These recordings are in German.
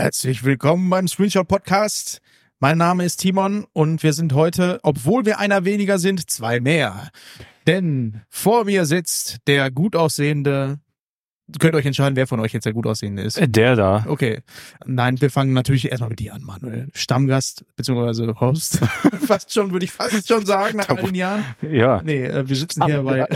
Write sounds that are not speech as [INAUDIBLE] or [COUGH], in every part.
Herzlich willkommen beim Screenshot Podcast. Mein Name ist Timon und wir sind heute, obwohl wir einer weniger sind, zwei mehr. Denn vor mir sitzt der gut aussehende könnt euch entscheiden, wer von euch jetzt der gut aussehende ist. Der da. Okay. Nein, wir fangen natürlich erstmal mit dir an, Manuel. Stammgast, beziehungsweise Host. [LAUGHS] fast schon, würde ich fast schon sagen, nach all den Jahren. Ja. Nee, äh, wir sitzen hier bei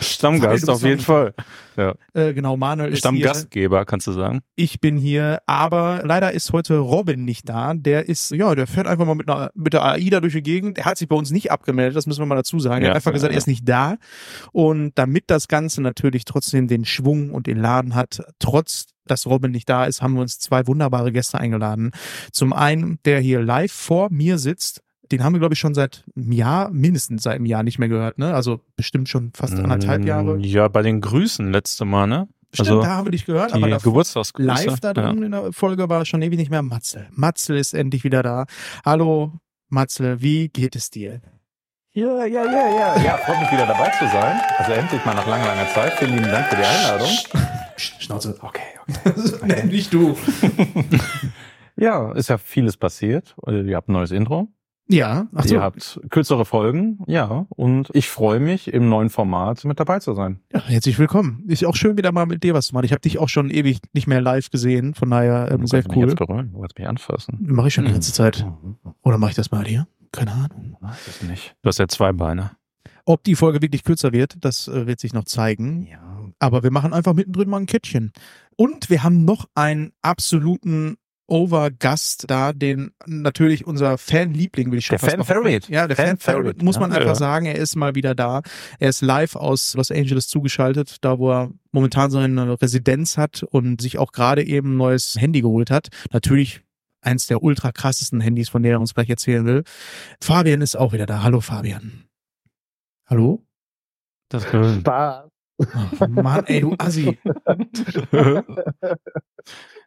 Stammgast auf jeden Fall. Ja. äh, genau, Manuel ist hier. Stammgastgeber, kannst du sagen. Ich bin hier, aber leider ist heute Robin nicht da. Der ist, ja, der fährt einfach mal mit, einer, mit der AIDA durch die Gegend. Der hat sich bei uns nicht abgemeldet, das müssen wir mal dazu sagen. Er Ja, hat einfach gesagt, er ist nicht da. Und damit das Ganze natürlich trotzdem den Schwung und den Laden hat, trotz dass Robin nicht da ist, haben wir uns zwei wunderbare Gäste eingeladen. Zum einen, der hier live vor mir sitzt. Den haben wir, glaube ich, schon seit einem Jahr, mindestens seit einem Jahr nicht mehr gehört, ne? Also bestimmt schon fast anderthalb Jahre. Mm, Ja, bei den Grüßen letzte Mal, ne? Stimmt, also da haben wir dich gehört, die aber Geburtstagsgrüße. live da drin in der Folge war schon ewig nicht mehr Matzel. Matzel ist endlich wieder da. Hallo, Matzel, wie geht es dir? Ja, ja, ja, ja. Ja, freut mich wieder dabei zu sein. Also endlich mal nach langer, langer Zeit. Vielen lieben Dank für die Einladung. Schnauze. Okay, okay. [LAUGHS] nee, nicht du. [LAUGHS] Ja, ist ja vieles passiert. Ihr habt ein neues Intro. Ja, ach so. Ihr habt kürzere Folgen. Ja, und ich freue mich, im neuen Format mit dabei zu sein. Ja, herzlich willkommen. Ist auch schön, wieder mal mit dir was zu machen. Ich habe dich auch schon ewig nicht mehr live gesehen, von daher ähm, sehr kannst mich cool. Jetzt berühren. Du mich anfassen. Mache ich schon die ganze Zeit. Mhm. Oder mache ich das mal hier? Keine Ahnung. Weiß es nicht. Du hast ja zwei Beine. Ob die Folge wirklich kürzer wird, das äh, wird sich noch zeigen. Ja. Aber wir machen einfach mittendrin mal ein Kettchen. Und wir haben noch einen absoluten Overgast da, den natürlich unser Fanliebling, will ich schon Der fast mal- Fan-Favorite. Ja, der Fan-Favorite, Fan-Favorite, muss man ja. einfach Ja. sagen. Er ist mal wieder da. Er ist live aus Los Angeles zugeschaltet, da wo er momentan seine Residenz hat und sich auch gerade eben ein neues Handy geholt hat. Natürlich eins der ultra krassesten Handys, von der er uns gleich erzählen will. Fabian ist auch wieder da. Hallo Fabian. Hallo? Das Grillen. Spaß. Oh, Mann, ey, du Assi. [LAUGHS]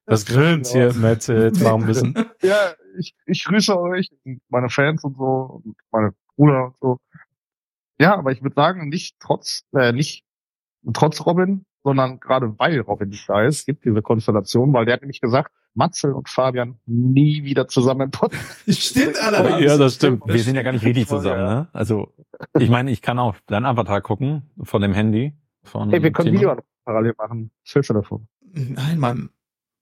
Das Grillen hier, Matt, äh, jetzt [LAUGHS] mal ein bisschen. Ja, ich, ich grüße euch, meine Fans und so, und meine Bruder und so. Ja, aber ich würde sagen, nicht trotz, äh, nicht trotz Robin, sondern gerade weil Robin nicht da ist, gibt diese Konstellation, weil der hat nämlich gesagt, Matzel und Fabian nie wieder zusammen im Podcast. [LAUGHS] Stimmt Ja, das stimmt. Wir sind ja gar nicht richtig zusammen, ne? Also, ich meine, ich kann auch deinen Avatar gucken von dem Handy. Von Hey, wir können. Video parallel machen. Was hältst du davon? Nein, Mann.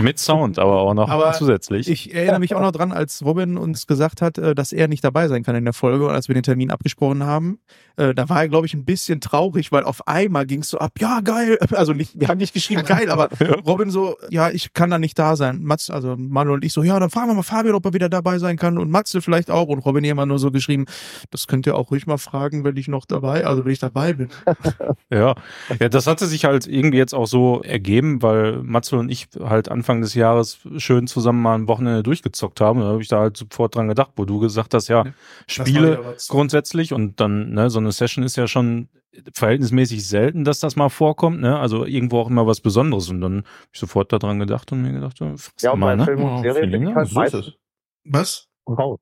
Mit Sound, aber auch noch Aber zusätzlich. Ich erinnere mich auch noch dran, als Robin uns gesagt hat, äh, dass er nicht dabei sein kann in der Folge und als wir den Termin abgesprochen haben, äh, da war er, glaube ich, ein bisschen traurig, weil auf einmal ging es so ab, ja, geil. [LAUGHS] Also nicht, wir haben nicht geschrieben geil, aber [LAUGHS] Robin so, ja, ich kann da nicht da sein. Mats, also Manuel und ich so, ja, dann fragen wir mal Fabian, ob er wieder dabei sein kann und Matze vielleicht auch und Robin immer nur so geschrieben, das könnt ihr auch ruhig mal fragen, wenn ich noch dabei, also wenn ich dabei bin. [LAUGHS] Ja. ja, das hatte sich halt irgendwie jetzt auch so ergeben, weil Matzel und ich halt Anfang des Jahres schön zusammen mal ein Wochenende durchgezockt haben. Da habe ich da halt sofort dran gedacht, wo du gesagt hast, ja, Ja, Spiele grundsätzlich und dann, ne, so eine Session ist ja schon verhältnismäßig selten, dass das mal vorkommt, ne? Also irgendwo auch immer was Besonderes und dann hab ich sofort daran gedacht und mir gedacht, ja, fress Ja, und mal, ne? Film und Serie Feeling, ich halt so ist meistens es. Was? raus.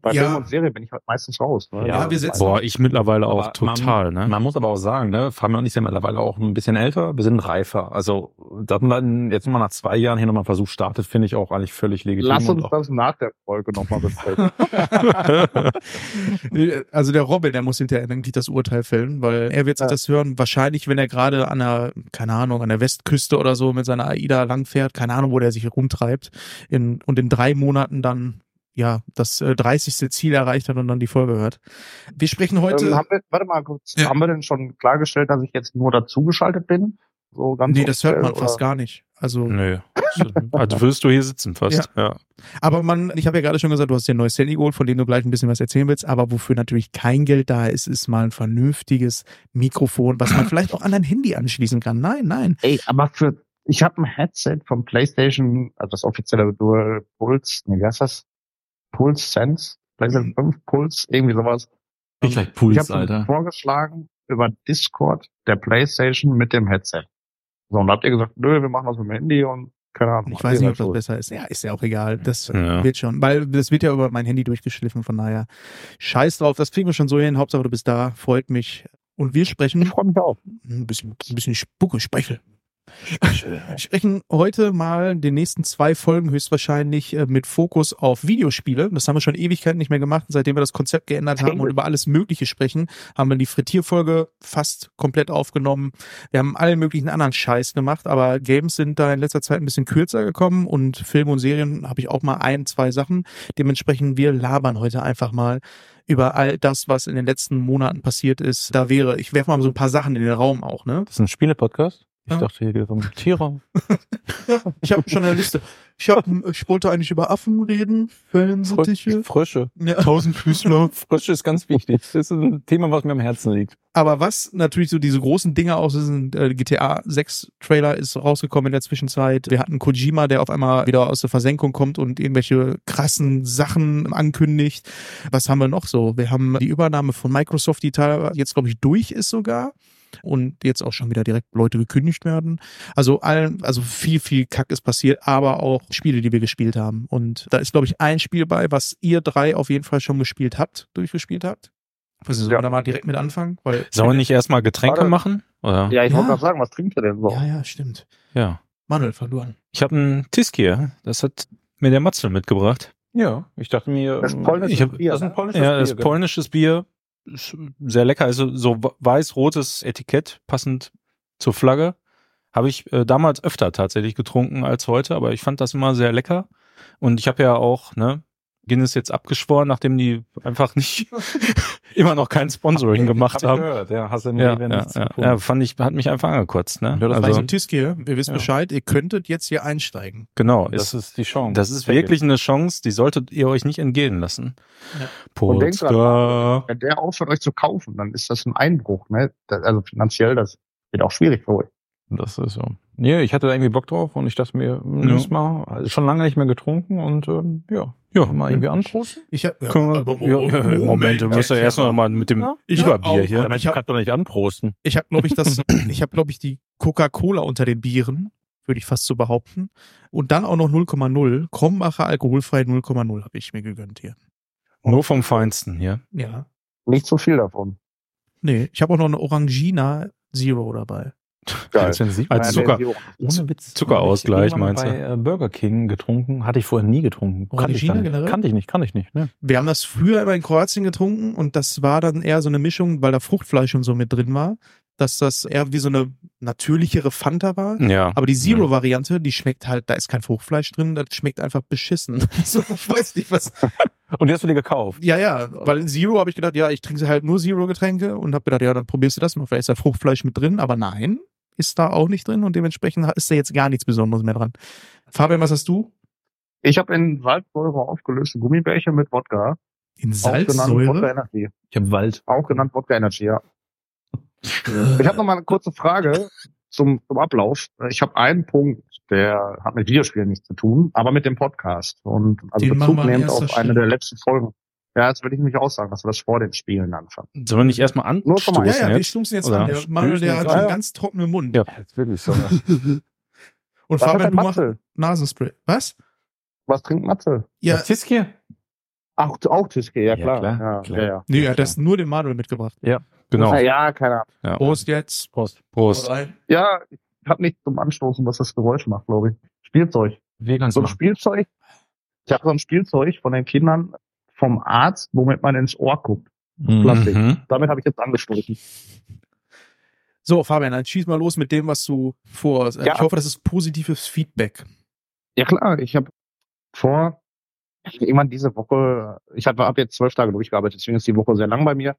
Bei Ja. Film und Serie bin ich halt meistens raus. Ne? Ja, wir sitzen- Boah, ich mittlerweile auch Aber total, man, ne? Man muss aber auch sagen, ne, Fabian und ich sind mittlerweile auch ein bisschen älter, wir sind reifer. Also, dass man jetzt mal nach zwei Jahren hier nochmal einen Versuch startet, finde ich auch eigentlich völlig legitim. Lass uns das nach der Folge nochmal besprechen. [LAUGHS] Also der Robin, der muss hinterher eigentlich das Urteil fällen, weil er wird sich Ja. das hören, wahrscheinlich, wenn er gerade an der, keine Ahnung, an der Westküste oder so mit seiner AIDA langfährt, keine Ahnung, wo der sich rumtreibt, in, und in drei Monaten dann ja das äh, 30. Ziel erreicht hat und dann die Folge hört. Wir sprechen heute. ähm, haben wir, warte mal kurz, Ja. haben wir denn schon klargestellt, dass ich jetzt nur dazugeschaltet bin? So ganz nee, das hört man offiziell, fast oder? gar nicht. Also, Nö. [LAUGHS] Also würdest du hier sitzen fast, ja. aber man, ich habe ja gerade schon gesagt, du hast dir ein neues Handy geholt, von dem du gleich ein bisschen was erzählen willst, aber wofür natürlich kein Geld da ist, ist mal ein vernünftiges Mikrofon, was man [LAUGHS] vielleicht auch an dein Handy anschließen kann. Nein, nein. Ey, aber für, ich habe ein Headset vom PlayStation, also das offizielle Dual Pulse, nee, wie heißt das? Pulse Sense? PlayStation 5 Pulse, irgendwie sowas. Ich Ich Puls, habe Alter. vorgeschlagen über Discord der Playstation mit dem Headset. So, und da habt ihr gesagt, nö, wir machen das mit dem Handy und keine Ahnung. Ich weiß nicht, ob das besser ist. Ja, ist ja auch egal. Das Ja. wird schon. Weil das wird ja über mein Handy durchgeschliffen, von daher. Scheiß drauf, das kriegen wir schon so hin. Hauptsache du bist da, freut mich. Und wir sprechen Ich freue mich auch. ein bisschen, ein bisschen Spucke, Speichel. Wir sprechen heute mal in den nächsten zwei Folgen höchstwahrscheinlich äh, mit Fokus auf Videospiele. Das haben wir schon Ewigkeiten nicht mehr gemacht. Seitdem wir das Konzept geändert haben und über alles Mögliche sprechen, haben wir die Frittierfolge fast komplett aufgenommen. Wir haben allen möglichen anderen Scheiß gemacht, aber Games sind da in letzter Zeit ein bisschen kürzer gekommen und Filme und Serien habe ich auch mal ein, zwei Sachen. Dementsprechend, wir labern heute einfach mal über all das, was in den letzten Monaten passiert ist. Da wäre, ich werfe mal so ein paar Sachen in den Raum auch, ne? Das ist ein Spiele-Podcast? Ich dachte, hier geht es um Tiere. [LAUGHS] Ich habe schon eine Liste. Ich, hab, ich wollte eigentlich über Affen reden, Fellensittiche. Frösche. Ja. Tausendfüßler. [LAUGHS] Frösche ist ganz wichtig. Das ist ein Thema, was mir am Herzen liegt. Aber was natürlich so diese großen Dinge aus sind, äh, GTA 6 Trailer ist rausgekommen in der Zwischenzeit. Wir hatten Kojima, der auf einmal wieder aus der Versenkung kommt und irgendwelche krassen Sachen ankündigt. Was haben wir noch so? Wir haben die Übernahme von Microsoft, die teilweise jetzt, glaube ich, durch ist sogar. Und jetzt auch schon wieder direkt Leute gekündigt werden. Also allen, also viel, viel Kack ist passiert, aber auch Spiele, die wir gespielt haben. Und da ist, glaube ich, ein Spiel bei, was ihr drei auf jeden Fall schon gespielt habt, durchgespielt habt. Was ist, Ja. Oder mal direkt mit anfangen? Weil Sollen wir nicht erstmal Getränke Warte. machen? Oder? Ja, ich Ja. wollte gerade sagen, was trinkt ihr denn so? Ja, ja, stimmt. Ja. Manuel verloren. Ich habe einen Tiskier. Das hat mir der Matzel mitgebracht. Ja, ich dachte mir. Das ähm, polnische Ich hab- Bier. das ist ein ne? polnisches Ja, das Bier, genau. polnisches Bier. Sehr lecker. Also so weiß-rotes Etikett, passend zur Flagge. Habe ich äh, damals öfter tatsächlich getrunken als heute, aber ich fand das immer sehr lecker. Und ich habe ja auch, ne, Guinness jetzt abgeschworen, nachdem die einfach nicht [LAUGHS] immer noch kein Sponsoring gemacht Hab ich haben. gehört, ja, hast du Ja, ja, ja, ja, fand ich, hat mich einfach angekotzt, ne? Ja, das Also, also Tiskier, wir wissen Ja. Bescheid, ihr könntet jetzt hier einsteigen. genau, Das ist, ist die Chance. das ist wirklich eine Chance, die solltet ihr euch nicht entgehen lassen. Ja. Und denkt dran. Wenn der aufhört, euch zu kaufen, dann ist das ein Einbruch, ne? Das, also finanziell, das wird auch schwierig für euch. Das ist so. Nee, ich hatte da irgendwie Bock drauf und ich dachte mir, hm, Ja. mal also schon lange nicht mehr getrunken und ähm, ja, Ja, mal irgendwie anstoßen. Ich hab, Können wir, ja, ja, Moment, du musst ja erst noch mal mit dem Ich Überbier hab auch- hier. Ich hab- doch nicht anprosten. Ich habe, glaube ich, das, [CLEARS THROAT] ich habe, glaube ich, die Coca-Cola unter den Bieren, würde ich fast so behaupten. Und dann auch noch 0,0. Krombacher alkoholfrei 0,0 habe ich mir gegönnt hier. Nur vom Feinsten hier. Ja. Nicht so viel davon. Nee, ich habe auch noch eine Orangina Zero dabei. Geil. Als Zucker. Zuckerausgleich, ich meinst du? irgendwann Bei äh, Burger King getrunken, hatte ich vorher nie getrunken. Kannte ich, generell? kannte ich nicht, kannte ich nicht. Ne? Wir haben das früher immer in Kroatien getrunken und das war dann eher so eine Mischung, weil da Fruchtfleisch und so mit drin war, dass das eher wie so eine natürlichere Fanta war. Ja. Aber die Zero-Variante, die schmeckt halt, da ist kein Fruchtfleisch drin, das schmeckt einfach beschissen. [LAUGHS] so, ich weiß nicht, was. [LAUGHS] Und die hast du dir gekauft? Ja, ja, weil in Zero habe ich gedacht, ja, ich trinke halt nur Zero-Getränke und habe gedacht, ja, dann probierst du das mal, vielleicht ist da Fruchtfleisch mit drin, aber nein, ist da auch nicht drin und dementsprechend ist da jetzt gar nichts Besonderes mehr dran. Fabian, was hast du? Ich habe in Salzsäure aufgelöste Gummibärchen mit Wodka. In Auch genannt Wodka Salzsäure? Energy. Ich habe Wald. Auch genannt Wodka Energy, ja. Ich habe noch mal eine kurze Frage zum, zum Ablauf. Ich habe einen Punkt, der hat mit Videospielen nichts zu tun, aber mit dem Podcast. Und also Den Bezug nehmend erster auf eine Stelle. der letzten Folgen. Ja, jetzt würde ich mich auch sagen, dass wir das vor den Spielen anfangen. Sollen wir nicht erstmal Nur schon mal. Ja, ja, wir jetzt? stumsen jetzt Oder? an. Der Manuel, der hat schon an. ganz trockenen Mund. Ja. Jetzt wirklich so. [LAUGHS] Und Was Fabian, du machst Matze? Nasenspray. Was? Was trinkt Matze? Ja, Tiskier? Ach, auch Tiske, ja, Ja, klar. klar, ja, klar. Ja, ja. nee, er hat das nur den Manuel mitgebracht. Genau. Na ja, keine Ahnung. Ja. Prost jetzt. Prost. Prost. Ja, ich habe nichts zum Anstoßen, was das Geräusch macht, glaube ich. Spielzeug. Wie kannst So ein Spielzeug. Ich habe so ein Spielzeug von den Kindern vom Arzt, womit man ins Ohr guckt. Plastik. Mhm. Damit habe ich jetzt angestoßen. [LAUGHS] So, Fabian, dann schieß mal los mit dem, was du vorhast. Ja. Ich hoffe, das ist positives Feedback. Ja klar, ich habe vor irgendwann diese Woche, ich habe ab jetzt zwölf Tage durchgearbeitet, deswegen ist die Woche sehr lang bei mir,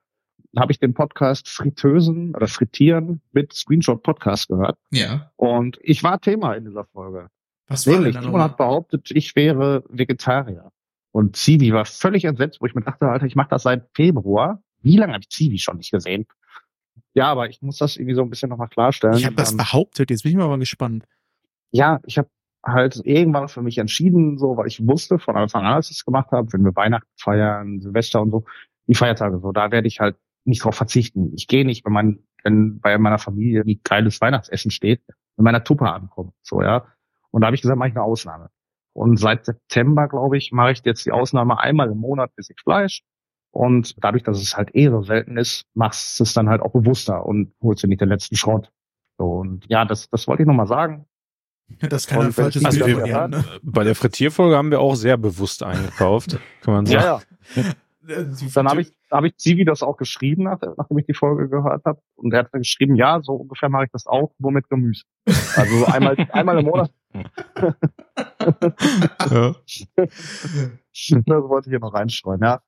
habe ich den Podcast Fritteusen oder Frittieren mit Screenshot Podcast gehört. Ja. Und ich war Thema in dieser Folge. Was war Nämlich, denn da Simon hat behauptet, ich wäre Vegetarier. Und Zivi war völlig entsetzt, wo ich mir dachte, Alter, ich mache das seit Februar. Wie lange habe ich Zivi schon nicht gesehen? Ja, aber ich muss das irgendwie so ein bisschen nochmal klarstellen. Ich habe das Ähm, behauptet, jetzt bin ich mal gespannt. ja, ich habe halt irgendwann für mich entschieden, so, weil ich wusste von Anfang an, als ich es gemacht habe, wenn wir Weihnachten feiern, Silvester und so, die Feiertage so. Da werde ich halt nicht drauf verzichten. Ich gehe nicht, wenn man, wenn bei meiner Familie ein geiles Weihnachtsessen steht, mit meiner Tuppe ankommt. So, ja. Und da habe ich gesagt, mache ich eine Ausnahme. Und seit September, glaube ich, mache ich jetzt die Ausnahme einmal im Monat bis ich Fleisch. Und dadurch, dass es halt eh so selten ist, machst du es dann halt auch bewusster und holst dir nicht den letzten Schrott. So, und ja, das, das wollte ich nochmal sagen. Das kann ein falsches Also Bild wir- ne? Bei der Frittierfolge haben wir auch sehr bewusst eingekauft, kann man sagen. ja. Dann habe ich, hab ich Zivi das auch geschrieben, nach, nachdem ich die Folge gehört habe. Und er hat dann geschrieben, ja, so ungefähr mache ich das auch, nur mit Gemüse. Also so einmal, einmal im Monat. [LAUGHS] Ja. Das wollte ich hier noch reinstreuen, ja.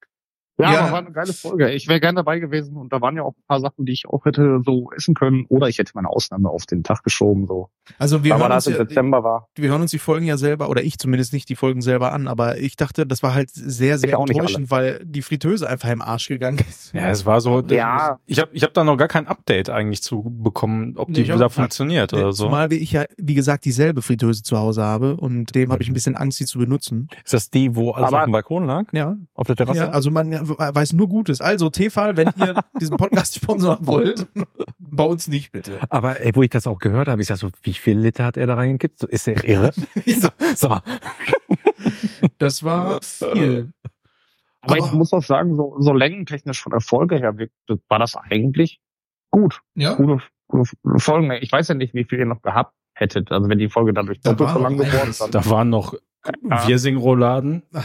Ja, Ja. aber war eine geile Folge. Ich wäre gerne dabei gewesen und da waren ja auch ein paar Sachen, die ich auch hätte so essen können. Oder ich hätte meine Ausnahme auf den Tag geschoben. So. Also wir aber hören, da uns es im ja, Dezember war. wir hören uns die Folgen ja selber, oder ich zumindest nicht die Folgen selber an, aber ich dachte, das war halt sehr, sehr enttäuschend, weil die Fritteuse einfach im Arsch gegangen ist. Ja, es war so. Ja. Ich habe ich hab da noch gar kein Update eigentlich zu bekommen, ob die Nee, wieder funktioniert oder so. Zumal wie ich ja, wie gesagt, dieselbe Fritteuse zu Hause habe und dem habe ich ein bisschen Angst, sie zu benutzen. Ist das die, wo alles Aber- auf dem Balkon lag? Ja, Auf der Terrasse? ja also man weiß nur Gutes. Also Tefal, wenn ihr [LAUGHS] diesen Podcast sponsern wollt, bei uns nicht bitte. Aber ey, wo ich das auch gehört habe, ich sag so, wie viel Liter hat er da reingekippt? So, ist er irre? [LAUGHS] so, mal. Das war viel. Aber, Aber- ich muss auch sagen, so, so längentechnisch von der Folge her war das eigentlich gut. Ja. Gute, gute Folgen. Ich weiß ja nicht, wie viel ihr noch gehabt hättet. Also wenn die Folge dadurch Da doppelt so lang geworden ist. Da waren noch Ja. Wirsing-Rouladen. Ja,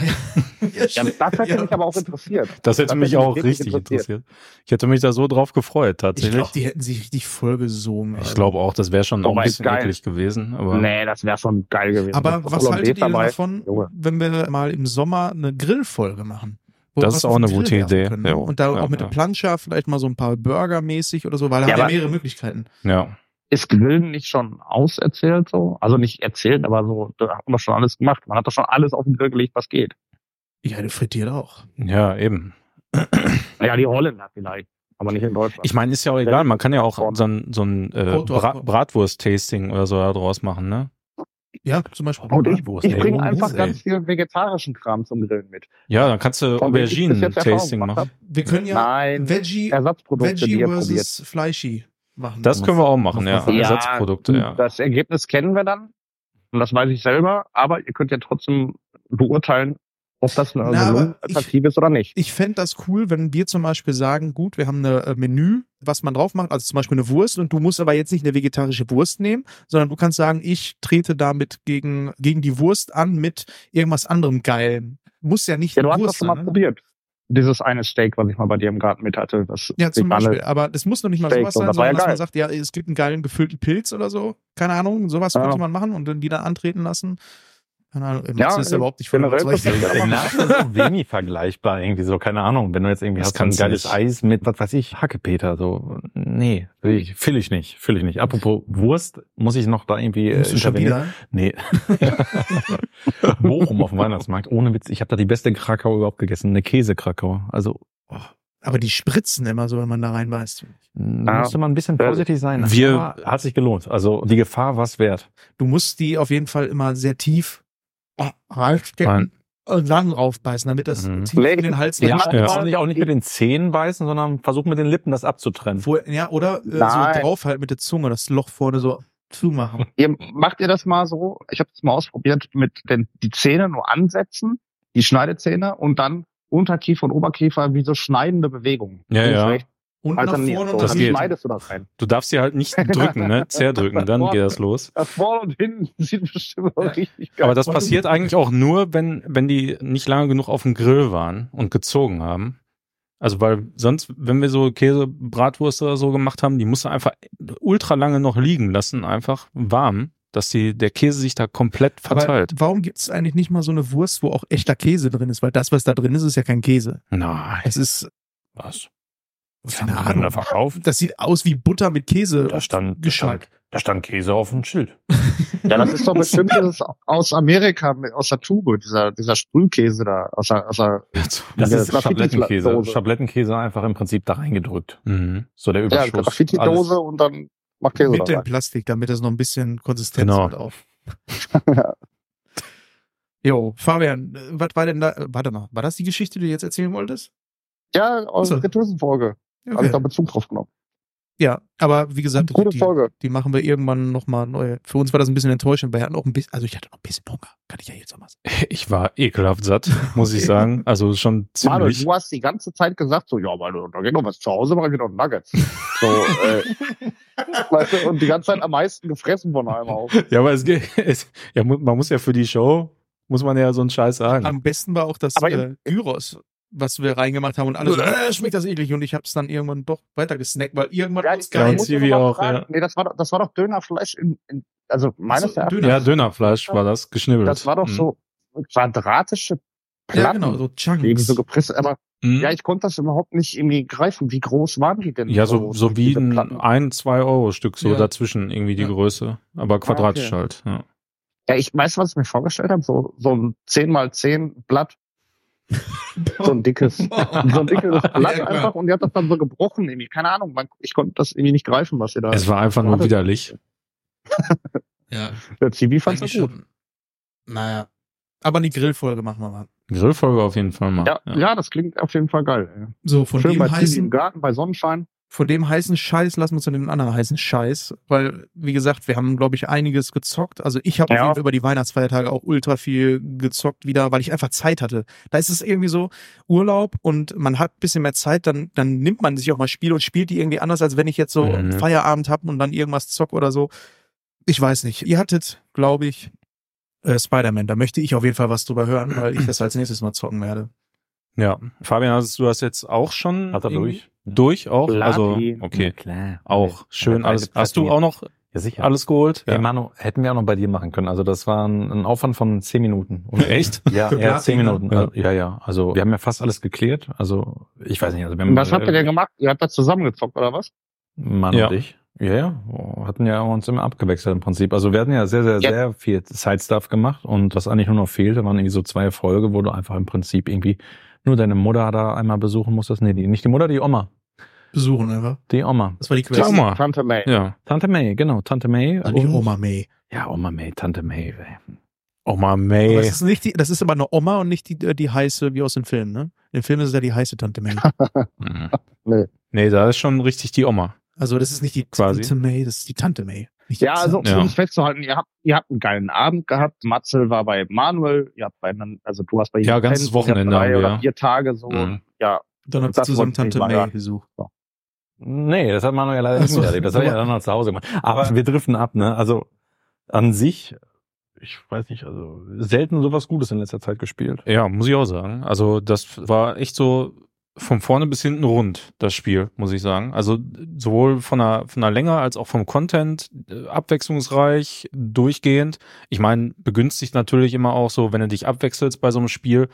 ja, Ja, das hätte Ja. mich aber auch interessiert. Das hätte Das mich hätte mich auch wirklich richtig interessiert. interessiert. Ich hätte mich da so drauf gefreut, Ich tatsächlich. glaube, die hätten sich richtig vollgesogen. Ich glaube auch, das wäre schon auch ein bisschen geil. eklig gewesen. Aber Nee, das wäre schon geil gewesen. Aber was haltet ihr davon, Junge. wenn wir mal im Sommer eine Grillfolge machen? Wo Das ist auch eine Grill gute Idee. können, Ja. ne? Und da Ja, auch mit ja. der Plancha vielleicht mal so ein paar Burger mäßig oder so, weil da Ja, haben wir mehrere Möglichkeiten. ja. Ist Grillen nicht schon auserzählt so? Also nicht erzählt, aber so, da haben wir schon alles gemacht. Man hat doch schon alles auf den Grill gelegt, was geht. Ja, du frittiert auch. Ja, eben. Naja, die Holländer vielleicht, aber nicht in Deutschland. Ich meine, ist ja auch egal. Man kann ja auch so ein, so ein äh, Bra Bratwurst-Tasting oder so daraus machen, ne? Ja, zum Beispiel. und ich, Bratwurst, ich bringe Oh, einfach ganz viel vegetarischen Kram zum Grillen mit. Ja, dann kannst du Auberginen-Tasting machen. Wir können ja Nein, Veggie, Ersatzprodukte, Veggie versus Fleischi machen. Das können wir auch machen, ja. Ja, Ersatzprodukte, ja. Das Ergebnis kennen wir dann. Und das weiß ich selber. Aber ihr könnt ja trotzdem beurteilen, ob das eine Na, Alternative ist oder nicht. Ich fände das cool, wenn wir zum Beispiel sagen, gut, wir haben eine äh, Menü, was man drauf macht, also zum Beispiel eine Wurst und du musst aber jetzt nicht eine vegetarische Wurst nehmen, sondern du kannst sagen, ich trete damit gegen, gegen die Wurst an mit irgendwas anderem Geilem. Muss ja nicht Ja, du hast das Wurst schon mal sein, ne? probiert. Dieses eine Steak, was ich mal bei dir im Garten mit hatte. Das Ja, zum Beispiel. Aber das muss noch nicht mal Steak sowas sein, war ja sondern dass man geil. sagt, ja, es gibt einen geilen gefüllten Pilz oder so. Keine Ahnung, sowas Ja. könnte man machen und dann die dann antreten lassen. Keine Ahnung, Ja, Matze ist ja überhaupt nicht von generell das- [LAUGHS] ist so wenig vergleichbar irgendwie so, keine Ahnung. Wenn du jetzt irgendwie Das hast ein kannst du geiles nicht. Eis mit, was weiß ich, Hackepeter, so, nee, will ich, fühl ich nicht, fühl ich nicht. Apropos Wurst, muss ich noch da irgendwie äh, Musst du schon intervenieren? wieder? Nee. [LAUGHS] Bochum auf dem Weihnachtsmarkt, ohne Witz, ich habe da die beste Krakau überhaupt gegessen, eine Käsekrakau. Also, Aber die spritzen immer so, wenn man da reinbeißt. da Ah. musste man ein bisschen vorsichtig sein. Wir- hat sich gelohnt. Also, die Gefahr war's wert. Du musst die auf jeden Fall immer sehr tief reinstecken und dann raufbeißen, damit das Mhm. tief in den Hals Ja, ja. Auch nicht, auch nicht mit den Zähnen beißen, sondern versuch mit den Lippen das abzutrennen. Vor, ja, oder äh, so drauf halt mit der Zunge, das Loch vorne so zumachen. Ihr, macht ihr das mal so? Ich habe das mal ausprobiert mit den die Zähne nur ansetzen, die Schneidezähne und dann Unterkiefer und Oberkiefer wie so schneidende Bewegungen. Ja, ja. Und nach alterniert. vorne und nach geht. schneidest du das rein. Du darfst sie halt nicht drücken, ne? [LAUGHS] Zerdrücken, dann geht das los. Das vorne und hinten [LAUGHS] sieht bestimmt auch richtig geil Aber das passiert eigentlich auch nur, wenn, wenn die nicht lange genug auf dem Grill waren und gezogen haben. Also weil sonst, wenn wir so Käse, Bratwurst oder so gemacht haben, die musst du einfach ultra lange noch liegen lassen, einfach warm, dass die, der Käse sich da komplett verteilt. Aber warum gibt es eigentlich nicht mal so eine Wurst, wo auch echter Käse drin ist? Weil das, was da drin ist, ist ja kein Käse. Nein. Es ist, Was? Keine haben wir Ahnung. da verkauft? Das sieht aus wie Butter mit Käse. Da stand, da stand, da stand Käse auf dem Schild. [LAUGHS] Ja, das ist doch bestimmt dieses aus Amerika, aus der Tube, dieser, dieser Sprühkäse da, aus der, aus der, Das Ja, ist Schablettenkäse. Schablettenkäse einfach im Prinzip da reingedrückt. Mhm. So der ja, Überschuss. Graffiti-Dose und dann macht Käse mit da dem. Plastik, damit es noch ein bisschen Konsistenz Genau. hat auf. [LAUGHS] Jo, Fabian, äh, was war denn da? äh, Warte mal, war das die Geschichte, die du jetzt erzählen wolltest? Ja, aus der Fritteusenfolge. Habe ich da Bezug drauf genommen. Ja, aber wie gesagt, Gute die, Folge. die machen wir irgendwann nochmal neu. Für uns war das ein bisschen enttäuschend, weil wir hatten auch ein bisschen, also ich hatte noch ein bisschen Hunger. Kann ich ja jetzt noch mal sagen. Ich war ekelhaft satt, muss ich sagen. Also schon Manuel, ziemlich. du hast die ganze Zeit gesagt, so, ja, Manuel, da geht noch was zu Hause, mache ich noch Nuggets. So, äh, [LAUGHS] weißt du, und die ganze Zeit am meisten gefressen von einem auch. Ja, aber es geht, [LAUGHS] es, ja, man muss ja für die Show, muss man ja so einen Scheiß sagen. Am besten war auch das Aber äh, Gyros, was wir reingemacht haben und alle so, äh, schmeckt das eklig und ich habe es dann irgendwann doch weiter gesnackt, weil irgendwann Ja, ich geil. Zivi auch, ja. Nee, das war, doch- das war doch Dönerfleisch in, in also meines Ach so, Erachtens. Ja, Dönerfleisch war das, geschnibbelt. Das war doch Mhm. so quadratische Ja, Platten, genau, so Chunks. irgendwie so gepresst, aber Mhm. ja, ich konnte das überhaupt nicht irgendwie greifen. Wie groß waren die denn? Ja, so, so wie ein ein, zwei Euro Stück, so Ja. dazwischen irgendwie die Ja. Größe. Aber quadratisch okay. halt. Ja. Ja, ich weiß, was ich mir vorgestellt habe. So, so ein 10 mal 10 Blatt. So ein dickes, [LAUGHS] so ein dickes Blatt Ja, einfach und die hat das dann so gebrochen irgendwie. Keine Ahnung, man, ich konnte das irgendwie nicht greifen, was ihr da. Es war einfach nur widerlich. [LAUGHS] Ja, Der Zivi fand's eigentlich auch gut. schon. Naja. Aber die Grillfolge machen wir mal. Grillfolge auf jeden Fall mal. Ja, ja. das klingt auf jeden Fall geil. Ja. So, von Schön dem bei heißen, im Garten, bei Sonnenschein. Von dem heißen Scheiß lassen wir uns zu dem anderen heißen Scheiß, weil, wie gesagt, wir haben, glaube ich, einiges gezockt. Also ich habe Ja. auf jeden Fall über die Weihnachtsfeiertage auch ultra viel gezockt wieder, weil ich einfach Zeit hatte. Da ist es irgendwie so Urlaub und man hat ein bisschen mehr Zeit, dann, dann nimmt man sich auch mal Spiele und spielt die irgendwie anders, als wenn ich jetzt so Mhm. Feierabend habe und dann irgendwas zock oder so. Ich weiß nicht. Ihr hattet, glaube ich, äh, Spider-Man. Da möchte ich auf jeden Fall was drüber hören, weil ich das als nächstes mal zocken werde. Ja. Fabian, hast du das jetzt auch schon Hat er irgendwie- durch? Durch auch? Also, Platin. okay. klar. Auch. Schön. Ja, Alles. Hast du auch noch Ja, sicher. alles geholt? Ey, Manu, hätten wir auch noch bei dir machen können. Also das war ein, ein Aufwand von zehn Minuten. Und [LAUGHS] Echt? Ja, ja, zehn Minuten. ne? Also, ja, ja. Also wir haben ja fast alles geklärt. Also ich weiß nicht. Also wir haben, Was habt ihr denn gemacht? Ihr habt das zusammengezockt, oder was? Manu Ja. und ich. Ja, ja. Oh, Hatten ja uns immer abgewechselt im Prinzip. Also wir hatten ja sehr, sehr, Ja. sehr viel Side-Stuff gemacht und was eigentlich nur noch fehlte, waren irgendwie so zwei Folge, wo du einfach im Prinzip irgendwie nur deine Mutter da einmal besuchen musstest. Nee, die, nicht die Mutter, die Oma. Besuchen einfach. Die Oma. Das war die Die Quest. Oma. Tante May. Ja. Tante May, genau, Tante May. Also nicht Oma May. Ja, Oma May, Tante May. ey. Oma Aber May. das ist nicht die, das ist aber eine Oma und nicht die, die heiße wie aus den Filmen, ne? In den Filmen ist es ja die heiße Tante May. [LAUGHS] Mhm. Nee. Nee, da ist schon richtig die Oma. Also das ist nicht die Quasi. Tante May, das ist die Tante May. Ja, also Tante- Ja. um es festzuhalten, ihr habt, ihr habt einen geilen Abend gehabt. Matzel war bei Manuel, ihr habt bei, also du hast bei ihm Ja, ganzes habt Wochenende drei oder ja. vier Tage so. Mhm. Ja, Dann habt ihr zusammen Tante May besucht. Nee, das hat Manu ja leider nicht so. miterlebt. Das hat er ja dann noch zu Hause gemacht. Aber wir driften ab, ne? Also an sich, ich weiß nicht, also selten sowas Gutes in letzter Zeit gespielt. Ja, muss ich auch sagen. Also das war echt so von vorne bis hinten rund, das Spiel, muss ich sagen. Also sowohl von der, von der Länge als auch vom Content, äh, abwechslungsreich, durchgehend. Ich meine, begünstigt natürlich immer auch so, wenn du dich abwechselst bei so einem Spiel,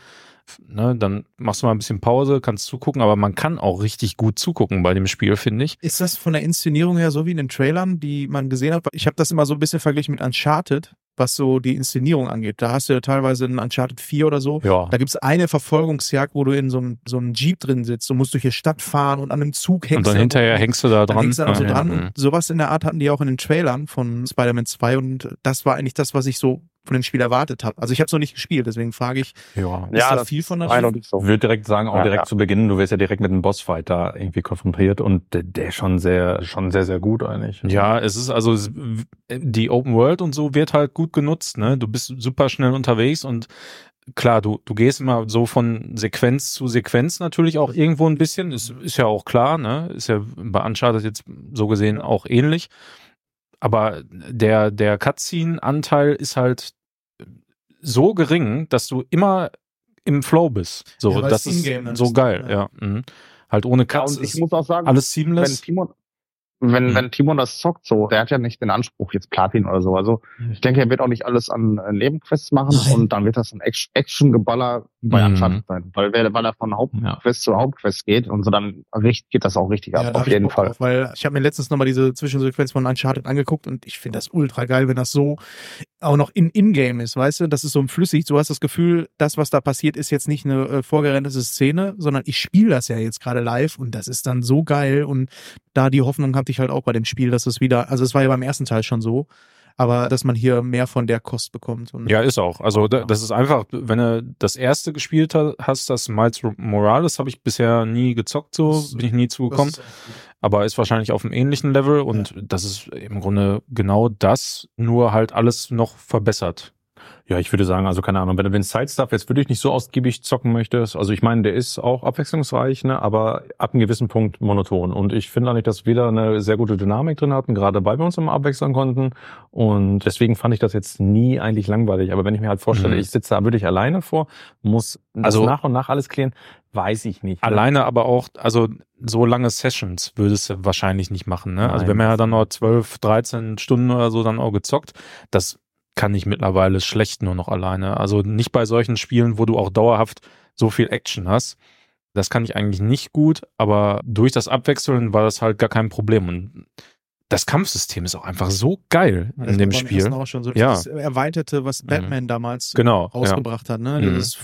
ne, dann machst du mal ein bisschen Pause, kannst zugucken, aber man kann auch richtig gut zugucken bei dem Spiel, finde ich. Ist das von der Inszenierung her so wie in den Trailern, die man gesehen hat? Ich habe das immer so ein bisschen verglichen mit Uncharted, was so die Inszenierung angeht. Da hast du ja teilweise in Uncharted 4 oder so. Ja. Da gibt's eine Verfolgungsjagd, wo du in so einem, so einem Jeep drin sitzt und musst durch die Stadt fahren und an einem Zug hängst. Und dann hinterher hängst du da Dann dran. hängst du da noch so dran. Und sowas in der Art hatten die auch in den Trailern von Spider-Man 2 und das war eigentlich das, was ich so von dem Spiel erwartet habe. Also ich habe es noch nicht gespielt, deswegen frage ich, Ja. ist Ja, da das viel von der eindeutig so. Ich würde direkt sagen, auch Ja, direkt ja. zu Beginn, du wirst ja direkt mit einem Bossfight da irgendwie konfrontiert und der, der schon sehr, schon sehr, sehr gut eigentlich. Ja, es ist also die Open World und so wird halt gut genutzt, ne? Du bist super schnell unterwegs und klar, du, du gehst immer so von Sequenz zu Sequenz natürlich auch irgendwo ein bisschen. Ist, ist ja auch klar, ne? Ist ja bei Uncharted jetzt so gesehen auch ähnlich. Aber der, der Cutscene-Anteil ist halt so gering, dass du immer im Flow bist. So, Ja, das ist so geil, ja. ja. Mhm. Halt ohne Ja, Cuts und ich ist muss auch sagen, alles wenn seamless. Timon, wenn, Mhm. wenn Timon das zockt, so, der hat ja nicht den Anspruch, jetzt Platin oder so. Also ich denke, er wird auch nicht alles an äh, Nebenquests machen Nein. und dann wird das ein Action- Action-Geballer bei Mhm. Uncharted sein. Weil, weil er von Hauptquest zu Hauptquest geht und so dann geht das auch richtig Ja, ab, da auf jeden Fall. Drauf, weil ich habe mir letztens nochmal diese Zwischensequenz von Uncharted angeguckt und ich finde das ultra geil, wenn das so auch noch in Ingame ist, weißt du? Das ist so flüssig. Du hast das Gefühl, das, was da passiert, ist jetzt nicht eine äh, vorgerendete Szene, sondern ich spiele das ja jetzt gerade live und das ist dann so geil und da die Hoffnung hatte ich halt auch bei dem Spiel, dass es wieder, also es war ja beim ersten Teil schon so, aber dass man hier mehr von der Kost bekommt. Und Ja, ist auch. Also da, das ist einfach, wenn du das erste gespielt ha- hast, das Miles Morales, habe ich bisher nie gezockt, so bin ich nie zugekommen. Aber ist wahrscheinlich auf einem ähnlichen Level und das ist im Grunde genau das, nur halt alles noch verbessert. Ja, ich würde sagen, also keine Ahnung, wenn du den Side-Stuff jetzt wirklich nicht so ausgiebig zocken möchtest, also ich meine, der ist auch abwechslungsreich, ne, aber ab einem gewissen Punkt monoton. Und ich finde eigentlich, dass wir da eine sehr gute Dynamik drin hatten, gerade weil wir uns immer abwechseln konnten. Und deswegen fand ich das jetzt nie eigentlich langweilig. Aber wenn ich mir halt vorstelle, Mhm. ich sitze da wirklich alleine vor, muss also nach und nach alles klären, weiß ich nicht. ne? Alleine aber auch, also so lange Sessions würdest du wahrscheinlich nicht machen. Ne? also wir haben ja dann noch 12, 13 Stunden oder so dann auch gezockt. Das kann ich mittlerweile schlecht nur noch alleine. Also nicht bei solchen Spielen, wo du auch dauerhaft so viel Action hast. Das kann ich eigentlich nicht gut, aber durch das Abwechseln war das halt gar kein Problem. Und das Kampfsystem ist auch einfach so geil Das in dem Spiel. Auch schon so Ja. das Erweiterte, was Batman damals Genau. Ja. rausgebracht hat, ne? Mhm. Dieses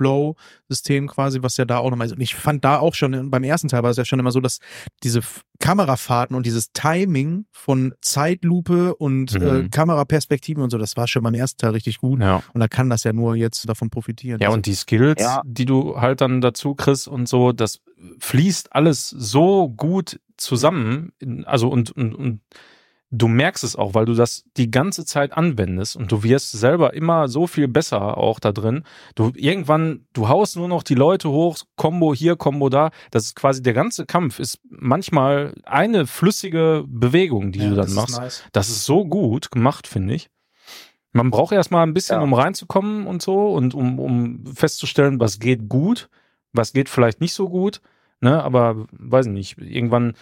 Free-Flow-System quasi, was ja da auch nochmal ist. Und ich fand da auch schon, beim ersten Teil war es ja schon immer so, dass diese Kamerafahrten und dieses Timing von Zeitlupe und Mhm. äh, Kameraperspektiven und so, das war schon beim ersten Teil richtig gut. Ja. Und da kann das ja nur jetzt davon profitieren. Ja, und die Skills, Ja. die du halt dann dazu kriegst und so, das fließt alles so gut zusammen. Also und, und, und du merkst es auch, weil du das die ganze Zeit anwendest und du wirst selber immer so viel besser auch da drin. Du irgendwann, du haust nur noch die Leute hoch, Combo hier, Combo da. Das ist quasi der ganze Kampf ist manchmal eine flüssige Bewegung, die Ja, du dann das ist machst. nice. Das ist so gut gemacht, finde ich. Man braucht erstmal ein bisschen, Ja. um reinzukommen und so und um, um festzustellen, was geht gut, was geht vielleicht nicht so gut. Ne, aber weiß ich nicht, irgendwann,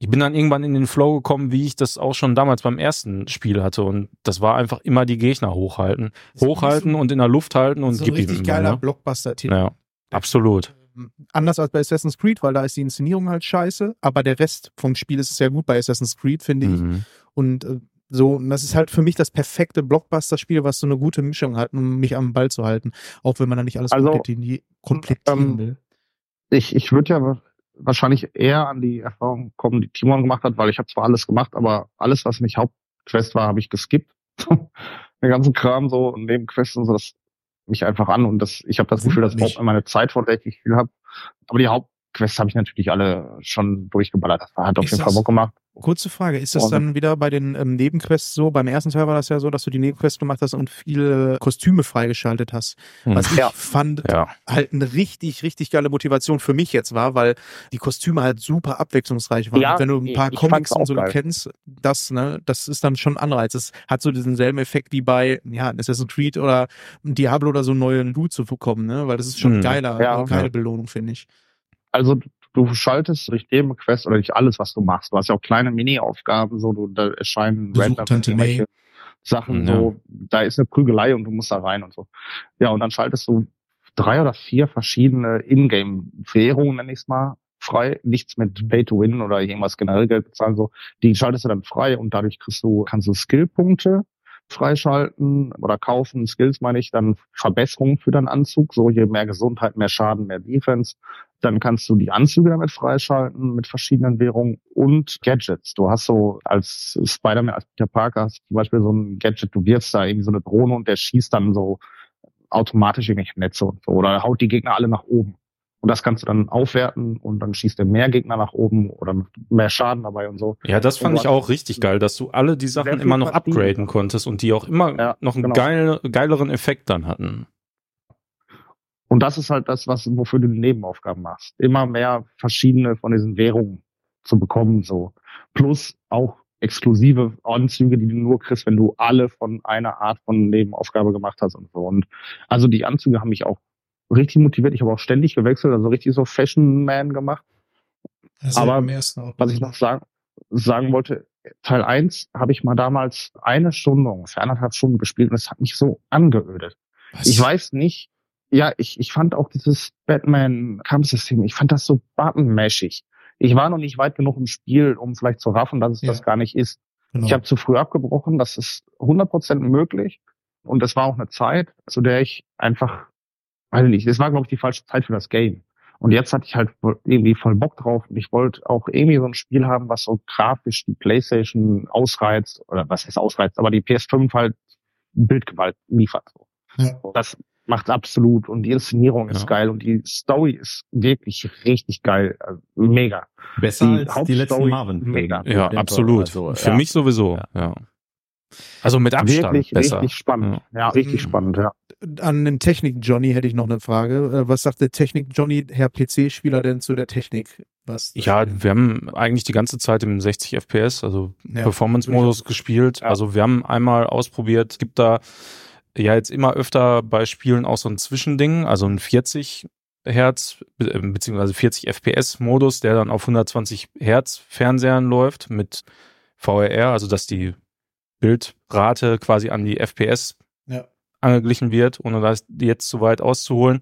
ich bin dann irgendwann in den Flow gekommen, wie ich das auch schon damals beim ersten Spiel hatte. Und das war einfach immer die Gegner hochhalten. Hochhalten und in der Luft halten und so gib ihm richtig geiler ne? Blockbuster-Titel. Ja, absolut. Ähm, Anders als bei Assassin's Creed, weil da ist die Inszenierung halt scheiße, aber der Rest vom Spiel ist sehr gut bei Assassin's Creed, finde ich. Mhm. Und äh, so, und das ist halt für mich das perfekte Blockbuster-Spiel, was so eine gute Mischung hat, um mich am Ball zu halten. Auch wenn man da nicht alles Also, kompletti- komplettieren ähm, will. Ich, ich würde ja wahrscheinlich eher an die Erfahrung kommen, die Timon gemacht hat, weil ich habe zwar alles gemacht, aber alles, was nicht Hauptquest war, habe ich geskippt. [LAUGHS] Den ganzen Kram so und Nebenquests und so, das mich einfach an und das, ich habe das Gefühl, dass ich meine Zeit verdächtig viel habe. Aber die Hauptquests habe ich natürlich alle schon durchgeballert. Das hat auf Ist jeden Fall Bock gemacht. Kurze Frage, ist das Also- dann wieder bei den ähm, Nebenquests so? Beim ersten Teil war das ja so, dass du die Nebenquests gemacht hast und viele Kostüme freigeschaltet hast. Was ich Ja. fand, Ja. halt eine richtig, richtig geile Motivation für mich jetzt war, weil die Kostüme halt super abwechslungsreich waren. Ja, Und wenn du ein paar ich Comics und so geil. kennst, das, ne, das ist dann schon ein Anreiz. Es hat so diesen selben Effekt wie bei, ja, Assassin's Creed oder ein Diablo oder so einen neuen Loot zu bekommen, ne, weil das ist schon Mhm. geiler, Ja. äh, geile Ja. Belohnung, finde ich. Also du schaltest durch Nebenquests oder durch alles, was du machst. Du hast ja auch kleine Mini-Aufgaben, so du, da erscheinen Besuch random Sachen, Ja. so da ist eine Prügelei und du musst da rein und so. Ja, und dann schaltest du drei oder vier verschiedene Ingame-Währungen, nenn ich's mal, frei. Nichts mit Pay to Win oder irgendwas generell Geld bezahlen, so. Die schaltest du dann frei und dadurch kriegst du, kannst du Skillpunkte freischalten oder kaufen, Skills meine ich, dann Verbesserungen für deinen Anzug, so je mehr Gesundheit, mehr Schaden, mehr Defense. Dann kannst du die Anzüge damit freischalten mit verschiedenen Währungen und Gadgets. Du hast so als Spider-Man, als Peter Parker hast du zum Beispiel so ein Gadget, du wirfst da irgendwie so eine Drohne und der schießt dann so automatisch irgendwelche Netze und so oder haut die Gegner alle nach oben. Und das kannst du dann aufwerten und dann schießt er mehr Gegner nach oben oder mehr Schaden dabei und so. Ja, das fand ich auch richtig geil, dass du alle die Sachen immer noch upgraden konntest und die auch immer Ja, noch einen genau. geil, geileren Effekt dann hatten. Und das ist halt das, was, wofür du die Nebenaufgaben machst. Immer mehr verschiedene von diesen Währungen zu bekommen, so. Plus auch exklusive Anzüge, die du nur kriegst, wenn du alle von einer Art von Nebenaufgabe gemacht hast und so. Und also die Anzüge haben mich auch richtig motiviert. Ich habe auch ständig gewechselt, also richtig so Fashion Man gemacht. Aber ersten auch. Was ich noch sagen, sagen wollte, Teil 1 habe ich mal damals eine Stunde, ungefähr anderthalb Stunden gespielt und es hat mich so angeödet. Was? Ich weiß nicht. Ja, ich, ich fand auch dieses Batman-Kampfsystem, ich fand das so buttonmäschig. Ich war noch nicht weit genug im Spiel, um vielleicht zu raffen, dass es Ja. das gar nicht ist. Genau. Ich habe zu früh abgebrochen, das ist 100% möglich. Und es war auch eine Zeit, zu der ich einfach, weiß ich nicht, es war, glaube ich, die falsche Zeit für das Game. Und jetzt hatte ich halt irgendwie voll Bock drauf und ich wollte auch irgendwie so ein Spiel haben, was so grafisch die Playstation ausreizt, oder was heißt ausreizt, aber die PS5 halt Bildgewalt liefert. So. Ja. Das macht absolut und die Inszenierung ist Ja. geil und die Story ist wirklich richtig geil. Also mega. Besser Die als die Hauptstory- letzten Marvin. Mega. Ja, absolut. Also, Für ja. mich sowieso, Ja. ja. Also mit Abstand Wirklich, besser. richtig spannend. Ja, richtig Mhm. spannend, ja. An den Technik-Johnny hätte ich noch eine Frage. Äh, Was sagt der Technik-Johnny, Herr PC-Spieler, denn zu der Technik? Was Ja, wir haben eigentlich die ganze Zeit im 60 FPS, also Ja, Performance-Modus gespielt. Ja. Also wir haben einmal ausprobiert, es gibt da ja jetzt immer öfter bei Spielen auch so ein Zwischending, also ein 40 Hertz äh, beziehungsweise 40 FPS Modus, der dann auf 120 Hertz Fernsehern läuft mit VRR, also dass die Bildrate quasi an die FPS Ja. angeglichen wird, ohne das jetzt zu weit auszuholen,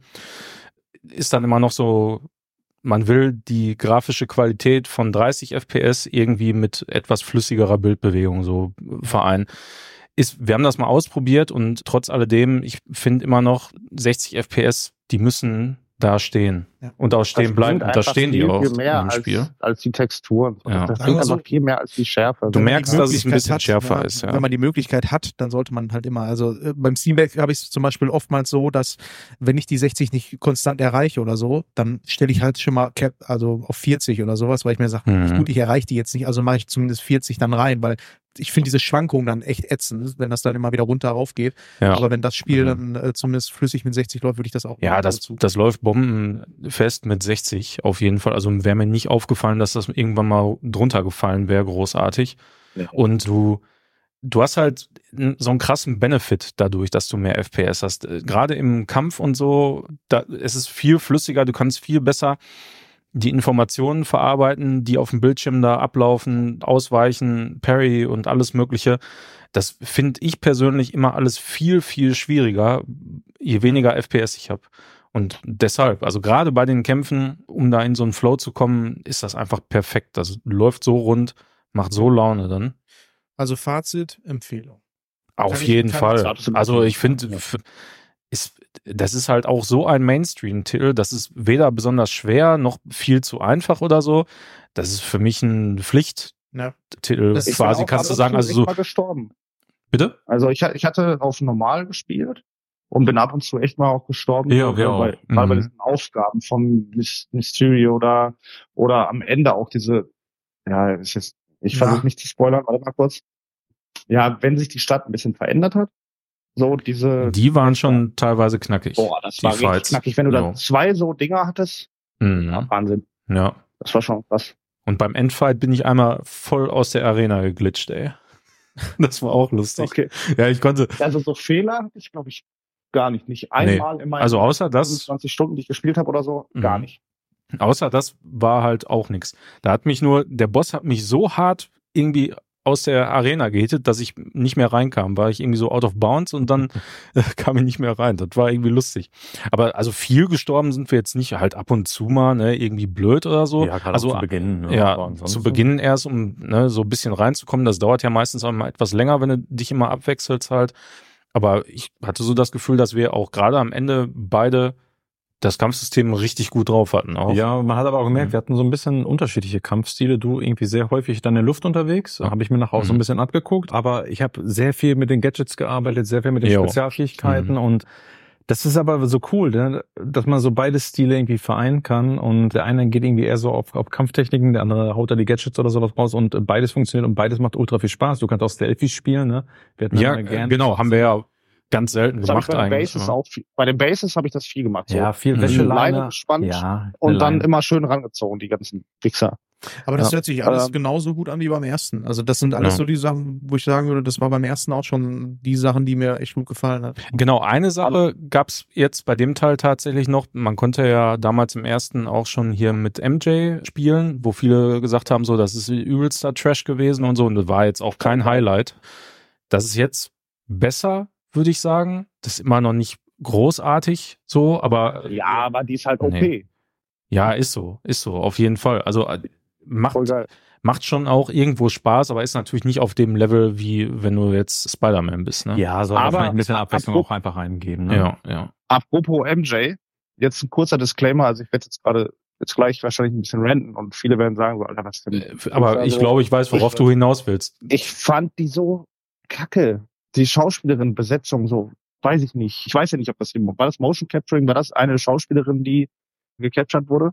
ist dann immer noch so, man will die grafische Qualität von 30 FPS irgendwie mit etwas flüssigerer Bildbewegung so vereinen. Ist, wir haben das mal ausprobiert und trotz alledem, ich finde immer noch 60 FPS, die müssen da stehen Ja. und auch stehen Das bleiben. da stehen die viel, auch viel mehr im als, Spiel. als die Texturen. Ja. Das bringt so, einfach viel mehr als die Schärfe. Du merkst, die dass es ein bisschen schärfer ist, ja. Wenn man die Möglichkeit hat, dann sollte man halt immer, also äh, beim Steam Deck habe ich es zum Beispiel oftmals so, dass wenn ich die 60 nicht konstant erreiche oder so, dann stelle ich halt schon mal Cap, also auf 40 oder sowas, weil ich mir sage, Mhm. gut, ich erreiche die jetzt nicht, also mache ich zumindest 40 dann rein, weil ich finde diese Schwankung dann echt ätzend, wenn das dann immer wieder runter rauf geht. Ja. Aber wenn das Spiel Mhm. dann äh, zumindest flüssig mit 60 läuft, würde ich das auch Ja, das, dazu. das läuft bombenfest mit 60 auf jeden Fall. Also wäre mir nicht aufgefallen, dass das irgendwann mal drunter gefallen wäre, großartig. Und du, du hast halt so einen krassen Benefit dadurch, dass du mehr FPS hast. Äh, Gerade im Kampf und so, da, es ist viel flüssiger, du kannst viel besser die Informationen verarbeiten, die auf dem Bildschirm da ablaufen, ausweichen, Parry und alles Mögliche. Das finde ich persönlich immer alles viel, viel schwieriger, je weniger FPS ich habe. Und deshalb, also gerade bei den Kämpfen, um da in so einen Flow zu kommen, ist das einfach perfekt. Das läuft so rund, macht so Laune dann. Also Fazit, Empfehlung. Auf Kann jeden ich Fall. Also ich finde, ist, das ist halt auch so ein Mainstream-Titel. Das ist weder besonders schwer noch viel zu einfach oder so. Das ist für mich ein Pflichttitel Ja. quasi, kannst du sagen. Also so, mal gestorben. bitte? Also ich, ich hatte auf normal gespielt und bin ab und zu echt mal auch gestorben. Ja, bei, auch. Mal bei Mhm. diesen Aufgaben von Mys- Mysterio oder, oder am Ende auch diese, ja, ist jetzt, ich Ja. versuche nicht zu spoilern, warte mal kurz. Ja, wenn sich die Stadt ein bisschen verändert hat, so diese, Die waren schon teilweise knackig. boah, das war richtig Fights. knackig. Wenn du Ja. da zwei so Dinger hattest, Mhm. ja, Wahnsinn. Ja. Das war schon krass. Und beim Endfight bin ich einmal voll aus der Arena geglitscht, ey. [LAUGHS] Das war auch lustig. Okay. Ja, ich konnte. Also so Fehler hatte ich, glaube ich, gar nicht. Nicht einmal in meinen Also außer das, 25 Stunden, die ich gespielt habe oder so, gar Mhm. nicht. außer das war halt auch nix. Da hat mich nur, der Boss hat mich so hart irgendwie aus der Arena gehittet, dass ich nicht mehr reinkam. War ich irgendwie so out of bounds und dann äh, [LAUGHS] [LAUGHS] kam ich nicht mehr rein. Das war irgendwie lustig. Aber also viel gestorben sind wir jetzt nicht, halt ab und zu mal, ne, irgendwie blöd oder so. Ja, gerade also zu Beginn. ne? Ja, zu Beginn erst, um ne, so ein bisschen reinzukommen. Das dauert ja meistens auch mal etwas länger, wenn du dich immer abwechselst halt. Aber ich hatte so das Gefühl, dass wir auch gerade am Ende beide das Kampfsystem richtig gut drauf hatten. Auch. Ja, man hat aber auch gemerkt, Mhm. wir hatten so ein bisschen unterschiedliche Kampfstile. Du irgendwie sehr häufig dann in der Luft unterwegs, habe ich mir nachher auch so ein Mhm. bisschen abgeguckt. Aber ich habe sehr viel mit den Gadgets gearbeitet, sehr viel mit den Jo. Spezialfähigkeiten Mhm. und das ist aber so cool, ne? dass man so beide Stile irgendwie vereinen kann und der eine geht irgendwie eher so auf, auf Kampftechniken, der andere haut da die Gadgets oder sowas raus und beides funktioniert und beides macht ultra viel Spaß. Du kannst auch Stealthy spielen, ne? Wir hatten Ja, gern- genau, haben wir ja ganz selten Das gemacht bei den eigentlich. Bases ja. auch viel, bei den Bases habe ich das viel gemacht. So. Ja, viel Mhm. Wäscheleine. Leine gespannt Ja, und dann Leine. immer schön rangezogen, die ganzen Wichser. Aber das Ja. hört sich alles Ähm, genauso gut an wie beim ersten. Also das sind alles Ja. so die Sachen, wo ich sagen würde, das war beim ersten auch schon die Sachen, die mir echt gut gefallen hat. Genau, eine Sache gab's jetzt bei dem Teil tatsächlich noch. Man konnte ja damals im ersten auch schon hier mit MJ spielen, wo viele gesagt haben, so, das ist übelster Trash gewesen und so. Und das war jetzt auch kein Highlight. Das ist jetzt besser, würde ich sagen. Das ist immer noch nicht großartig so, aber Ja, aber die ist halt OP. Nee. ja, ist so, ist so, auf jeden Fall. Also äh, macht, macht schon auch irgendwo Spaß, aber ist natürlich nicht auf dem Level, wie wenn du jetzt Spider-Man bist, ne? Ja, soll Aber aber ein bisschen Abwechslung apropos- auch einfach reingeben. Ne? ja, ja. Apropos MJ, jetzt ein kurzer Disclaimer, also ich werde jetzt gerade jetzt gleich wahrscheinlich ein bisschen ranten und viele werden sagen, so, Alter, was denn? Äh, Aber ich glaube, ich weiß, worauf du hinaus willst. Ich fand die so kacke. Die Schauspielerin, Besetzung, so, weiß ich nicht. Ich weiß ja nicht, ob das war das Motion Capturing, war das eine Schauspielerin, die gecaptured wurde?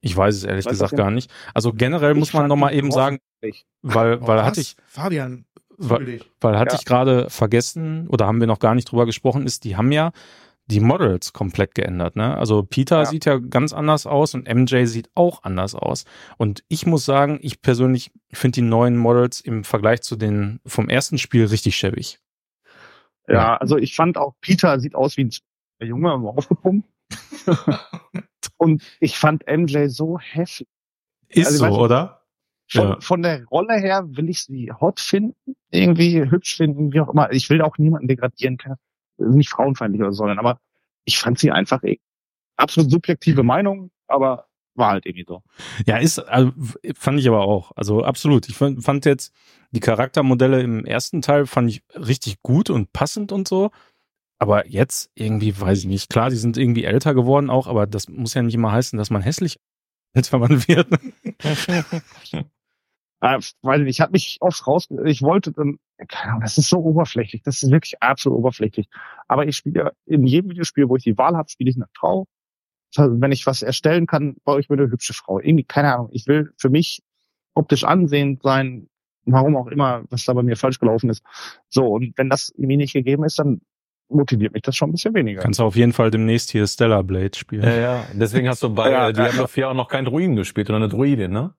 Ich weiß es ehrlich Weiß gesagt gar nicht. Also generell Ich muss man nochmal eben sagen, weil, Oh, weil hatte ich, Fabian, dich. weil hatte Ja. ich gerade vergessen oder haben wir noch gar nicht drüber gesprochen, ist, die haben ja die Models komplett geändert. Ne? Also Peter Ja. sieht ja ganz anders aus und MJ sieht auch anders aus. Und ich muss sagen, ich persönlich finde die neuen Models im Vergleich zu den vom ersten Spiel richtig schäbig. Ja, also ich fand auch, Peter sieht aus wie ein Junge, aufgepumpt. [LAUGHS] und ich fand MJ so heftig. Ist Also, so, weißt du, oder? Von, Ja. von der Rolle her will ich sie hot finden, irgendwie hübsch finden, wie auch immer. Ich will auch niemanden degradieren, kann, nicht frauenfeindlich oder so, aber ich fand sie einfach eh- absolut subjektive Meinung, aber war halt irgendwie so. Ja, ist, also, fand ich aber auch. Also absolut. Ich fand, fand jetzt die Charaktermodelle im ersten Teil fand ich richtig gut und passend und so. Aber jetzt irgendwie, weiß ich nicht. Klar, die sind irgendwie älter geworden auch, aber das muss ja nicht immer heißen, dass man hässlich [LAUGHS] älter man wird. Äh, [LAUGHS] weiß ich nicht, ich habe mich oft raus, ich wollte dann, keine Ahnung, das ist so oberflächlich, das ist wirklich absolut oberflächlich. Aber ich spiele ja in jedem Videospiel, wo ich die Wahl habe, spiele ich eine Frau. Wenn ich was erstellen kann, baue ich mir eine hübsche Frau. Irgendwie, keine Ahnung, ich will für mich optisch ansehend sein, warum auch immer, was da bei mir falsch gelaufen ist. So, und wenn das irgendwie nicht gegeben ist, dann motiviert mich das schon ein bisschen weniger. Kannst du auf jeden Fall demnächst hier Stellar Blade spielen. Ja, ja. Deswegen hast du bei Ja, äh, Diablo 4 auch noch keinen Druiden gespielt, sondern eine Druidin, ne?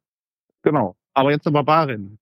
Genau. Aber jetzt eine Barbarin.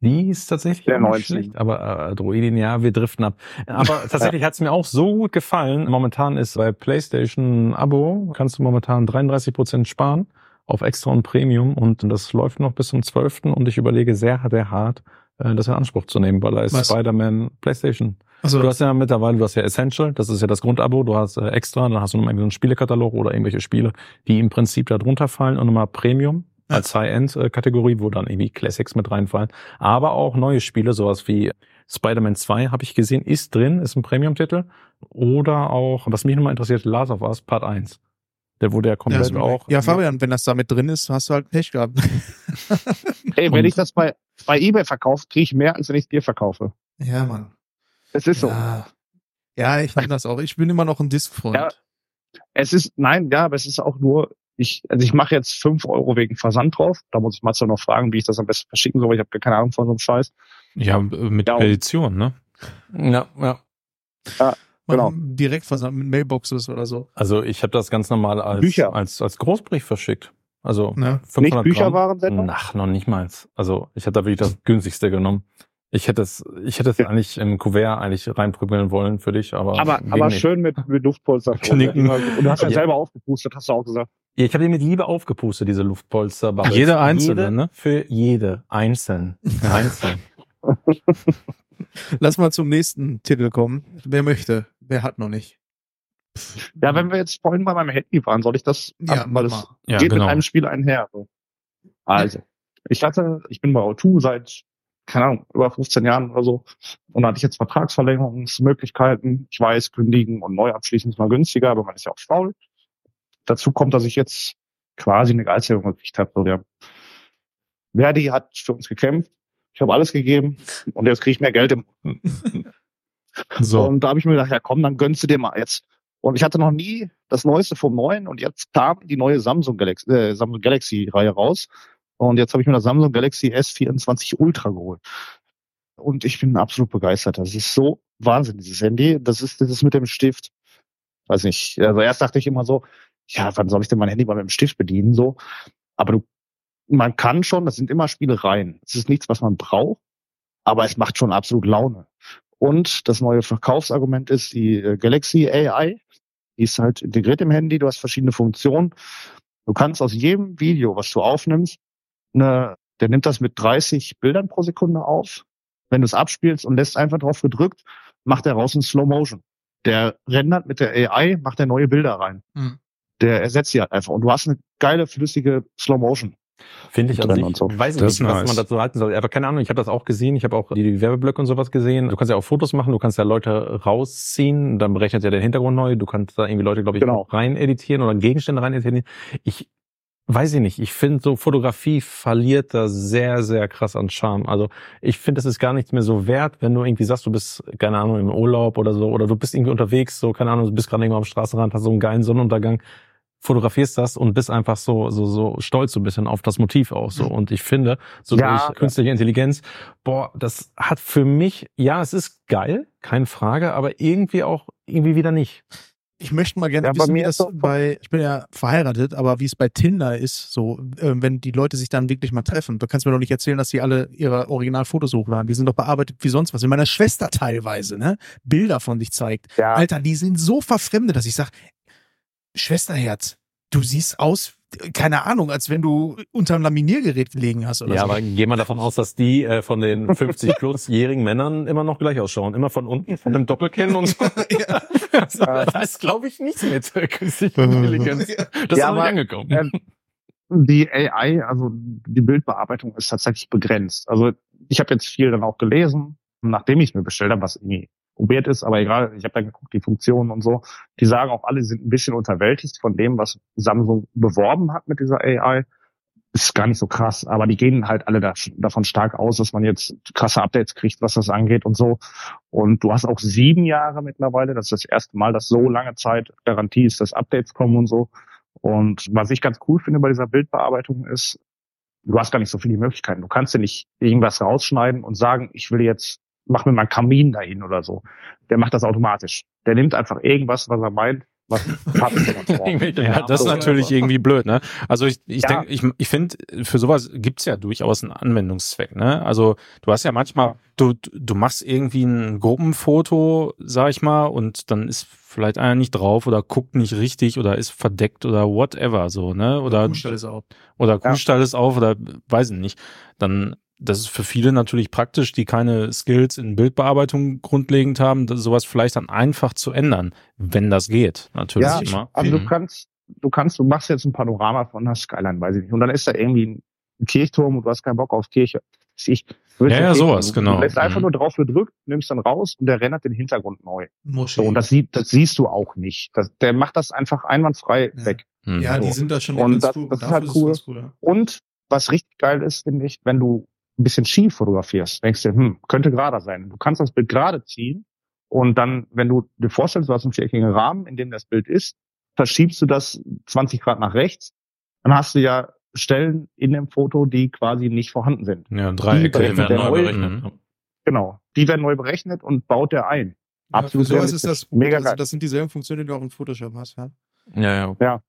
Die ist tatsächlich Der nicht 19. schlecht, aber äh, Druidin, ja, wir driften ab. Aber [LAUGHS] tatsächlich hat's mir auch so gut gefallen. Momentan ist bei PlayStation Abo, kannst du momentan 33% sparen auf Extra und Premium und das läuft noch bis zum 12. und ich überlege sehr, sehr hart, äh, das in Anspruch zu nehmen, weil da ist? Spider-Man PlayStation. Also, Du hast ja mittlerweile, du hast ja Essential, das ist ja das Grundabo, du hast äh, Extra, dann hast du noch irgendwie so einen Spielekatalog oder irgendwelche Spiele, die im Prinzip da drunter fallen und nochmal Premium Ja. als High-End-Kategorie, wo dann irgendwie Classics mit reinfallen. Aber auch neue Spiele, sowas wie Spider-Man 2 habe ich gesehen, ist drin, ist ein Premium-Titel. Oder auch, was mich nochmal interessiert, Last of Us Part 1. Der wurde ja ja, komplett ist auch. ja, Fabian, wenn das da mit drin ist, hast du halt Pech gehabt. [LAUGHS] Ey, wenn Und- ich das bei, bei eBay verkaufe, kriege ich mehr, als wenn ich es dir verkaufe. ja, Mann. Es ist so. Ja, ja ich nehme das auch. Ich bin immer noch ein Disk-Freund. Ja. Es ist, nein, ja, aber es ist auch nur, ich, also ich mache jetzt fünf Euro wegen Versand drauf. Da muss ich Matze noch fragen, wie ich das am besten verschicken soll, weil ich habe keine Ahnung von so einem Scheiß. Ja, mit Ja, Petition, ne? Ja, ja. genau. Machen Direktversand mit Mailboxes oder so. Also ich habe das ganz normal als, Bücher. als, als Großbrief verschickt. Also Ne? 500 Nicht Gramm. Bücherwarensendung? Ach, noch nicht mal. Also ich hätte da wirklich das günstigste genommen. Ich hätte es, ich hätte es Ja. eigentlich im Kuvert eigentlich reinprügeln wollen für dich, aber Aber, aber nicht. schön mit, mit Luftpolster. Knicken. Und du hast ja, Ja. selber aufgepustet, hast du auch gesagt. Ja, Ich habe die mit Liebe aufgepustet, diese Luftpolster. Bubbles. Jede einzelne, jede ne? Für jede einzeln, einzeln. [LAUGHS] Lass mal zum nächsten Titel kommen. Wer möchte? Wer hat noch nicht? Ja, wenn wir jetzt vorhin bei meinem Handy waren, soll ich das, Ja, ab- weil das. Ja, geht genau. mit einem Spiel einher. So. Also, ich hatte, ich bin bei O2 seit, keine Ahnung, über 15 Jahren oder so. Und da hatte ich jetzt Vertragsverlängerungsmöglichkeiten. Ich weiß, kündigen und neu abschließen ist mal günstiger, aber man ist ja auch faul. Dazu kommt, dass ich jetzt quasi eine Gehaltserhöhung gekriegt habe. So, der Verdi hat für uns gekämpft. Ich habe alles gegeben und jetzt kriege ich mehr Geld im [LAUGHS] [LAUGHS] So. und da habe ich mir gedacht, ja komm, dann gönnst du dir mal jetzt. Und ich hatte noch nie das Neueste vom Neuen und jetzt kam die neue Samsung Galaxy, äh, Samsung Galaxy Reihe raus. Und jetzt habe ich mir das Samsung Galaxy S24 Ultra geholt. Und ich bin absolut begeistert. Das ist so Wahnsinn, dieses Handy. Das ist das ist mit dem Stift. Weiß nicht. Also erst dachte ich immer so, ja, wann soll ich denn mein Handy mal mit dem Stift bedienen? So. Aber du, man kann schon, das sind immer Spielereien. Es ist nichts, was man braucht, aber es macht schon absolut Laune. Und das neue Verkaufsargument ist die äh, Galaxy AI. Die ist halt integriert im Handy. Du hast verschiedene Funktionen. Du kannst aus jedem Video, was du aufnimmst, eine, der nimmt das mit 30 Bildern pro Sekunde auf. Wenn du es abspielst und lässt einfach drauf gedrückt, macht er raus in Slow Motion. Der rendert mit der AI, macht er neue Bilder rein. Hm. Der ersetzt sie halt einfach. Und du hast eine geile, flüssige Slow Motion. Finde ich sich, und so. weiß ich Das nicht, was nice. man dazu halten soll. Aber keine Ahnung, ich habe das auch gesehen. Ich habe auch die Werbeblöcke und sowas gesehen. Du kannst ja auch Fotos machen, du kannst ja Leute rausziehen, dann berechnet ja der Hintergrund neu. Du kannst da irgendwie Leute, glaube ich, Genau. auch rein editieren oder Gegenstände rein editieren. Ich weiß ich nicht. Ich finde so Fotografie verliert da sehr, sehr krass an Charme. Also ich finde, es ist gar nichts mehr so wert, wenn du irgendwie sagst, du bist, keine Ahnung, im Urlaub oder so, oder du bist irgendwie unterwegs, so, keine Ahnung, du bist gerade irgendwo am Straßenrand, hast so einen geilen Sonnenuntergang, fotografierst das und bist einfach so, so, so stolz so ein bisschen auf das Motiv auch so. Und ich finde, so Ja. durch künstliche Intelligenz, boah, das hat für mich, ja, es ist geil, keine Frage, aber irgendwie auch, irgendwie wieder nicht. Ich möchte mal gerne Ja, bei wissen, wie mir das bei, ich bin ja verheiratet, aber wie es bei Tinder ist, so, äh, wenn die Leute sich dann wirklich mal treffen. Du kannst mir doch nicht erzählen, dass die alle ihre Originalfotos hochladen. Die sind doch bearbeitet wie sonst was. Wenn meiner Schwester teilweise, ne, Bilder von sich zeigt. Ja, Alter, die sind so verfremdet, dass ich sag, Schwesterherz, du siehst aus, äh, keine Ahnung, als wenn du unterm Laminiergerät gelegen hast oder Ja, so. aber gehen wir davon aus, dass die äh, von den [LAUGHS] 50-plus-jährigen Männern immer noch gleich ausschauen. Immer von unten, von dem Doppelkinn und so. [LAUGHS] ja. Also, da ist, glaube ich, nichts mit äh, künstlicher [LAUGHS] Intelligenz. Das ist Ja, noch nicht aber, angekommen. ähm, die AI, also die Bildbearbeitung ist tatsächlich begrenzt. Also ich habe jetzt viel dann auch gelesen, nachdem ich es mir bestellt habe, was irgendwie weird ist, aber egal, ich habe dann geguckt, die Funktionen und so. Die sagen auch alle, sind ein bisschen unterwältigt von dem, was Samsung beworben hat mit dieser AI. Ist gar nicht so krass, aber die gehen halt alle da, davon stark aus, dass man jetzt krasse Updates kriegt, was das angeht und so. Und du hast auch sieben Jahre mittlerweile, das ist das erste Mal, dass so lange Zeit Garantie ist, dass Updates kommen und so. Und was ich ganz cool finde bei dieser Bildbearbeitung ist, du hast gar nicht so viele Möglichkeiten. Du kannst ja nicht irgendwas rausschneiden und sagen, ich will jetzt, mach mir mal einen Kamin dahin oder so. Der macht das automatisch. Der nimmt einfach irgendwas, was er meint, was [LAUGHS] passt. Ja, das ist natürlich irgendwie blöd, ne? Also ich, ich Ja. denke, ich, ich finde, für sowas gibt's ja durchaus einen Anwendungszweck, ne? Also du hast ja manchmal, du, du machst irgendwie ein Gruppenfoto, sag ich mal, und dann ist vielleicht einer nicht drauf oder guckt nicht richtig oder ist verdeckt oder whatever, so, ne? Oder, Kuhstall ist auch. oder Ja. Kuhstall ist auf oder weiß ich nicht. Dann, das ist für viele natürlich praktisch, die keine Skills in Bildbearbeitung grundlegend haben, das, sowas vielleicht dann einfach zu ändern, wenn das geht, natürlich Ja, immer. Also Mhm. du kannst, du kannst, du machst jetzt ein Panorama von der Skyline, weiß ich nicht. Und dann ist da irgendwie ein Kirchturm und du hast keinen Bock auf Kirche. Ich, Ja, ja, sowas, du, genau. Du lässt einfach Mhm. nur drauf gedrückt, nimmst dann raus und der rendert den Hintergrund neu. Moschee. So, und das, sieht, das siehst du auch nicht. Das, der macht das einfach einwandfrei Ja. weg. Mhm. ja, die sind da schon Und ganz das- cool. das ist Dafür halt cool. ganz cool. ja. Und was richtig geil ist, finde ich, wenn du ein bisschen schief fotografierst, denkst du, hm, könnte gerader sein. Du kannst das Bild gerade ziehen und dann, wenn du dir vorstellst, du hast einen viereckigen Rahmen, in dem das Bild ist, verschiebst du das 20 Grad nach rechts, dann hast du ja Stellen in dem Foto, die quasi nicht vorhanden sind. Ja, Dreiecke berechnet werden neu berechnet. Genau. Die werden neu berechnet und baut der ein. Ja, Absolut sowas ist das. Mega also, geil. das sind dieselben Funktionen, die du auch in Photoshop hast. Ja? Ja, ja.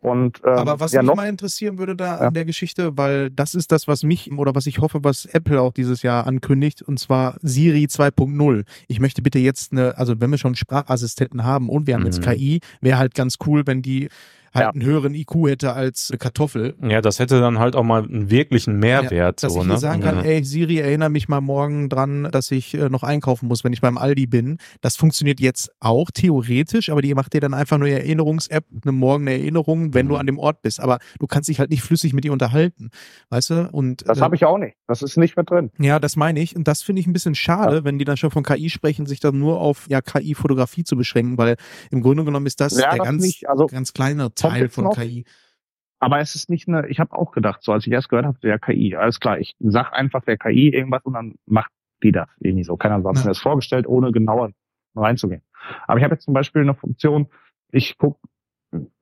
Und, ähm, Aber was ja, mich noch, mal interessieren würde da Ja. an der Geschichte, weil das ist das, was mich oder was ich hoffe, was Apple auch dieses Jahr ankündigt, und zwar Siri 2.0. Ich möchte bitte jetzt eine, also wenn wir schon Sprachassistenten haben und wir haben jetzt Mhm. KI, wäre halt ganz cool, wenn die halt Ja. einen höheren IQ hätte als eine Kartoffel. Ja, das hätte dann halt auch mal einen wirklichen Mehrwert. Dass so, ich ne? sagen kann, Mhm. ey Siri, erinnere mich mal morgen dran, dass ich äh, noch einkaufen muss, wenn ich beim Aldi bin. Das funktioniert jetzt auch theoretisch, aber die macht dir dann einfach nur eine Erinnerungs-App, eine morgen eine Erinnerung, wenn du Mhm. an dem Ort bist. Aber du kannst dich halt nicht flüssig mit ihr unterhalten, weißt du? Und das äh, habe ich auch nicht. Das ist nicht mit drin. ja, das meine ich. Und das finde ich ein bisschen schade, wenn die dann schon von KI sprechen, sich dann nur auf ja KI-Fotografie zu beschränken, weil im Grunde genommen ist das Ja, der das ganz. Also, ganz kleine Teil von noch? KI. Aber es ist nicht eine, ich habe auch gedacht, so als ich erst gehört habe, der KI, alles klar, ich sag einfach der KI irgendwas und dann macht die das irgendwie so. Keiner hat mir das vorgestellt, ohne genauer reinzugehen. Aber ich habe jetzt zum Beispiel eine Funktion, ich guck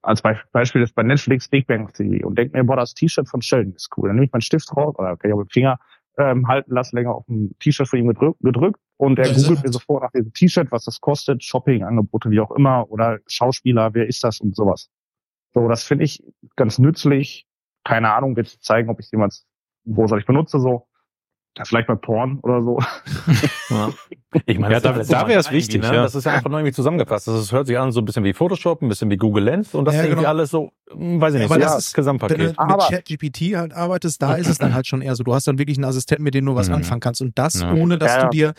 als Be Beispiel ist bei Netflix Big Bang Theory und denk mir, boah, das T-Shirt von Sheldon ist cool. Dann nehme ich meinen Stift raus oder kann ich auch mit dem Finger ähm, halten lassen, länger auf dem T-Shirt von ihm gedrückt, gedrückt und er googelt mir sofort nach diesem T-Shirt, was das kostet, Shopping-Angebote, wie auch immer, oder Schauspieler, wer ist das und sowas. So, das finde ich ganz nützlich. Keine Ahnung, wird zeigen, ob ich es jemals großartig benutze, so. Ja, vielleicht bei Porn oder so. [LAUGHS] Ja. Ich meine, Ja, das da- da wär's irgendwie, wichtig, Ne? ja. Das ist ja einfach nur irgendwie zusammengefasst. Das ist, hört sich an so ein bisschen wie Photoshop, ein bisschen wie Google Lens und das Ja, ist irgendwie genau. alles so Weiß ich nicht. Aber so das das ist- Gesamtpaket. Wenn du mit ChatGPT halt arbeitest, da ist es dann [CLEARS THROAT] halt schon eher so. Du hast dann wirklich einen Assistenten, mit dem du was Mhm. anfangen kannst. Und das Ja. ohne, dass Ja, du ja. dir,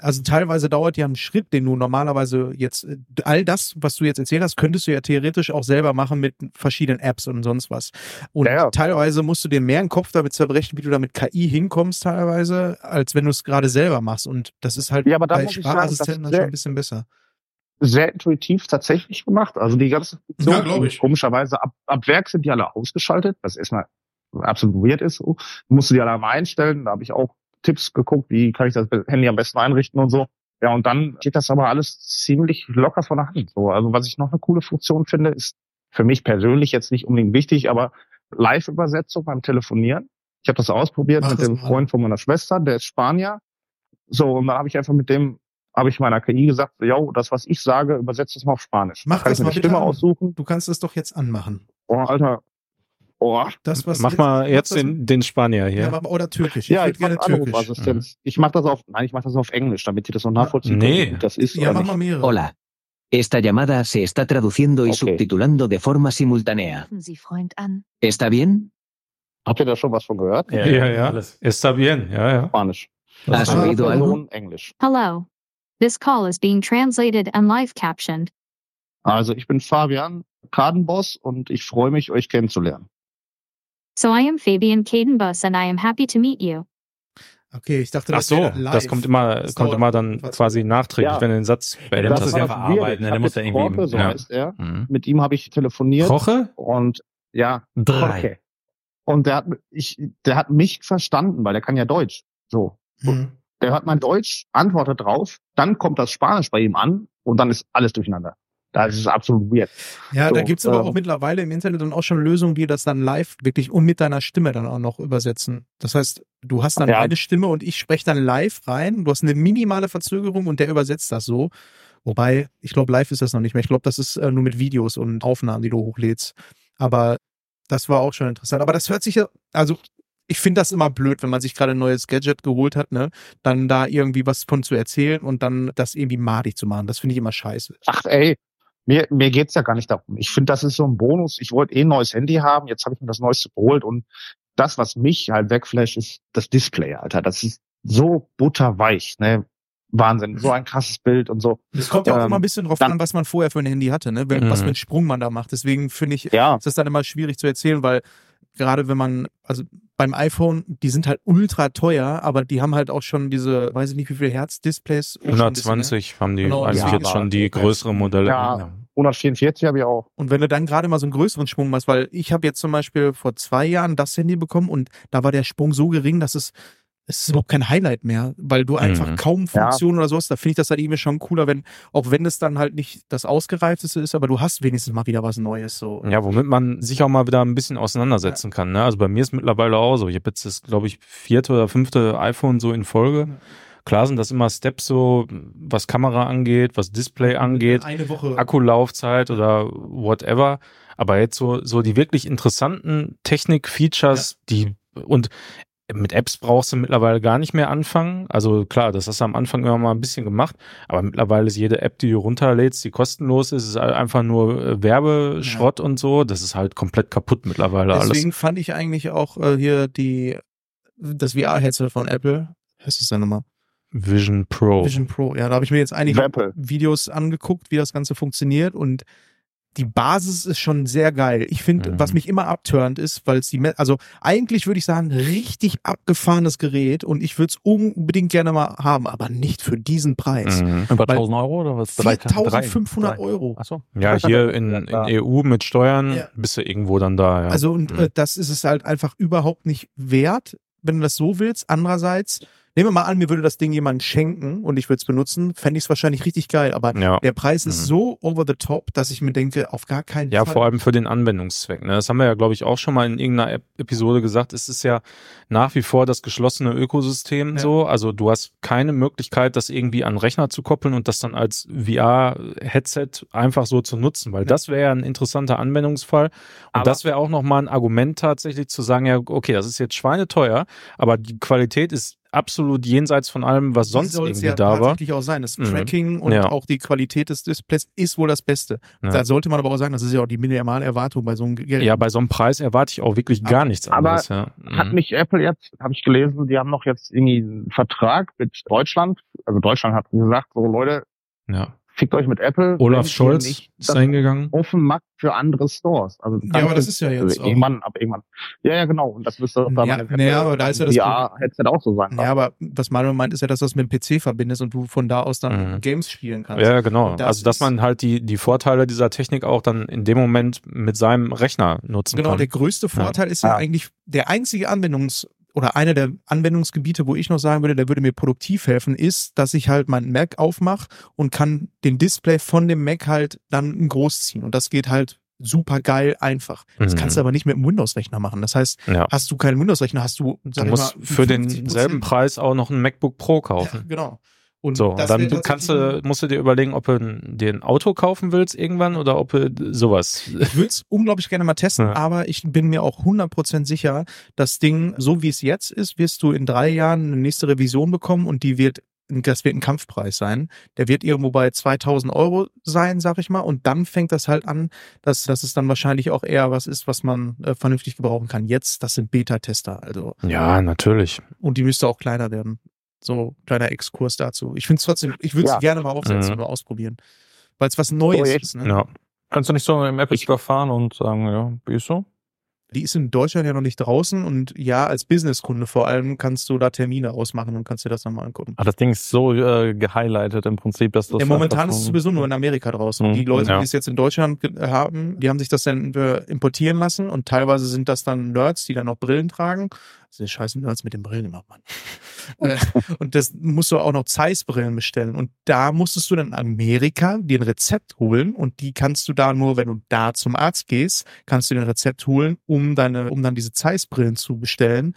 also teilweise dauert ja ein Schritt, den du normalerweise jetzt, all das, was du jetzt erzählt hast, könntest du ja theoretisch auch selber machen mit verschiedenen Apps und sonst was. Und Ja, ja. teilweise musst du dir mehr im Kopf damit zerbrechen, wie du da mit KI hinkommst teilweise, als wenn du es gerade selber machst. Und das ist halt Ja, aber bei muss ich sagen, das ist Sprachassistenten schon ein bisschen besser. Sehr intuitiv tatsächlich gemacht. Also die ganzen Funktionen, Ja, glaub ich. komischerweise ab, ab Werk sind die alle ausgeschaltet, was erstmal absolut weird ist. So. Musst du die alle mal einstellen. Da habe ich auch Tipps geguckt, wie kann ich das Handy am besten einrichten und so. Ja, und dann geht das aber alles ziemlich locker von der Hand. So, also was ich noch eine coole Funktion finde, ist für mich persönlich jetzt nicht unbedingt wichtig, aber Live-Übersetzung beim Telefonieren. Ich habe das ausprobiert Mach mit das dem mal. Freund von meiner Schwester, der ist Spanier. So, und dann habe ich einfach mit dem, habe ich meiner KI gesagt, yo, das, was ich sage, übersetzt das mal auf Spanisch. Mach Kann das ich mir mal die bitte Stimme an. aussuchen. Du kannst es doch jetzt anmachen. Oh, Alter. Oh. Das, was Mach jetzt- mal jetzt das- den, den Spanier hier. Ja, oder Türkisch. Ja, würd ich mache gerne Türkisch. Mhm. Ich mache das auf, nein, ich mache das auf Englisch, damit ihr das noch nachvollziehen Nee. könnt, wie das ist. Ja, mach nicht. mal mehrere. Hola. Esta llamada se está traduciendo y Ok. subtitulando de forma simultánea. Rufen Sie Freund an. ¿Está bien? Habt ihr da schon was von gehört? Ja, ja. Alles. Está bien, ja, ja. Spanisch. ¿Has Ah, oído algo? Person, Englisch. Hello. This call is being translated and live captioned. Also ich bin Fabian, Kadenboss und ich freue mich, euch kennenzulernen. So I am Fabian Cadenbus and I am happy to meet you. Okay, ich dachte, Ach das so, wäre live. das kommt immer, Das kommt immer dann quasi nachträglich, Ja. wenn du den Satz der beendet muss hast. es ja das verarbeiten, ne? Hab muss ja jetzt irgendwie- Jorge, so ja. heißt er. Mhm. Mit ihm habe ich telefoniert Koche? und ja, Drei. Okay. Und der hat, ich, der hat mich verstanden, weil der kann ja Deutsch. So. Mhm. Der hört mein Deutsch, antwortet drauf, dann kommt das Spanisch bei ihm an und dann ist alles durcheinander. Das ist absolut weird. Ja, So, da gibt's aber ähm, auch mittlerweile im Internet dann auch schon Lösungen, die das dann live wirklich und mit deiner Stimme dann auch noch übersetzen. Das heißt, du hast dann Ja. eine Stimme und ich spreche dann live rein. Du hast eine minimale Verzögerung und der übersetzt das so. Wobei, ich glaube, live ist das noch nicht mehr. Ich glaube, das ist äh, nur mit Videos und Aufnahmen, die du hochlädst. Aber das war auch schon interessant. Aber das hört sich ja, also ich finde das immer blöd, wenn man sich gerade ein neues Gadget geholt hat, ne, dann da irgendwie was von zu erzählen und dann das irgendwie madig zu machen. Das finde ich immer scheiße. Ach ey, mir, mir geht's ja gar nicht darum. Ich finde, das ist so ein Bonus. Ich wollte eh ein neues Handy haben, jetzt habe ich mir das neueste geholt und das, was mich halt wegflasht, ist das Display, Alter. Das ist so butterweich, ne? Wahnsinn. So ein krasses Bild und so. Es kommt ja auch Ähm, immer ein bisschen drauf dann- an, was man vorher für ein Handy hatte, ne? Wenn, Was Mhm. für einen Sprung man da macht. Deswegen finde ich, Ja. ist das dann immer schwierig zu erzählen, weil gerade wenn man, also beim iPhone, die sind halt ultra teuer, aber die haben halt auch schon diese, weiß ich nicht wie viel Hertz-Displays. auch schon ein bisschen, ne? 120 haben die Genau, eigentlich ja, jetzt schon die größeren Modelle. Ja. 144 habe ich auch. Und wenn du dann gerade mal so einen größeren Sprung machst, weil ich habe jetzt zum Beispiel vor zwei Jahren das Handy bekommen und da war der Sprung so gering, dass es es ist überhaupt kein Highlight mehr, weil du einfach Mhm. kaum Funktionen oder sowas, da finde ich das halt irgendwie schon cooler, wenn, auch wenn es dann halt nicht das ausgereifteste ist, aber du hast wenigstens mal wieder was Neues, so. Ja, womit man sich auch mal wieder ein bisschen auseinandersetzen kann. Ne? Also bei mir ist mittlerweile auch so. Ich habe jetzt das, glaube ich, vierte oder fünfte iPhone so in Folge. Klar sind das immer Steps so, was Kamera angeht, was Display angeht, Eine Woche. Akkulaufzeit oder whatever. Aber jetzt so, so die wirklich interessanten Technik-Features, die und mit Apps brauchst du mittlerweile gar nicht mehr anfangen. Also klar, das hast du am Anfang immer mal ein bisschen gemacht, aber mittlerweile ist jede App, die du runterlädst, die kostenlos ist, ist halt einfach nur äh, Werbeschrott und so. Das ist halt komplett kaputt mittlerweile Deswegen fand ich eigentlich auch äh, hier die das VR-Headset von Apple. Was ist das nochmal? alles. Vision Pro. Vision Pro. Ja, da habe ich mir jetzt einige Apple. Videos angeguckt, wie das Ganze funktioniert und die Basis ist schon sehr geil. Ich finde, Mhm. was mich immer abturnt ist, weil es die, Me- also eigentlich würde ich sagen, richtig abgefahrenes Gerät und ich würde es unbedingt gerne mal haben, aber nicht für diesen Preis. Mhm. Ein paar Weil- tausend Euro oder was? Drei- 4500 drei- Euro. Ach so. Ja, [LAUGHS] hier in, in. EU mit Steuern Ja. bist du irgendwo dann da. Ja. Also und Mhm. äh, das ist es halt einfach überhaupt nicht wert, wenn du das so willst. Andererseits, nehmen wir mal an, mir würde das Ding jemand schenken und ich würde es benutzen, fände ich es wahrscheinlich richtig geil. Aber ja. der Preis ist Mhm. so over the top, dass ich mir denke, auf gar keinen Ja, Fall. vor allem für den Anwendungszweck. Ne? Das haben wir ja, glaube ich, auch schon mal in irgendeiner Ep- Episode gesagt. Es ist ja nach wie vor das geschlossene Ökosystem Ja. so. Also du hast keine Möglichkeit, das irgendwie an Rechner zu koppeln und das dann als VR-Headset einfach so zu nutzen, weil Ja. das wäre ja ein interessanter Anwendungsfall. Und Aber- das wäre auch nochmal ein Argument tatsächlich zu sagen, ja, okay, das ist jetzt schweineteuer, aber die Qualität ist absolut jenseits von allem, was sonst irgendwie ja da war. tatsächlich auch sein. Das Mhm. Tracking und Ja. auch die Qualität des Displays ist wohl das Beste. Ja. Da sollte man aber auch sagen, das ist ja auch die minimale Erwartung bei so einem Gerät. Ja, bei so einem Preis erwarte ich auch wirklich gar nichts aber anderes. Ja. Hat Mhm. nicht Apple jetzt, habe ich gelesen, die haben noch jetzt irgendwie einen Vertrag mit Deutschland. Also Deutschland hat gesagt, so Leute, ja. Fickt euch mit Apple. Olaf Scholz nicht ist eingegangen. offen macht für andere Stores. Also Ja, aber das ist ja jetzt auch. irgendwann, ab irgendwann. Ja, ja, genau. Und das müsste dann Ja, nee, aber da ist ja das VR-Headset auch so sein. Ja, aber was Manuel meint, ist ja, dass du das mit dem PC verbindest und du von da aus dann Mhm. Games spielen kannst. Ja, genau. Das Also, dass man halt die, die Vorteile dieser Technik auch dann in dem Moment mit seinem Rechner nutzen Genau, kann. der größte Vorteil ist ja, Ja. eigentlich der einzige Anwendungs- oder einer der Anwendungsgebiete, wo ich noch sagen würde, der würde mir produktiv helfen, ist, dass ich halt meinen Mac aufmache und kann den Display von dem Mac halt dann großziehen. Und das geht halt super geil einfach. Das Mhm. kannst du aber nicht mit einem Windows-Rechner machen. Das heißt, ja. hast du keinen Windows-Rechner, hast du, Du sag ich musst mal, für 50%. denselben Preis auch noch ein MacBook Pro Ja, kaufen. genau. Und So, das dann kannst du, musst du dir überlegen, ob du dir ein Auto kaufen willst irgendwann oder ob du sowas. Ich würde es unglaublich gerne mal testen, Ja. aber ich bin mir auch 100% sicher, das Ding, so wie es jetzt ist, wirst du in drei Jahren eine nächste Revision bekommen und die wird, das wird ein Kampfpreis sein. Der wird irgendwo bei 2000 Euro sein, sag ich mal. Und dann fängt das halt an, dass, dass es dann wahrscheinlich auch eher was ist, was man äh, vernünftig gebrauchen kann. Jetzt, das sind Beta-Tester, also. Ja, natürlich. Und die müsste auch kleiner werden. So, kleiner Exkurs dazu. Ich finde es trotzdem, ich würde es Ja. gerne mal aufsetzen Mhm. oder ausprobieren. Weil es was Neues Oh, echt? ist. Ne? Ja. Kannst du nicht so im Apple Store fahren und sagen, ja, wie ist so? Die ist in Deutschland ja noch nicht draußen und ja, als Businesskunde vor allem kannst du da Termine ausmachen und kannst dir das dann mal angucken. Ah, das Ding ist so äh, gehighlightet im Prinzip, dass das Ja, momentan ist es so- sowieso nur in Amerika draußen. Mhm, Die Leute, ja. die es jetzt in Deutschland haben, die haben sich das dann äh, importieren lassen und teilweise sind das dann Nerds, die dann noch Brillen tragen. Diese scheiß Nerds mit den Brillen immer, Mann. [LAUGHS] Äh, und das musst du auch noch Zeiss-Brillen bestellen. Und da musstest du dann in Amerika dir ein Rezept holen und die kannst du da nur, wenn du da zum Arzt gehst, kannst du dir ein Rezept holen, um deine, um dann diese Zeiss-Brillen zu bestellen.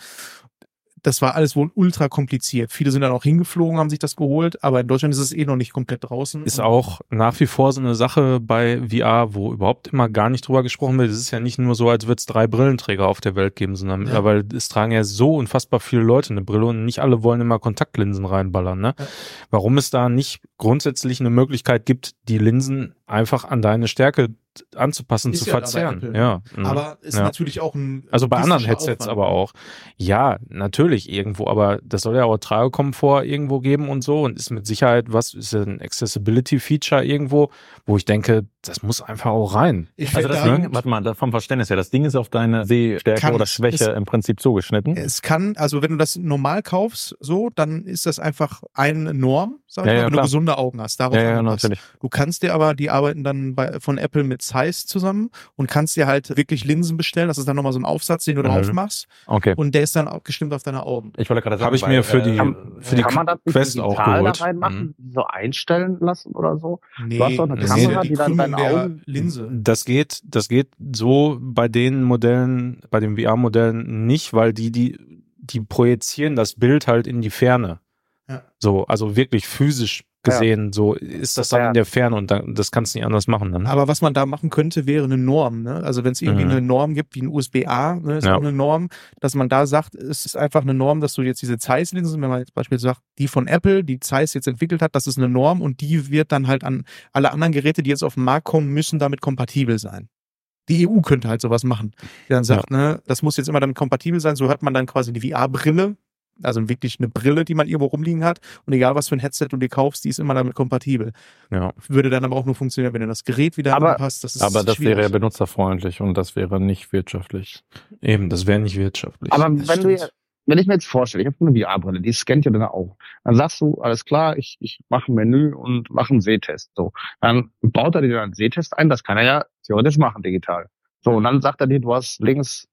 Das war alles wohl ultra kompliziert. Viele sind dann auch hingeflogen, haben sich das geholt, aber in Deutschland ist es eh noch nicht komplett draußen. Ist auch nach wie vor so eine Sache bei VR, wo überhaupt immer gar nicht drüber gesprochen wird. Es ist ja nicht nur so, als würde es drei Brillenträger auf der Welt geben, sondern Ja. mittlerweile es tragen ja so unfassbar viele Leute eine Brille und nicht alle wollen immer Kontaktlinsen reinballern. Ne? Ja. Warum es da nicht grundsätzlich eine Möglichkeit gibt, die Linsen einfach an deine Stärke anzupassen, Ist zu ja verzerren. Apple. Ja. mhm. Aber ist Ja. natürlich auch ein. Also bei anderen Headsets Aufwand. aber auch. Ja, natürlich irgendwo, aber das soll ja auch Tragekomfort irgendwo geben und so und ist mit Sicherheit was, ist ja ein Accessibility-Feature irgendwo, wo ich denke, das muss einfach auch rein. Ich Also das da- Ding, warte mal, vom Verständnis her, das Ding ist auf deine Sehstärke Kann oder Schwäche es- im Prinzip zugeschnitten. Es kann, also wenn du das normal kaufst, so, dann ist das einfach eine Norm, sag ich Ja, mal, ja, wenn klar. du gesunde Augen hast. Darauf ja, ja, natürlich. Du kannst dir aber, die arbeiten dann bei, von Apple mit Zeiss zusammen und kannst dir halt wirklich Linsen bestellen. Das ist dann nochmal so ein Aufsatz, den du Mhm. drauf machst Okay. und der ist dann auch gestimmt auf deine Augen. Ich wollte gerade sagen, Habe ich weil, mir für äh, die, Kann, für die kann man das Quest auch geholt. da reinmachen, so einstellen lassen oder so? Nee, Du hast doch eine das Kamera, die die dann deine der Augen- Linse. Das geht, das geht so bei den Modellen, bei den VR-Modellen nicht, weil die, die, die projizieren das Bild halt in die Ferne. Ja. So, also wirklich physisch gesehen, so ist das dann Ja. in der Ferne und dann, das kannst du nicht anders machen dann. Aber was man da machen könnte, wäre eine Norm. Ne? Also wenn es irgendwie Mhm. eine Norm gibt, wie ein USB-A, ne, ist Ja. auch eine Norm, dass man da sagt, es ist einfach eine Norm, dass du jetzt diese Zeiss-Linsen, wenn man jetzt beispielsweise sagt, die von Apple, die Zeiss jetzt entwickelt hat, das ist eine Norm und die wird dann halt an alle anderen Geräte, die jetzt auf den Markt kommen, müssen damit kompatibel sein. Die EU könnte halt sowas machen. Die dann sagt, ne, das muss jetzt immer damit kompatibel sein, so hat man dann quasi die VR-Brille, also wirklich eine Brille, die man irgendwo rumliegen hat. Und egal was für ein Headset du dir kaufst, die ist immer damit kompatibel. ja. Würde dann aber auch nur funktionieren, wenn du das Gerät wieder Aber- anpasst. Das ist aber das schwierig. wäre ja benutzerfreundlich und das wäre nicht wirtschaftlich. Eben, das wäre nicht wirtschaftlich. Aber Das wenn du, stimmt. wenn ich mir jetzt vorstelle, ich habe eine VR-Brille, die scannt ja deine Augen. Dann sagst du, alles klar, ich, ich mache ein Menü und mache einen Sehtest. So, dann baut er dir dann einen Sehtest ein, das kann er ja theoretisch machen digital. So, und dann sagt er dir, du hast links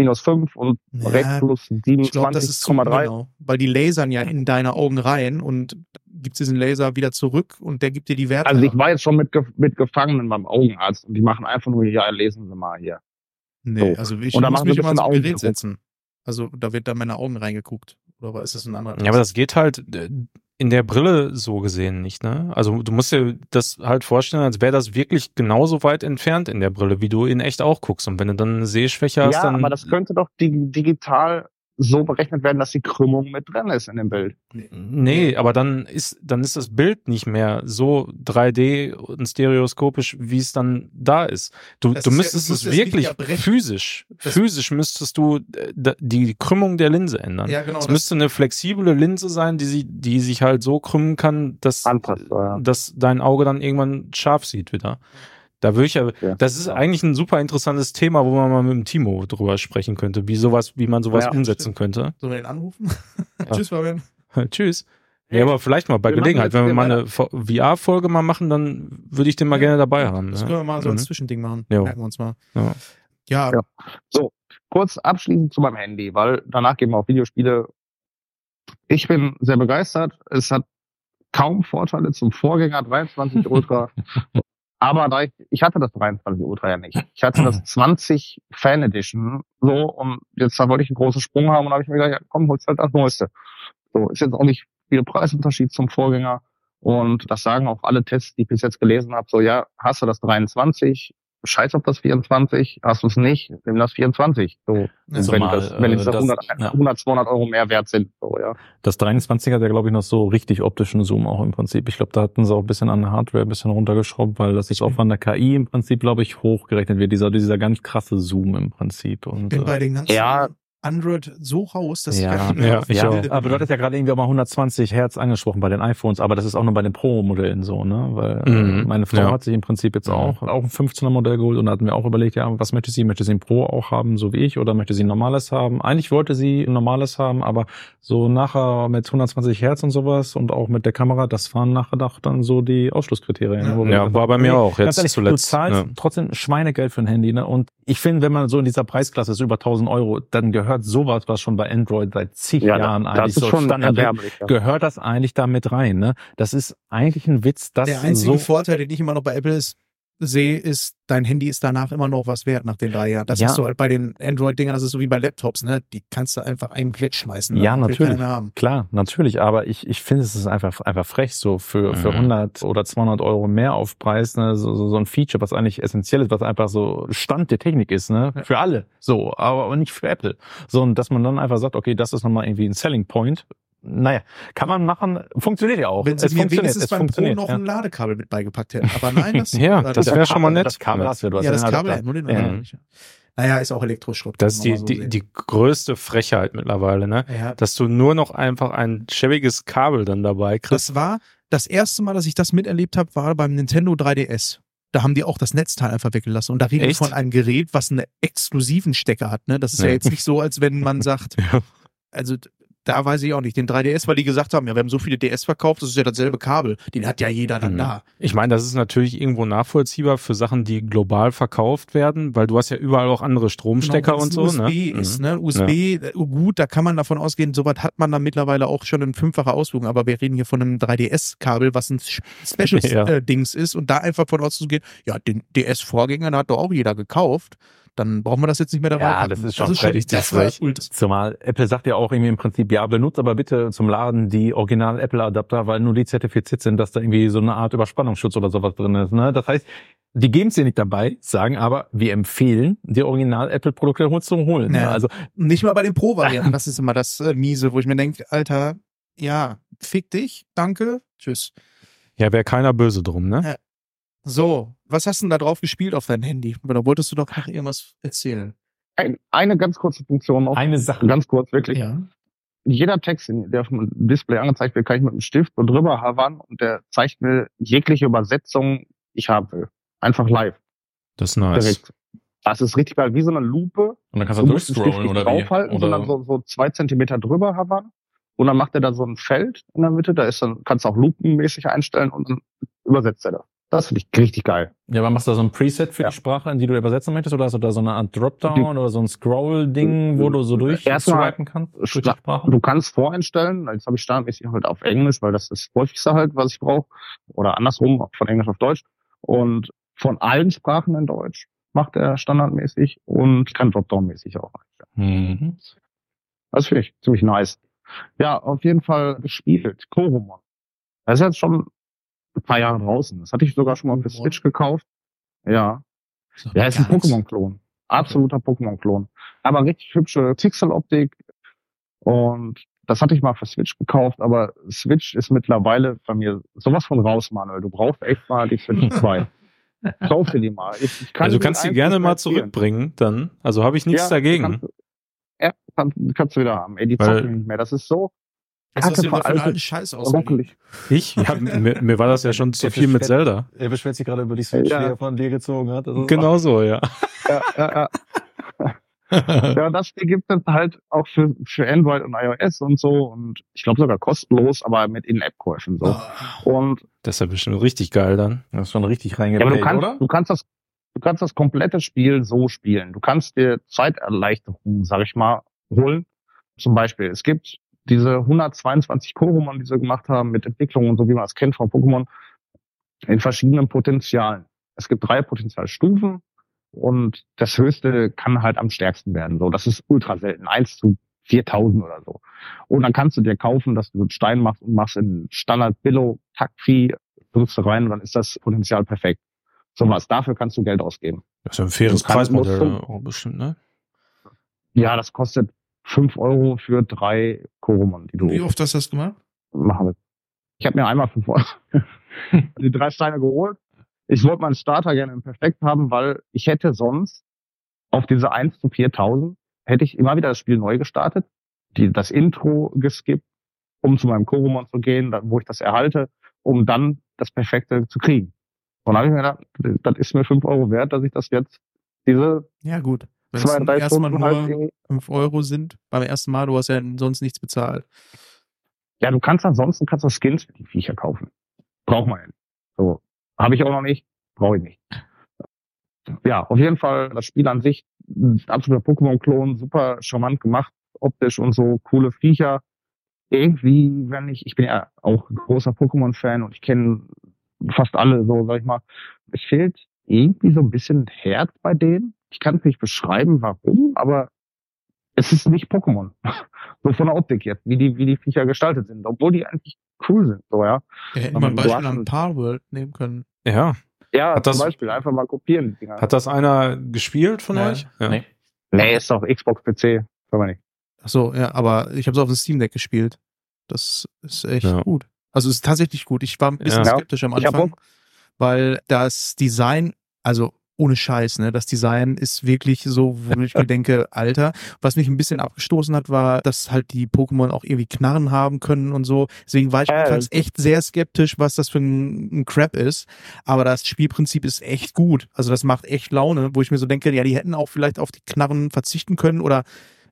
minus 5 und Ja, rechts plus Ich glaube, das ist zu 27,3. genau, weil die lasern ja in deine Augen rein und gibt diesen Laser wieder zurück und der gibt dir die Werte. Also ich war jetzt schon mit, mit Gefangenen beim Augenarzt und die machen einfach nur, ja, lesen Sie mal hier. nee, so. also ich Und muss machen mich sie immer das ins in Gerät Augendruck. setzen. Also da wird dann meine Augen reingeguckt. Oder ist das ein anderer? Ja, aber das geht halt äh, in der Brille so gesehen nicht, ne? Also du musst dir das halt vorstellen, als wäre das wirklich genauso weit entfernt in der Brille, wie du in echt auch guckst. Und wenn du dann eine Sehschwäche hast, Ja, dann aber das könnte doch dig digital so berechnet werden, dass die Krümmung mit drin ist in dem Bild. Nee, aber dann ist, dann ist das Bild nicht mehr so 3D und stereoskopisch, wie es dann da ist. Du, Das du ist ja- müsstest du es musst es wirklich physisch, Das- physisch müsstest du äh, die Krümmung der Linse ändern. Ja, genau. Es Das, müsste eine flexible Linse sein, die, sie, die sich halt so krümmen kann, dass, Anpasst, ja. dass dein Auge dann irgendwann scharf sieht wieder. Da würde ich ja, Ja. das ist eigentlich ein super interessantes Thema, wo man mal mit dem Timo drüber sprechen könnte, wie sowas, wie man sowas Ja, umsetzen könnte. sollen wir den anrufen? [LAUGHS] Tschüss, Fabian. [LAUGHS] Tschüss. Ja, aber vielleicht mal bei Wir Gelegenheit, wenn wir mal eine VR-Folge mal machen, dann würde ich den mal Ja, gerne dabei haben. Das ne? können wir mal so ein Mhm. Zwischending machen. Jo. Merken wir uns mal. Ja. Ja, Ja. Kurz abschließend zu meinem Handy, weil danach gehen wir auf Videospiele. Ich bin sehr begeistert. Es hat kaum Vorteile zum Vorgänger 23 Ultra. [LAUGHS] Aber da ich, ich hatte das 23 Ultra ja nicht. Ich hatte das [LAUGHS] 20 Fan Edition so und jetzt da wollte ich einen großen Sprung haben und da habe ich mir gedacht, ja, komm, holst halt das Neueste. So, ist jetzt auch nicht viel Preisunterschied zum Vorgänger. Und das sagen auch alle Tests, die ich bis jetzt gelesen habe, so ja, hast du das 23, scheiß auf das 24, hast du es nicht, nimm das 24. So, Ja, wenn, das, wenn äh, es das- 100, ja. 100, 200 Euro mehr wert sind. So, ja. Das 23 hat ja, glaube ich, noch so richtig optischen Zoom auch im Prinzip. Ich glaube, da hatten sie auch ein bisschen an der Hardware ein bisschen runtergeschraubt, weil das ist auch von der KI im Prinzip, glaube ich, hochgerechnet wird. Dieser, dieser ganz krasse Zoom im Prinzip. Und, bin bei äh, den ganzen Ja. Android so raus, dass Ja, ich gar nicht mehr ja, auf ich die auch. Aber du hattest ja gerade irgendwie auch mal 120 Hertz angesprochen bei den iPhones, aber das ist auch nur bei den Pro-Modellen so, ne? Weil Mhm. äh, meine Frau Ja. hat sich im Prinzip jetzt Mhm. auch, auch ein 15er Modell geholt und da hatten wir auch überlegt, ja, was möchte sie? Möchte sie ein Pro auch haben, so wie ich, oder möchte sie ein normales haben? Eigentlich wollte sie ein normales haben, aber so nachher mit 120 Hertz und sowas und auch mit der Kamera, das waren nachher doch dann so die Ausschlusskriterien. Ja. wo wir Ja, war bei mir auch jetzt ehrlich, zuletzt. du zahlst ja. trotzdem Schweinegeld für ein Handy, ne? Und ich finde, wenn man so in dieser Preisklasse ist, über 1000 Euro, dann gehört sowas, was schon bei Android seit zig Jahren das eigentlich ist so schon Standard. Ja. gehört das eigentlich da mit rein, ne? Das ist eigentlich ein Witz, dass Der einzige so Vorteil, den ich immer noch bei Apple ist, sehe, ist, dein Handy ist danach immer noch was wert nach den drei Jahren. Das Ja. ist so halt bei den Android-Dingern, das ist so wie bei Laptops, ne? Die kannst du einfach einem wegschmeißen. ne? Ja, natürlich. Klar, natürlich, aber ich, ich finde, es ist einfach, einfach frech, so für, für Mhm. 100 oder 200 Euro mehr Aufpreis, ne, so, so, so ein Feature, was eigentlich essentiell ist, was einfach so Stand der Technik ist, ne, für alle, so, aber, aber nicht für Apple. So, und dass man dann einfach sagt, okay, das ist nochmal irgendwie ein Selling Point. Naja, kann man machen, funktioniert ja auch. Wenn sie es mir funktioniert, wenigstens es beim Pro noch ja. ein Ladekabel mit beigepackt hätten. Aber nein, das, [LAUGHS] Ja, das wäre schon mal nett. Das Kabel hast du, du hast ja, das Kabel, Adapter. nur den Ja. nicht. Naja, ist auch Elektroschrott. Das ist die, so die, sehen. die größte Frechheit mittlerweile, ne? ja, Dass du nur noch einfach ein schäbiges Kabel dann dabei kriegst. Das war das erste Mal, dass ich das miterlebt habe, war beim Nintendo 3DS. Da haben die auch das Netzteil einfach weggelassen. Und da reden wir von einem Gerät, was einen exklusiven Stecker hat. Ne? Das ist ja Ja. jetzt nicht so, als wenn man [LAUGHS] sagt, Ja. also da weiß ich auch nicht, den 3DS, weil die gesagt haben, ja, wir haben so viele DS verkauft, das ist ja dasselbe Kabel. Den hat ja jeder dann Mhm. da. Ich meine, das ist natürlich irgendwo nachvollziehbar für Sachen, die global verkauft werden, weil du hast ja überall auch andere Stromstecker Genau, und so. USB ne? ist, Mhm. ne? USB, äh, gut, da kann man davon ausgehen, sowas hat man dann mittlerweile auch schon in fünffacher Ausführung, aber wir reden hier von einem 3DS-Kabel, was ein [LAUGHS] Ja. Special-Dings ist und da einfach von auszugehen, ja, den DS-Vorgänger, hat doch auch jeder gekauft, dann brauchen wir das jetzt nicht mehr dabei. Ja, packen. das ist schon richtig das war frech. ultra- Zumal Apple sagt ja auch irgendwie im Prinzip, ja, benutzt aber bitte zum Laden die original Apple Adapter, weil nur die zertifiziert sind, dass da irgendwie so eine Art Überspannungsschutz oder sowas drin ist. Ne? Das heißt, die geben es dir nicht dabei, sagen aber, wir empfehlen, die original Apple Produkte zu holen. Ja. Ne? Also Nicht mal bei den Pro-Varianten, [LAUGHS] das ist immer das äh, Miese, wo ich mir denke, Alter, ja, fick dich, danke, tschüss. Ja, wäre keiner böse drum, ne? So, was hast du denn da drauf gespielt auf dein Handy? Oder wolltest du doch noch irgendwas erzählen? Ein, eine ganz kurze Funktion noch. eine Sache. Ganz kurz, wirklich. Ja. Jeder Text, der auf dem Display angezeigt wird, kann ich mit einem Stift so drüber havern und der zeigt mir jegliche Übersetzung, die ich haben will. Einfach live. Das ist nice. Direkt. Das ist richtig geil, wie so eine Lupe. Und dann kannst Du du musst den Stift durchscrollen nicht oder wie? draufhalten, sondern Oder so, so zwei Zentimeter drüber havern. Und dann macht er da so ein Feld in der Mitte, da ist dann, kannst du auch lupenmäßig einstellen und dann übersetzt er das. Das finde ich richtig geil. ja, aber machst du da so ein Preset für Ja. die Sprache, in die du übersetzen möchtest, oder hast du da so eine Art Dropdown oder so ein Scroll-Ding, wo du so durch Erstmal swipen kannst durch die Sprache? Du kannst voreinstellen, jetzt habe ich standardmäßig halt auf Englisch, weil das ist das häufigste halt, was ich brauche. Oder andersrum, von Englisch auf Deutsch. Und von allen Sprachen in Deutsch macht er standardmäßig und kann Dropdown-mäßig auch. Mhm. Das finde ich ziemlich nice. Ja, auf jeden Fall gespielt. Koromon. Das ist jetzt schon ein paar Jahre draußen. Das hatte ich sogar schon mal für? Switch gekauft. Ja. Ja, ist ein. Pokémon-Klon. Absoluter Pokémon-Klon. Aber richtig hübsche Pixeloptik. Und das hatte ich mal für Switch gekauft, aber Switch ist mittlerweile bei mir sowas von raus, Manuel. Du brauchst echt mal die Switch 2. Kauf dir die mal. Ich, kann also du die kannst die gerne mal zurückbringen, dann. Also habe ich nichts Ja, dagegen. Kannst, ja, kannst, kannst du wieder haben. Ey, die zocken nicht mehr. Das ist so Was hast du denn für alten Scheiß aus? ruckelig. Ich? Ja, [LAUGHS] mir, mir war das ja schon zu viel mit Zelda. Er beschwert sich gerade über die Switch, Ja. die er von dir gezogen hat. Also, Genau so, ja. Ja, ja, ja. [LAUGHS] ja, das Spiel gibt es halt auch für, für Android und iOS und so und ich glaube sogar kostenlos, aber mit In-App-Käufen so. Und Das ist ja bestimmt richtig geil dann. Das ist schon richtig ja, aber reingepayt, du kannst, oder? du kannst das, du kannst das komplette Spiel so spielen. Du kannst dir Zeiterleichterung, sag ich mal, holen. Zum Beispiel, es gibt diese 122 Koromon, die sie gemacht haben mit Entwicklung und so, wie man es kennt von Pokémon, in verschiedenen Potenzialen. Es gibt drei Potenzialstufen und das höchste kann halt am stärksten werden. So, das ist ultra selten. Eins zu 4000 oder so. Und dann kannst du dir kaufen, dass du einen Stein machst und machst in Standard Billo Taktvieh, drückst du rein und dann ist das Potenzial perfekt. So was. Dafür kannst du Geld ausgeben. Das ist ja ein faires Preismodell bestimmt, ne? Ja, das kostet 5 Euro für drei Koromon, die du Wie oft hast du das gemacht? machen willst. Ich habe mir einmal 5 Euro [LAUGHS] die drei Steine geholt. Ich wollte meinen Starter gerne im Perfekt haben, weil ich hätte sonst auf diese 1 zu 4000 hätte ich immer wieder das Spiel neu gestartet, die, das Intro geskippt, um zu meinem Koromon zu gehen, wo ich das erhalte, um dann das Perfekte zu kriegen. Und dann habe ich mir gedacht, das ist mir 5 Euro wert, dass ich das jetzt diese Ja, gut. Wenn es zwei, zum drei ersten Mal Stunden halt nur irgendwie 5 Euro sind, beim ersten Mal, du hast ja sonst nichts bezahlt. Ja, du kannst ansonsten kannst du Skins für die Viecher kaufen. Braucht man ja nicht. So. Habe ich auch noch nicht, brauche ich nicht. Ja, auf jeden Fall das Spiel an sich, ein absoluter Pokémon-Klon, super charmant gemacht, optisch und so, coole Viecher. Irgendwie, wenn ich, ich bin ja auch ein großer Pokémon-Fan und ich kenne fast alle so, sag ich mal. Es fehlt irgendwie so ein bisschen Herz bei denen. Ich kann es nicht beschreiben, warum, aber es ist nicht Pokémon. [LAUGHS] so von der Optik jetzt, wie die, wie die Viecher gestaltet sind, obwohl die eigentlich cool sind, so, ja. Wir hätten Aber mal ein Beispiel an ein- Palworld nehmen können. Ja. Ja, Hat zum das- Beispiel einfach mal kopieren. die Dinger. Hat das einer gespielt von Ja. euch? Ja. Nee. nee, ist doch Xbox PC. Können wir nicht. Ach so, ja, aber ich habe es auf dem Steam Deck gespielt. Das ist echt Ja. gut. Also es ist tatsächlich gut. Ich war ein bisschen Ja. skeptisch am Anfang, weil das Design, also ohne Scheiß, ne, das Design ist wirklich so, wo ich mir [LAUGHS] denke, Alter, was mich ein bisschen abgestoßen hat, war, dass halt die Pokémon auch irgendwie Knarren haben können und so. Deswegen war ich anfangs echt sehr skeptisch, was das für ein, ein Crap ist. Aber das Spielprinzip ist echt gut. Also das macht echt Laune, wo ich mir so denke, ja, die hätten auch vielleicht auf die Knarren verzichten können oder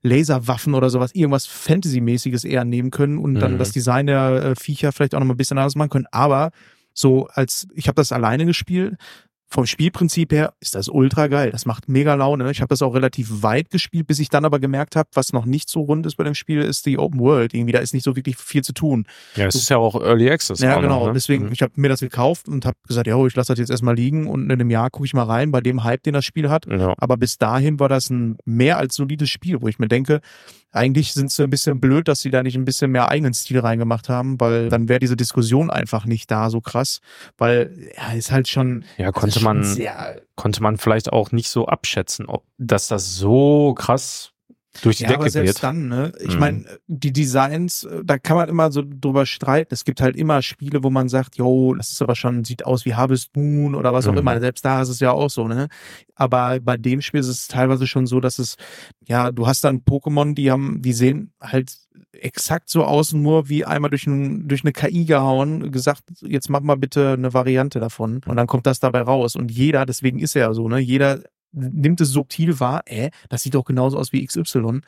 Laserwaffen oder sowas, irgendwas Fantasy-mäßiges eher nehmen können und dann Mhm. das Design der äh, Viecher vielleicht auch noch mal ein bisschen anders machen können. Aber so als, ich habe das alleine gespielt, vom Spielprinzip her ist das ultra geil. Das macht mega Laune. Ich habe das auch relativ weit gespielt, bis ich dann aber gemerkt habe, was noch nicht so rund ist bei dem Spiel, ist die Open World. Irgendwie, da ist nicht so wirklich viel zu tun. Ja, es ist ja auch Early Access. Ja, genau. Noch, ne? Deswegen, Mhm. ich habe mir das gekauft und habe gesagt, ja, ich lasse das jetzt erstmal liegen und in einem Jahr gucke ich mal rein, bei dem Hype, den das Spiel hat. Ja. Aber bis dahin war das ein mehr als solides Spiel, wo ich mir denke, eigentlich sind sie ein bisschen blöd, dass sie da nicht ein bisschen mehr eigenen Stil reingemacht haben, weil dann wäre diese Diskussion einfach nicht da so krass, weil ja, ist halt schon ja, konnte schon man, sehr, konnte man vielleicht auch nicht so abschätzen, ob, dass das so krass durch die ja, aber Decke selbst geht. dann, ne? Ich Mhm. meine, die Designs, äh, da kann man immer so drüber streiten. Es gibt halt immer Spiele, wo man sagt, yo, das ist aber schon, sieht aus wie Harvest Moon oder was auch Mhm. immer. Selbst da ist es ja auch so, ne? Aber bei dem Spiel ist es teilweise schon so, dass es, ja, du hast dann Pokémon, die haben, die sehen halt exakt so aus, nur wie einmal durch, ein, durch eine KI gehauen, gesagt, jetzt mach mal bitte eine Variante davon. Und dann kommt das dabei raus. Und jeder, deswegen ist er ja so, ne? Jeder nimmt es subtil wahr, äh, das sieht doch genauso aus wie XY.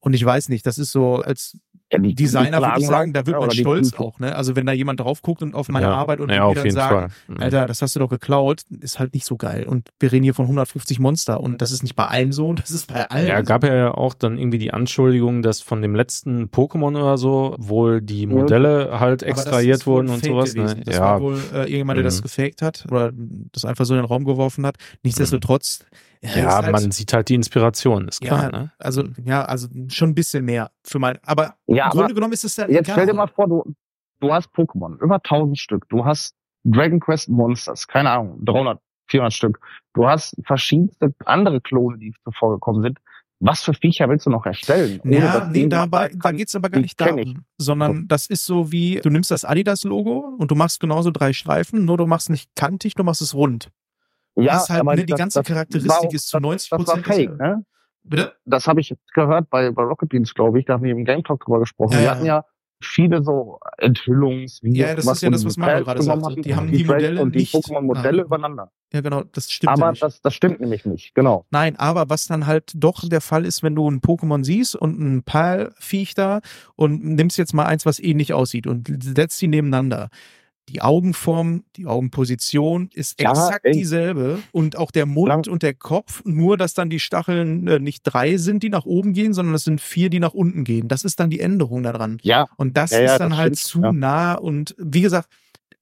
Und ich weiß nicht, das ist so, als Ja, die, Designer würde ich sagen, da wird man stolz auch, ne? Also wenn da jemand drauf guckt und auf meine ja. Arbeit und ja, auf dann jeden sagen, Fall. Mhm. Alter, das hast du doch geklaut, ist halt nicht so geil. Und wir reden hier von 150 Monster und das ist nicht bei allen so, [LAUGHS] das ist bei allen. Ja, gab ja auch dann irgendwie die Anschuldigung, dass von dem letzten Pokémon oder so wohl die Modelle halt das extrahiert wurden und sowas. Ne? gewesen. Das Ja, war wohl äh, irgendjemand, der das Mhm. gefaked hat oder das einfach so in den Raum geworfen hat. Nichtsdestotrotz. Ja, ist halt- man sieht halt die Inspiration, ist klar. ja, ne? also ja, also schon ein bisschen mehr für mein. Aber Ja, im Grunde aber genommen ist es dann jetzt egal. stell dir mal vor, du, du hast Pokémon, über 1000 Stück. Du hast Dragon Quest Monsters, keine Ahnung, 300, 400 Stück. Du hast verschiedenste andere Klone, die zuvor gekommen sind. was für Viecher willst du noch erstellen? Ja, nee, dabei, da geht's aber gar nicht darum, sondern das ist so wie, du nimmst das Adidas-Logo und du machst genauso drei Streifen, nur du machst nicht kantig, du machst es rund. Ja, das ist halt, aber ne, die das- ganze das Charakteristik war ist zu das- 90 Das war fake, ne? Bitte? Das habe ich gehört bei, bei Rocket Beans, glaube ich. Da haben wir im Game Talk drüber gesprochen. Ja, Wir ja. hatten ja viele so Enthüllungsvideos. Ja, das ist ja das, was Mario gerade sagte. Die haben die Tracks Modelle und die Pokémon-Modelle übereinander. Ja, genau, das stimmt ja Aber nicht. das, das stimmt nämlich nicht, genau. Nein, aber was dann halt doch der Fall ist, wenn du ein Pokémon siehst und ein Palviech da und nimmst jetzt mal eins, was ähnlich aussieht und setzt die nebeneinander. Die Augenform, die Augenposition ist Ja, exakt ey. dieselbe und auch der Mund Lang- und der Kopf, nur dass dann die Stacheln äh, nicht drei sind, die nach oben gehen, sondern es sind vier, die nach unten gehen. Das ist dann die Änderung daran. Ja, Und das Ja, ja, ist dann das halt stimmt, zu ja. nah und wie gesagt,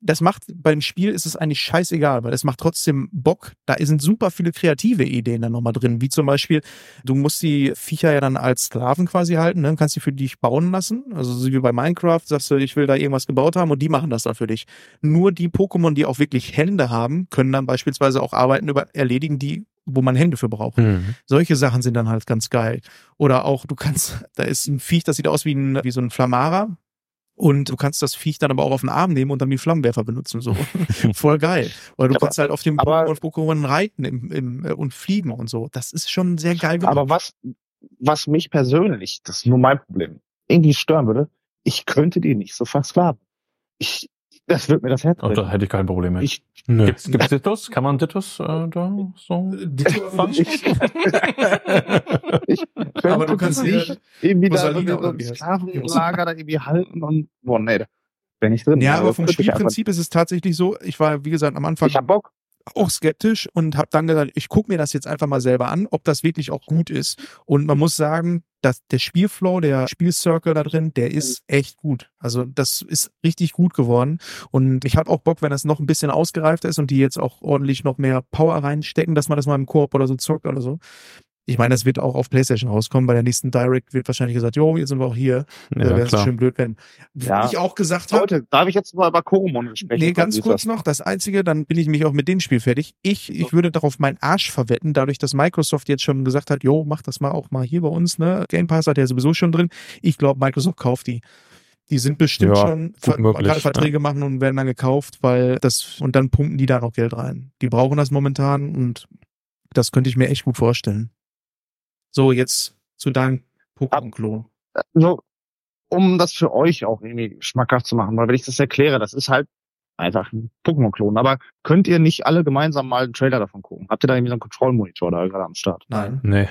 das macht beim Spiel ist es eigentlich scheißegal, weil es macht trotzdem Bock. Da sind super viele kreative Ideen dann nochmal drin, wie zum Beispiel, du musst die Viecher ja dann als Sklaven quasi halten, ne? kannst die für dich bauen lassen. Also so wie bei Minecraft, sagst du, ich will da irgendwas gebaut haben und die machen das dann für dich. Nur die Pokémon, die auch wirklich Hände haben, können dann beispielsweise auch Arbeiten über erledigen, die wo man Hände für braucht. Mhm. Solche Sachen sind dann halt ganz geil. Oder auch, du kannst, da ist ein Viech, das sieht aus wie, ein, wie so ein Flamara. Und du kannst das Viech dann aber auch auf den Arm nehmen und dann wie Flammenwerfer benutzen. So. [LAUGHS] Voll geil. Weil du Aber- kannst halt auf dem Pokémon reiten im, im, äh, und fliegen und so. Das ist schon sehr geil gemacht. aber was, was mich persönlich, das ist nur mein Problem, irgendwie stören würde, ich könnte die nicht so versklaven. Ich, das wird mir das Herz Oh, da brechen. hätte ich kein Problem mit. Ich, Nö. Gibt's, gibt's Dittos? Kann man Dittos äh, da so? [LAUGHS] ich, [LAUGHS] ich könnte Aber du kannst nicht irgendwie da Rosalina so oder ein wie heißt- Sklavenlager da irgendwie halten und, boah, nee, wenn ich drin. ja, Also, aber vom ich Spielprinzip ist es tatsächlich so, ich war, wie gesagt, am Anfang Ich hab Bock. Auch skeptisch und habe dann gesagt, ich gucke mir das jetzt einfach mal selber an, ob das wirklich auch gut ist. Und man muss sagen, dass der Spielflow, der Spielcircle da drin, der ist echt gut. Also das ist richtig gut geworden. Und ich habe auch Bock, wenn das noch ein bisschen ausgereifter ist und die jetzt auch ordentlich noch mehr Power reinstecken, dass man das mal im Koop oder so zockt oder so. Ich meine, das wird auch auf PlayStation rauskommen. Bei der nächsten Direct wird wahrscheinlich gesagt, jo, jetzt sind wir auch hier. Ja, Ja, Wäre es schön blöd, wenn. Ja. Ich auch gesagt habe, Leute, darf ich jetzt mal über Koromon sprechen? Nee, ganz kurz das? noch. Das Einzige, dann bin ich mich auch mit dem Spiel fertig. Ich, ich würde darauf meinen Arsch verwetten, dadurch, dass Microsoft jetzt schon gesagt hat, jo, mach das mal auch mal hier bei uns, ne? Game Pass hat ja sowieso schon drin. Ich glaube, Microsoft kauft die. Die sind bestimmt Ja, schon ver möglich, gerade Verträge machen und werden dann gekauft, weil das, und dann pumpen die da noch Geld rein. Die brauchen das momentan und das könnte ich mir echt gut vorstellen. So, jetzt zu deinem Pokémon-Klon. so, um das für euch auch irgendwie schmackhaft zu machen, weil wenn ich das erkläre, das ist halt einfach ein Pokémon-Klon. Aber könnt ihr nicht alle gemeinsam mal einen Trailer davon gucken? Habt ihr da irgendwie so einen Control-Monitor da gerade am Start? Nein. Nee.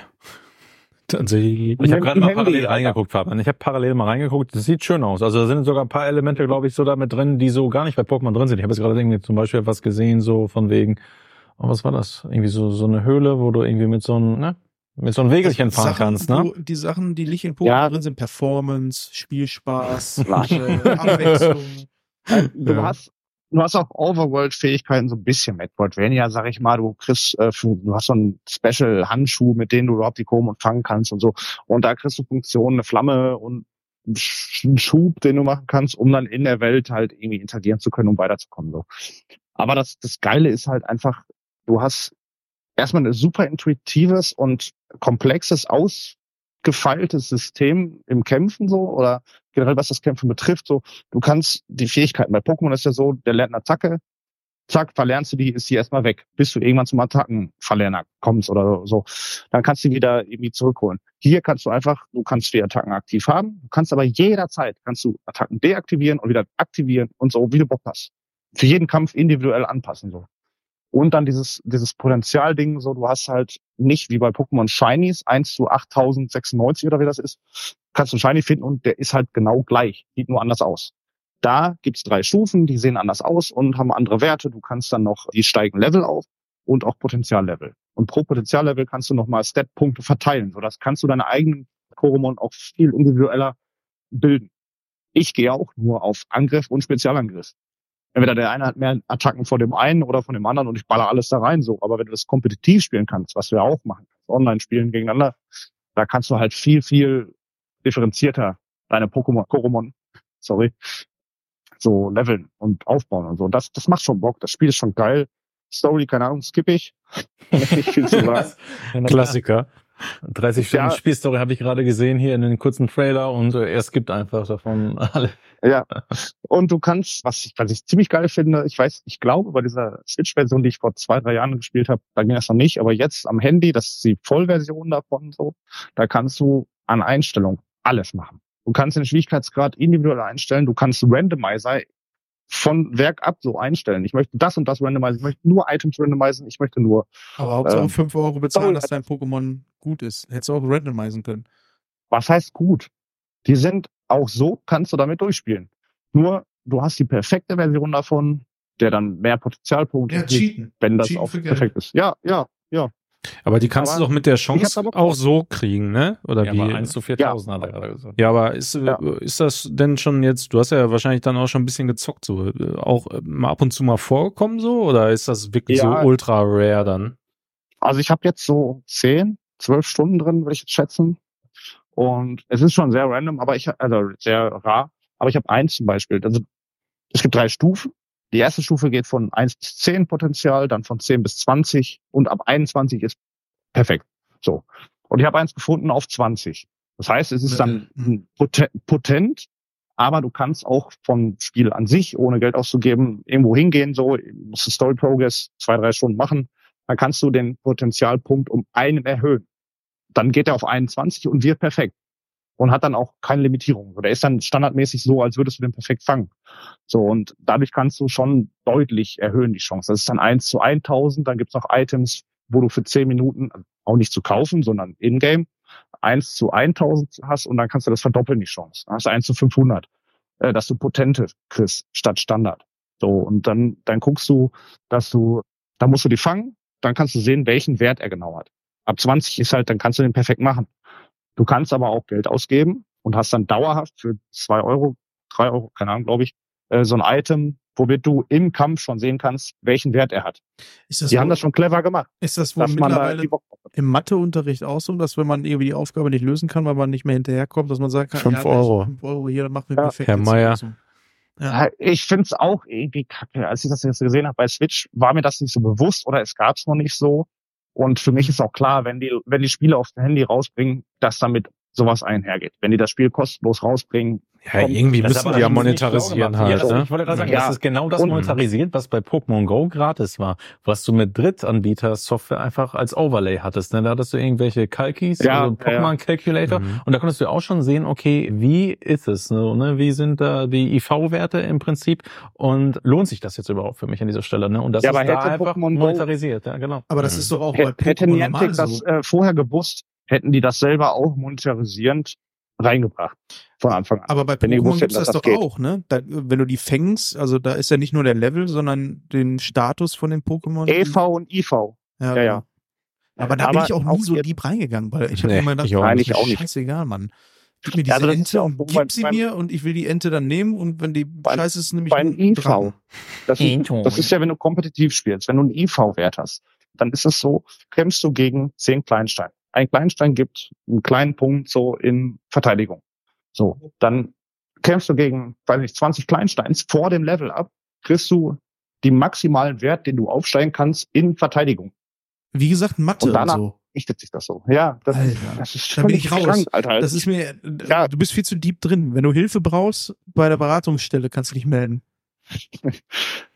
Tatsächlich. Ich habe Im gerade mal Handy, parallel Alter. reingeguckt, Fabian. Ich habe parallel mal reingeguckt. Das sieht schön aus. Also da sind sogar ein paar Elemente, glaube ich, so da mit drin, die so gar nicht bei Pokémon drin sind. Ich habe jetzt gerade irgendwie zum Beispiel was gesehen, so von wegen, oh, was war das? Irgendwie so so eine Höhle, wo du irgendwie mit so einem, ne? Mit so einem Wägelchen fahren Sachen, kannst, ne? wo- die Sachen, die nicht in Pokémon Ja. drin sind, Performance, Spielspaß, [LAUGHS] äh, Abwechslung. Äh, Du Ja. hast du hast auch Overworld-Fähigkeiten, so ein bisschen Metroidvania, sag ich mal. Du kriegst, äh, für, du hast so einen Special-Handschuh, mit denen du überhaupt die Pokémon fangen kannst und so. Und da kriegst du Funktionen, eine Flamme und einen Schub, den du machen kannst, um dann in der Welt halt irgendwie interagieren zu können, um weiterzukommen. So. Aber das, das Geile ist halt einfach, du hast erstmal ein super intuitives und komplexes, ausgefeiltes System im Kämpfen so oder generell was das Kämpfen betrifft. So, du kannst die Fähigkeiten bei Pokémon ist ja so, der lernt eine Attacke, zack, verlernst du die, ist die erstmal weg, bis du irgendwann zum Attackenverlerner kommst oder so. Dann kannst du die wieder irgendwie zurückholen. Hier kannst du einfach, du kannst die Attacken aktiv haben, du kannst aber jederzeit kannst du Attacken deaktivieren und wieder aktivieren und so, wie du Bock hast. Für jeden Kampf individuell anpassen so. Und dann dieses, dieses Potenzialding, so, du hast halt nicht wie bei Pokémon Shinies 1 zu 8096 oder wie das ist, kannst du einen Shiny finden und der ist halt genau gleich, sieht nur anders aus. Da gibt's drei Stufen, die sehen anders aus und haben andere Werte. Du kannst dann noch, die steigen Level auf und auch Potenziallevel. Und pro Potenziallevel kannst du nochmal Stat-Punkte verteilen. So, das kannst du deine eigenen Koromon auch viel individueller bilden. Ich gehe auch nur auf Angriff und Spezialangriff. Entweder der eine hat mehr Attacken von dem einen oder von dem anderen und ich baller alles da rein so. Aber wenn du das kompetitiv spielen kannst, was ja auch machen online spielen gegeneinander, da kannst du halt viel, viel differenzierter deine Pokémon, Koromon, sorry, so leveln und aufbauen und so. Das, das macht schon Bock. Das Spiel ist schon geil. Story, keine Ahnung, skippe ich. [LAUGHS] Nicht viel zu sagen. [LAUGHS] Klassiker. 30 Stunden Ja. Spielstory habe ich gerade gesehen hier in den kurzen Trailer und äh, er skippt einfach davon [LAUGHS] alle. Ja. [LAUGHS] Und du kannst, was ich, was ich ziemlich geil finde, ich weiß, ich glaube, bei dieser Switch-Version, die ich vor zwei, drei Jahren gespielt habe, da ging das noch nicht, aber jetzt am Handy, das ist die Vollversion davon so, da kannst du an Einstellungen alles machen. Du kannst den Schwierigkeitsgrad individuell einstellen, du kannst Randomizer von Werk ab so einstellen. Ich möchte das und das randomisieren, ich möchte nur Items randomisieren, ich möchte nur Aber Hauptsache Ähm, 5 Euro bezahlen, dass dein Pokémon gut ist. Hättest du auch randomisen können. was heißt gut? Die sind auch so, kannst du damit durchspielen. Nur, du hast die perfekte Version davon, der dann mehr Potenzialpunkte gibt, cheaten. wenn das cheaten auch perfekt ist. Ja, ja, ja. Aber die kannst Aber du doch mit der Chance auch so kriegen, ne? Oder Ja, wie? aber 1 zu 4000 hat er gerade gesagt. Ja, aber ist, Ja. ist das denn schon jetzt, du hast ja wahrscheinlich dann auch schon ein bisschen gezockt, so, äh, auch äh, mal ab und zu mal vorgekommen so, oder ist das wirklich Ja. so ultra rare dann? Also ich habe jetzt so zehn, zwölf Stunden drin, würde ich jetzt schätzen. Und es ist schon sehr random, aber ich also sehr rar. Aber ich habe eins zum Beispiel. Also es gibt drei Stufen. Die erste Stufe geht von 1 bis 10 Potenzial, dann von 10 bis 20 und ab 21 ist perfekt. So. Und ich habe eins gefunden auf 20. Das heißt, es ist dann Mhm. poten- potent, aber du kannst auch vom Spiel an sich, ohne Geld auszugeben, irgendwo hingehen, so, musst du Story Progress zwei, drei Stunden machen, dann kannst du den Potenzialpunkt um einen erhöhen. Dann geht er auf 21 und wird perfekt. Und hat dann auch keine Limitierung. Oder ist dann standardmäßig so, als würdest du den perfekt fangen. So, und dadurch kannst du schon deutlich erhöhen, die Chance. Das ist dann 1 zu 1000, dann gibt's noch Items, wo du für 10 Minuten, auch nicht zu kaufen, sondern in-game, 1 zu 1000 hast und dann kannst du das verdoppeln, die Chance. Dann hast du 1 zu 500, äh, dass du Potente kriegst statt Standard. So, und dann, dann guckst du, dass du, da musst du die fangen, dann kannst du sehen, welchen Wert er genau hat. Ab 20 ist halt, dann kannst du den perfekt machen. Du kannst aber auch Geld ausgeben und hast dann dauerhaft für zwei Euro, drei Euro, keine Ahnung, glaube ich, äh, so ein Item, womit du im Kampf schon sehen kannst, welchen Wert er hat. Ist das, Die wohl, haben das schon clever gemacht, ist das wohl da mittlerweile hat. im Matheunterricht auch so, dass wenn man irgendwie die Aufgabe nicht lösen kann, weil man nicht mehr hinterherkommt, dass man sagt, kann, Fünf ja, Euro. 5 Euro hier, dann machen wir Ja. perfekt. Herr Meier. Ja. Ich find's auch irgendwie kacke. Als ich das jetzt gesehen habe bei Switch, war mir das nicht so bewusst oder es gab's noch nicht so. Und für mich ist auch klar, wenn die, wenn die Spiele aufs Handy rausbringen, dass damit sowas einhergeht. Wenn die das Spiel kostenlos rausbringen, Ja, Kommt- irgendwie Das ist müssen die ja monetarisieren schlau gemacht. halt, Ja, ne? Ich wollte gerade sagen, Ja. das ist genau das Und- monetarisiert, was bei Pokémon Go gratis war. Was du mit Drittanbieter-Software einfach als Overlay hattest. Ne? Da hattest du irgendwelche Calkis, Ja, also ja, ja. Pokémon Calculator. Mhm. Und da konntest du auch schon sehen, okay, wie ist es? Ne? ne? Wie sind da die IV-Werte im Prinzip? Und lohnt sich das jetzt überhaupt für mich an dieser Stelle? Ne? Und das Ja, ist aber da hätte einfach Pokémon Go- monetarisiert. Ja, genau. Aber das ist doch auch bei Pokémon Niantic normal das so. äh, vorher gewusst, hätten die das selber auch monetarisierend reingebracht. Von Anfang an. Aber bei Pokémon gibt's hätten, das doch geht. auch, ne? Da, wenn du die fängst, also da ist ja nicht nur der Level, sondern den Status von den Pokémon. EV und IV. Ja, Ja, genau. ja. Aber da bin Aber ich auch nie auch so deep reingegangen, weil ich habe Nee, immer gedacht, ich auch ist Eigentlich auch nicht. scheißegal, Mann. Gib mir diese Ja, also Ente ja gib sie mir und ich will die Ente dann nehmen und wenn die Beim- Scheiße ist, nämlich Beim ein IV. Das ist, das ist ja, wenn du kompetitiv spielst, wenn du einen IV-Wert hast, dann ist es so, kämpfst du gegen zehn Kleinstein. Ein Kleinstein gibt einen kleinen Punkt so in Verteidigung. So, dann kämpfst du gegen, weiß nicht, 20 Kleinsteins vor dem Level ab, kriegst du die maximalen Wert, den du aufsteigen kannst, in Verteidigung. Wie gesagt, Mathe Und und, danach- so. Richtet sich das so. Ja, das, Alter, das ist da bin ich raus. krank, Alter. Das ist mir, Ja. du bist viel zu deep drin. Wenn du Hilfe brauchst bei der Beratungsstelle, kannst du dich melden.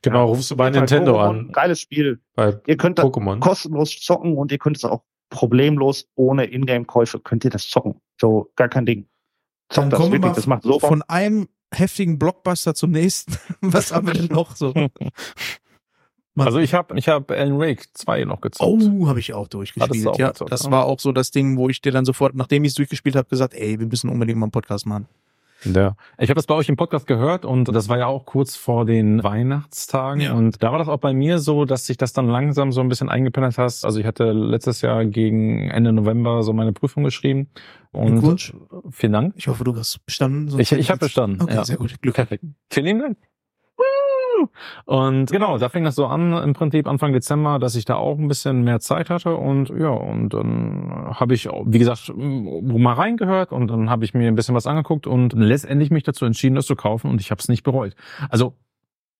Genau, rufst du bei Nintendo Pokémon, an. Geiles Spiel. Bei Ihr könnt das Pokémon. kostenlos zocken und ihr könnt es auch problemlos ohne Ingame-Käufe könnt ihr das zocken. So, gar kein Ding. Dann Zockt das kommen wir wirklich, das macht so von einem heftigen Blockbuster zum nächsten. [LAUGHS] Was haben wir denn noch so? Mann. Also ich habe ich hab Alan Wake 2 noch gezockt. Oh, habe ich auch durchgespielt. auch ja, gezockt, das ne? war auch so das Ding, wo ich dir dann sofort, nachdem ich es durchgespielt habe, gesagt, ey, wir müssen unbedingt mal einen Podcast machen. Ja. Ich habe das bei euch im Podcast gehört und das war ja auch kurz vor den Weihnachtstagen. Ja. Und da war das auch bei mir so, dass sich das dann langsam so ein bisschen eingependelt hast. Also ich hatte letztes Jahr gegen Ende November so meine Prüfung geschrieben. Und Glückwunsch. vielen Dank. Ich hoffe, du hast bestanden. Ich, ich habe bestanden. Okay, ja. sehr gut. Glück. Perfekt. Vielen lieben Dank. Und genau, da fing das so an, im Prinzip Anfang Dezember, dass ich da auch ein bisschen mehr Zeit hatte und ja, und dann habe ich, wie gesagt, mal reingehört und dann habe ich mir ein bisschen was angeguckt und letztendlich mich dazu entschieden, das zu kaufen und ich habe es nicht bereut. Also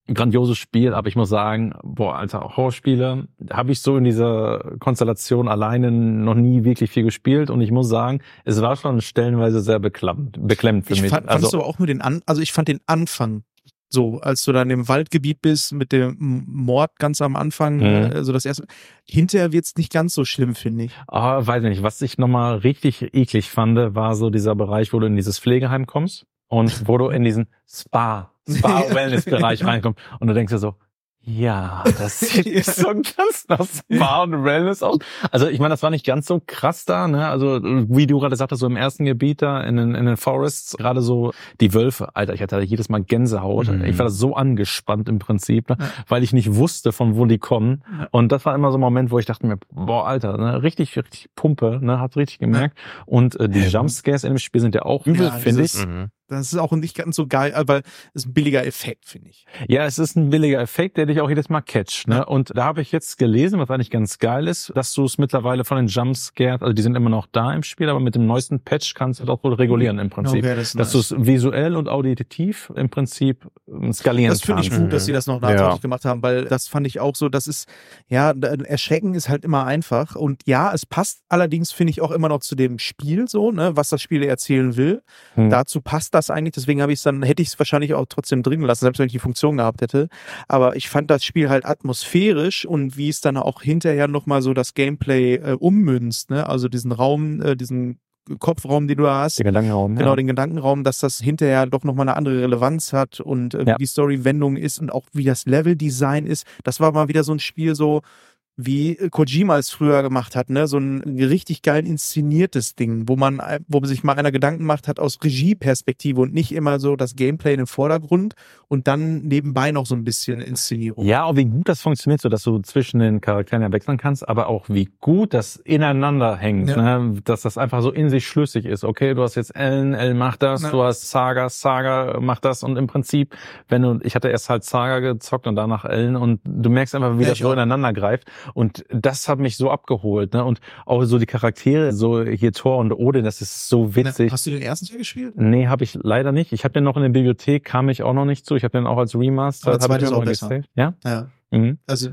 ein grandioses Spiel, aber ich muss sagen, boah, Alter, Horrorspiele habe ich so in dieser Konstellation alleine noch nie wirklich viel gespielt und ich muss sagen, es war schon stellenweise sehr beklemmt, beklemmt für Ich mich. fand, also, fandst du aber auch nur den An, also ich fand den Anfang so, als du dann im Waldgebiet bist mit dem Mord ganz am Anfang, Mhm. also das erste, hinterher wird's nicht ganz so schlimm, finde ich. ah, weiß nicht, was ich nochmal richtig eklig fand, war so dieser Bereich, wo du in dieses Pflegeheim kommst und wo du in diesen Spa, Spa-Wellness-Bereich [LAUGHS] reinkommst und du denkst dir so, ja, das [LAUGHS] sieht so ganz nach Spa und Wellness aus. Also ich meine, das war nicht ganz so krass da, ne? Also wie du gerade sagtest, so im ersten Gebiet da in den, in den Forests, gerade so die Wölfe, Alter, ich hatte jedes Mal Gänsehaut. Mhm. Ich war so angespannt im Prinzip, ne? Weil ich nicht wusste, von wo die kommen. Und das war immer so ein Moment, wo ich dachte mir, boah, Alter, ne? richtig, richtig Pumpe, ne? hat richtig gemerkt. Und äh, die Jumpscares in dem Spiel sind ja auch übel, Ja, finde ich. Mhm. Das ist auch nicht ganz so geil, aber es ist ein billiger Effekt, finde ich. Ja, es ist ein billiger Effekt, der dich auch jedes Mal catcht. Ne? Ja. Und da habe ich jetzt gelesen, was eigentlich ganz geil ist, dass du es mittlerweile von den Jumpscares, also die sind immer noch da im Spiel, aber mit dem neuesten Patch kannst du das auch wohl regulieren im Prinzip. Okay, das Dass nice. du es visuell und auditiv im Prinzip ähm, skalieren Das finde ich kannst. gut, dass sie das noch nachträglich Ja. gemacht haben, weil das fand ich auch so, das ist, ja, Erschrecken ist halt immer einfach. Und ja, es passt allerdings, finde ich, auch immer noch zu dem Spiel so, ne, was das Spiel erzählen will. Hm. Dazu passt das eigentlich, deswegen habe ich es dann, hätte ich es wahrscheinlich auch trotzdem drin gelassen, selbst wenn ich die Funktion gehabt hätte. Aber ich fand das Spiel halt atmosphärisch und wie es dann auch hinterher nochmal so das Gameplay äh, ummünzt, ne? Also diesen Raum, äh, diesen Kopfraum, den du hast. Der Gedankenraum. Genau, ja. den Gedankenraum, dass das hinterher doch nochmal eine andere Relevanz hat und äh, Ja. wie die Story-Wendung ist und auch wie das Level-Design ist. Das war mal wieder so ein Spiel so, wie äh, Kojima es früher gemacht hat, ne? So ein richtig geil inszeniertes Ding, wo man, äh, wo sich mal einer Gedanken macht hat aus Regieperspektive und nicht immer so das Gameplay in den Vordergrund und dann nebenbei noch so ein bisschen Inszenierung. Ja, auch wie gut das funktioniert, so dass du zwischen den Charakteren ja wechseln kannst, aber auch wie gut das ineinander hängt, Ja. ne? dass das einfach so in sich schlüssig ist. Okay, du hast jetzt Ellen, Ellen macht das, Ja. du hast Saga, Saga macht das und im Prinzip, wenn du, ich hatte erst halt Saga gezockt und danach Ellen und du merkst einfach, wie Ja, das so ineinander greift und das hat mich so abgeholt, ne? Und auch so die Charaktere, so hier Thor und Odin, das ist so witzig. Hast du den ersten Teil gespielt? Nee, habe ich leider nicht. Ich habe den noch in der Bibliothek, kam ich auch noch nicht zu. Ich habe den auch als Remaster. Aber zweite ist auch besser. gesaved. Ja? Ja. Mhm. Also,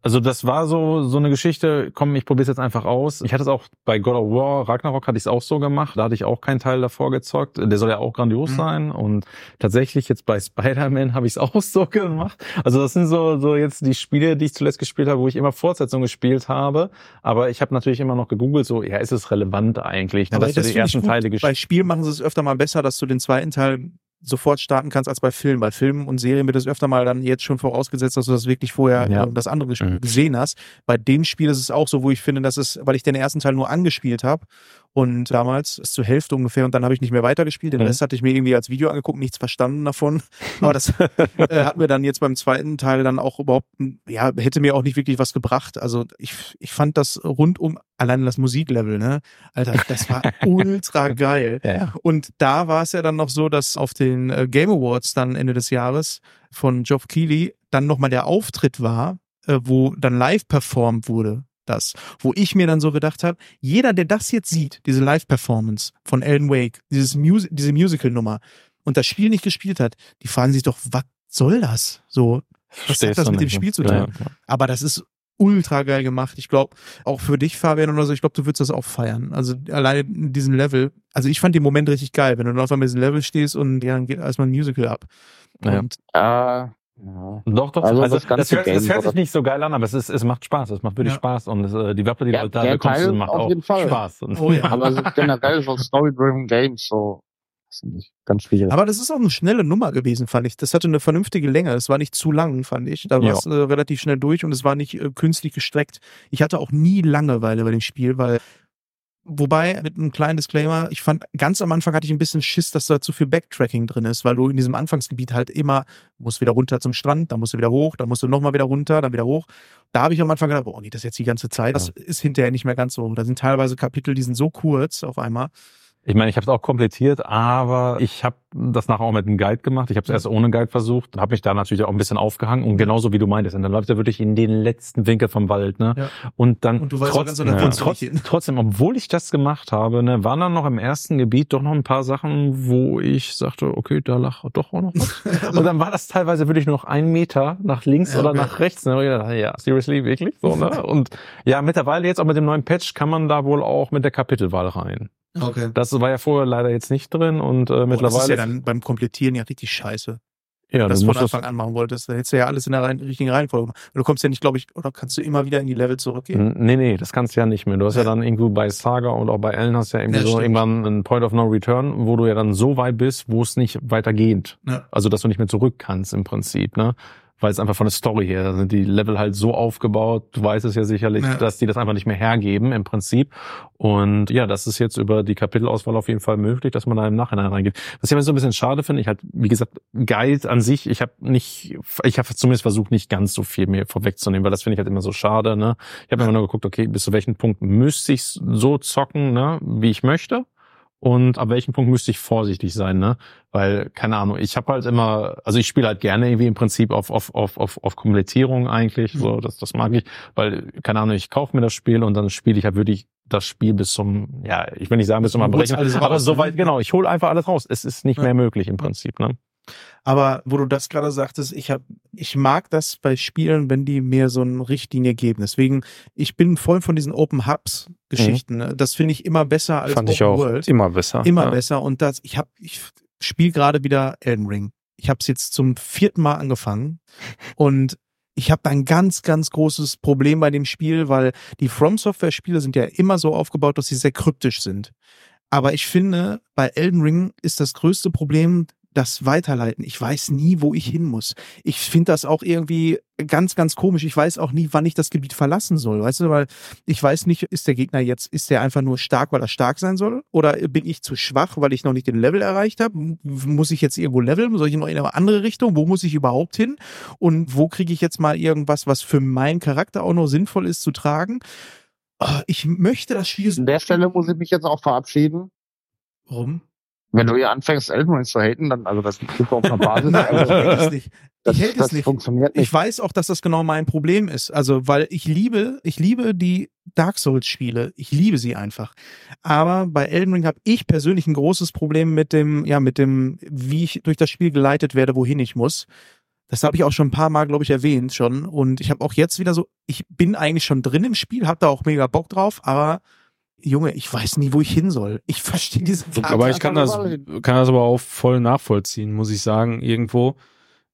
Also das war so so eine Geschichte, komm, ich probiere jetzt einfach aus. Ich hatte es auch bei God of War, Ragnarok hatte ich es auch so gemacht. Da hatte ich auch keinen Teil davor gezockt. Der soll ja auch grandios Mhm. sein. Und tatsächlich jetzt bei Spider-Man habe ich es [LAUGHS] auch so gemacht. Also das sind so, so jetzt die Spiele, die ich zuletzt gespielt habe, wo ich immer Fortsetzungen gespielt habe. Aber ich habe natürlich immer noch gegoogelt, so, ja, ist es relevant eigentlich, Aber dass du die ersten. Teile Bei gespielt Spielen machen sie es öfter mal besser, dass du den zweiten Teil sofort starten kannst als bei Filmen. Bei Filmen und Serien wird es öfter mal dann jetzt schon vorausgesetzt, dass du das wirklich vorher Ja. äh, das andere Mhm. gesehen hast. Bei dem Spiel ist es auch so, wo ich finde, dass es, weil ich den ersten Teil nur angespielt habe und damals ist zur Hälfte ungefähr und dann habe ich nicht mehr weitergespielt. Den Mhm. Rest hatte ich mir irgendwie als Video angeguckt, nichts verstanden davon. [LAUGHS] Aber das äh, hat mir dann jetzt beim zweiten Teil dann auch überhaupt, ja, hätte mir auch nicht wirklich was gebracht. Also ich, ich fand das rundum, allein das Musiklevel, ne? Alter, das war [LAUGHS] ultra geil. Ja. Und da war es ja dann noch so, dass auf den äh, Game Awards dann Ende des Jahres von Geoff Keighley dann nochmal der Auftritt war, äh, wo dann live performt wurde. Das, wo ich mir dann so gedacht habe, jeder, der das jetzt sieht, diese Live-Performance von Alan Wake, dieses Mus diese Musical-Nummer und das Spiel nicht gespielt hat, die fragen sich doch, was soll das? So, was hat das mit dem nicht, Spiel ne? zu tun? Ja, ja. Aber das ist ultra geil gemacht. Ich glaube, auch für dich, Fabian oder so, ich glaube, du würdest das auch feiern. Also alleine in diesem Level. Also ich fand den Moment richtig geil, wenn du dann auf einmal in diesem Level stehst und ja, dann geht erstmal ein Musical ab. Ja. Und Ja, Doch, doch. Also Also, das das, hört, das hört sich nicht so geil an, aber es, ist, es macht Spaß. Es macht wirklich Ja. Spaß. Und es, äh, die Waffe, die Ja, du da bekommst, Teil macht auf auch jeden Fall. Spaß. Und, Oh ja. [LAUGHS] aber so generell so Story-driven Games, so, ganz schwierig. Aber das ist auch eine schnelle Nummer gewesen, fand ich. Das hatte eine vernünftige Länge. Es war nicht zu lang, fand ich. Da war es äh, relativ schnell durch und es war nicht äh, künstlich gestreckt. Ich hatte auch nie Langeweile bei dem Spiel, weil Wobei, mit einem kleinen Disclaimer, ich fand, ganz am Anfang hatte ich ein bisschen Schiss, dass da zu viel Backtracking drin ist, weil du in diesem Anfangsgebiet halt immer, musst wieder runter zum Strand, dann musst du wieder hoch, dann musst du nochmal wieder runter, dann wieder hoch. Da habe ich am Anfang gedacht, boah, geht das jetzt die ganze Zeit? Das ist hinterher nicht mehr ganz so. Da sind teilweise Kapitel, die sind so kurz auf einmal. Ich meine, ich habe es auch komplettiert, aber ich habe das nachher auch mit einem Guide gemacht. Ich habe es erst ohne Guide versucht, habe mich da natürlich auch ein bisschen aufgehangen und genauso wie du meintest, und dann läuft er wirklich in den letzten Winkel vom Wald, ne? Ja. Und dann Und du weißt auch ganz genau, ja. und trotz, trotzdem, obwohl ich das gemacht habe, ne, waren dann noch im ersten Gebiet doch noch ein paar Sachen, wo ich sagte, okay, da lag doch auch noch was. [LAUGHS] und dann war das teilweise wirklich nur noch ein Meter nach links Ja, oder okay. nach rechts. Ne? Und ich dachte, ja, seriously, wirklich? So, ne? [LAUGHS] Und ja, mittlerweile jetzt auch mit dem neuen Patch kann man da wohl auch mit der Kapitelwahl rein. Okay. Das war ja vorher leider jetzt nicht drin und äh, Boah, das ist mittlerweile. ja dann beim Komplettieren ja richtig scheiße. ja, das du von musst das, Anfang an machen wolltest. Da hättest du ja alles in der rein, richtigen Reihenfolge gemacht. Du kommst ja nicht, glaube ich, oder kannst du immer wieder in die Level zurückgehen? Nee, nee, das kannst du ja nicht mehr. Du hast ja, Ja. dann irgendwo bei Saga und auch bei Ellen hast ja irgendwie Ja, so stimmt. irgendwann einen Point of No Return, wo du ja dann so weit bist, wo es nicht weiter geht. Ja. Also, dass du nicht mehr zurück kannst im Prinzip, ne? Weil es einfach von der Story her, da sind die Level halt so aufgebaut, du weißt es ja sicherlich, Ja. dass die das einfach nicht mehr hergeben im Prinzip. Und ja, das ist jetzt über die Kapitelauswahl auf jeden Fall möglich, dass man da im Nachhinein reingeht. Was ich aber so ein bisschen schade finde, ich halt, wie gesagt, Guide an sich, ich habe nicht, ich habe zumindest versucht, nicht ganz so viel mir vorwegzunehmen, weil das finde ich halt immer so schade, ne? Ich habe Ja. immer nur geguckt, okay, bis zu welchem Punkt müsste ich so zocken, ne, wie ich möchte. Und ab welchem Punkt müsste ich vorsichtig sein, ne? Weil, keine Ahnung, ich habe halt immer, also ich spiele halt gerne irgendwie im Prinzip auf, auf, auf, auf, auf Komplettierung eigentlich. Mhm. So, das, das mag ich. Weil, keine Ahnung, ich kaufe mir das Spiel und dann spiele ich halt wirklich das Spiel bis zum, ja, ich will nicht sagen bis zum Erbrechen, alles aber soweit, ne? genau, ich hole einfach alles raus. Es ist nicht Ja. mehr möglich im Prinzip, ne? Aber wo du das gerade sagtest, ich hab, ich mag das bei Spielen, wenn die mir so eine Richtlinie geben. Deswegen, ich bin voll von diesen Open Hubs Geschichten. ne? Das finde ich immer besser als Fand Open ich auch World. immer besser. Immer ja. besser. Und das, ich habe, ich spiele gerade wieder Elden Ring. Ich habe es jetzt zum vierten Mal angefangen und ich habe da ein ganz, ganz großes Problem bei dem Spiel, weil die From Software Spiele sind ja immer so aufgebaut, dass sie sehr kryptisch sind. Aber ich finde, bei Elden Ring ist das größte Problem das Weiterleiten. Ich weiß nie, wo ich hin muss. Ich finde das auch irgendwie ganz, ganz komisch. Ich weiß auch nie, wann ich das Gebiet verlassen soll. Weißt du, weil ich weiß nicht, ist der Gegner jetzt, ist der einfach nur stark, weil er stark sein soll? Oder bin ich zu schwach, weil ich noch nicht den Level erreicht habe? Muss ich jetzt irgendwo leveln? Soll ich noch in eine andere Richtung? Wo muss ich überhaupt hin? Und wo kriege ich jetzt mal irgendwas, was für meinen Charakter auch noch sinnvoll ist zu tragen? Ah, Ich möchte das Spiel. An der Stelle muss ich mich jetzt auch verabschieden. Warum? Wenn du hier anfängst, Elden Ring zu haten, dann, also das gibt auf einer Basis. [LAUGHS] Nein, ich also, hate es nicht. das, Ich hate es nicht. funktioniert nicht. Ich weiß auch, dass das genau mein Problem ist. Also, weil ich liebe, ich liebe die Dark Souls Spiele. Ich liebe sie einfach. Aber bei Elden Ring habe ich persönlich ein großes Problem mit dem, ja, mit dem, wie ich durch das Spiel geleitet werde, wohin ich muss. Das habe ich auch schon ein paar Mal, glaube ich, erwähnt schon. Und ich habe auch jetzt wieder so, ich bin eigentlich schon drin im Spiel, habe da auch mega Bock drauf, aber Junge, ich weiß nie, wo ich hin soll. Ich verstehe diesen Karte Aber ich kann das, kann das aber auch voll nachvollziehen, muss ich sagen, irgendwo.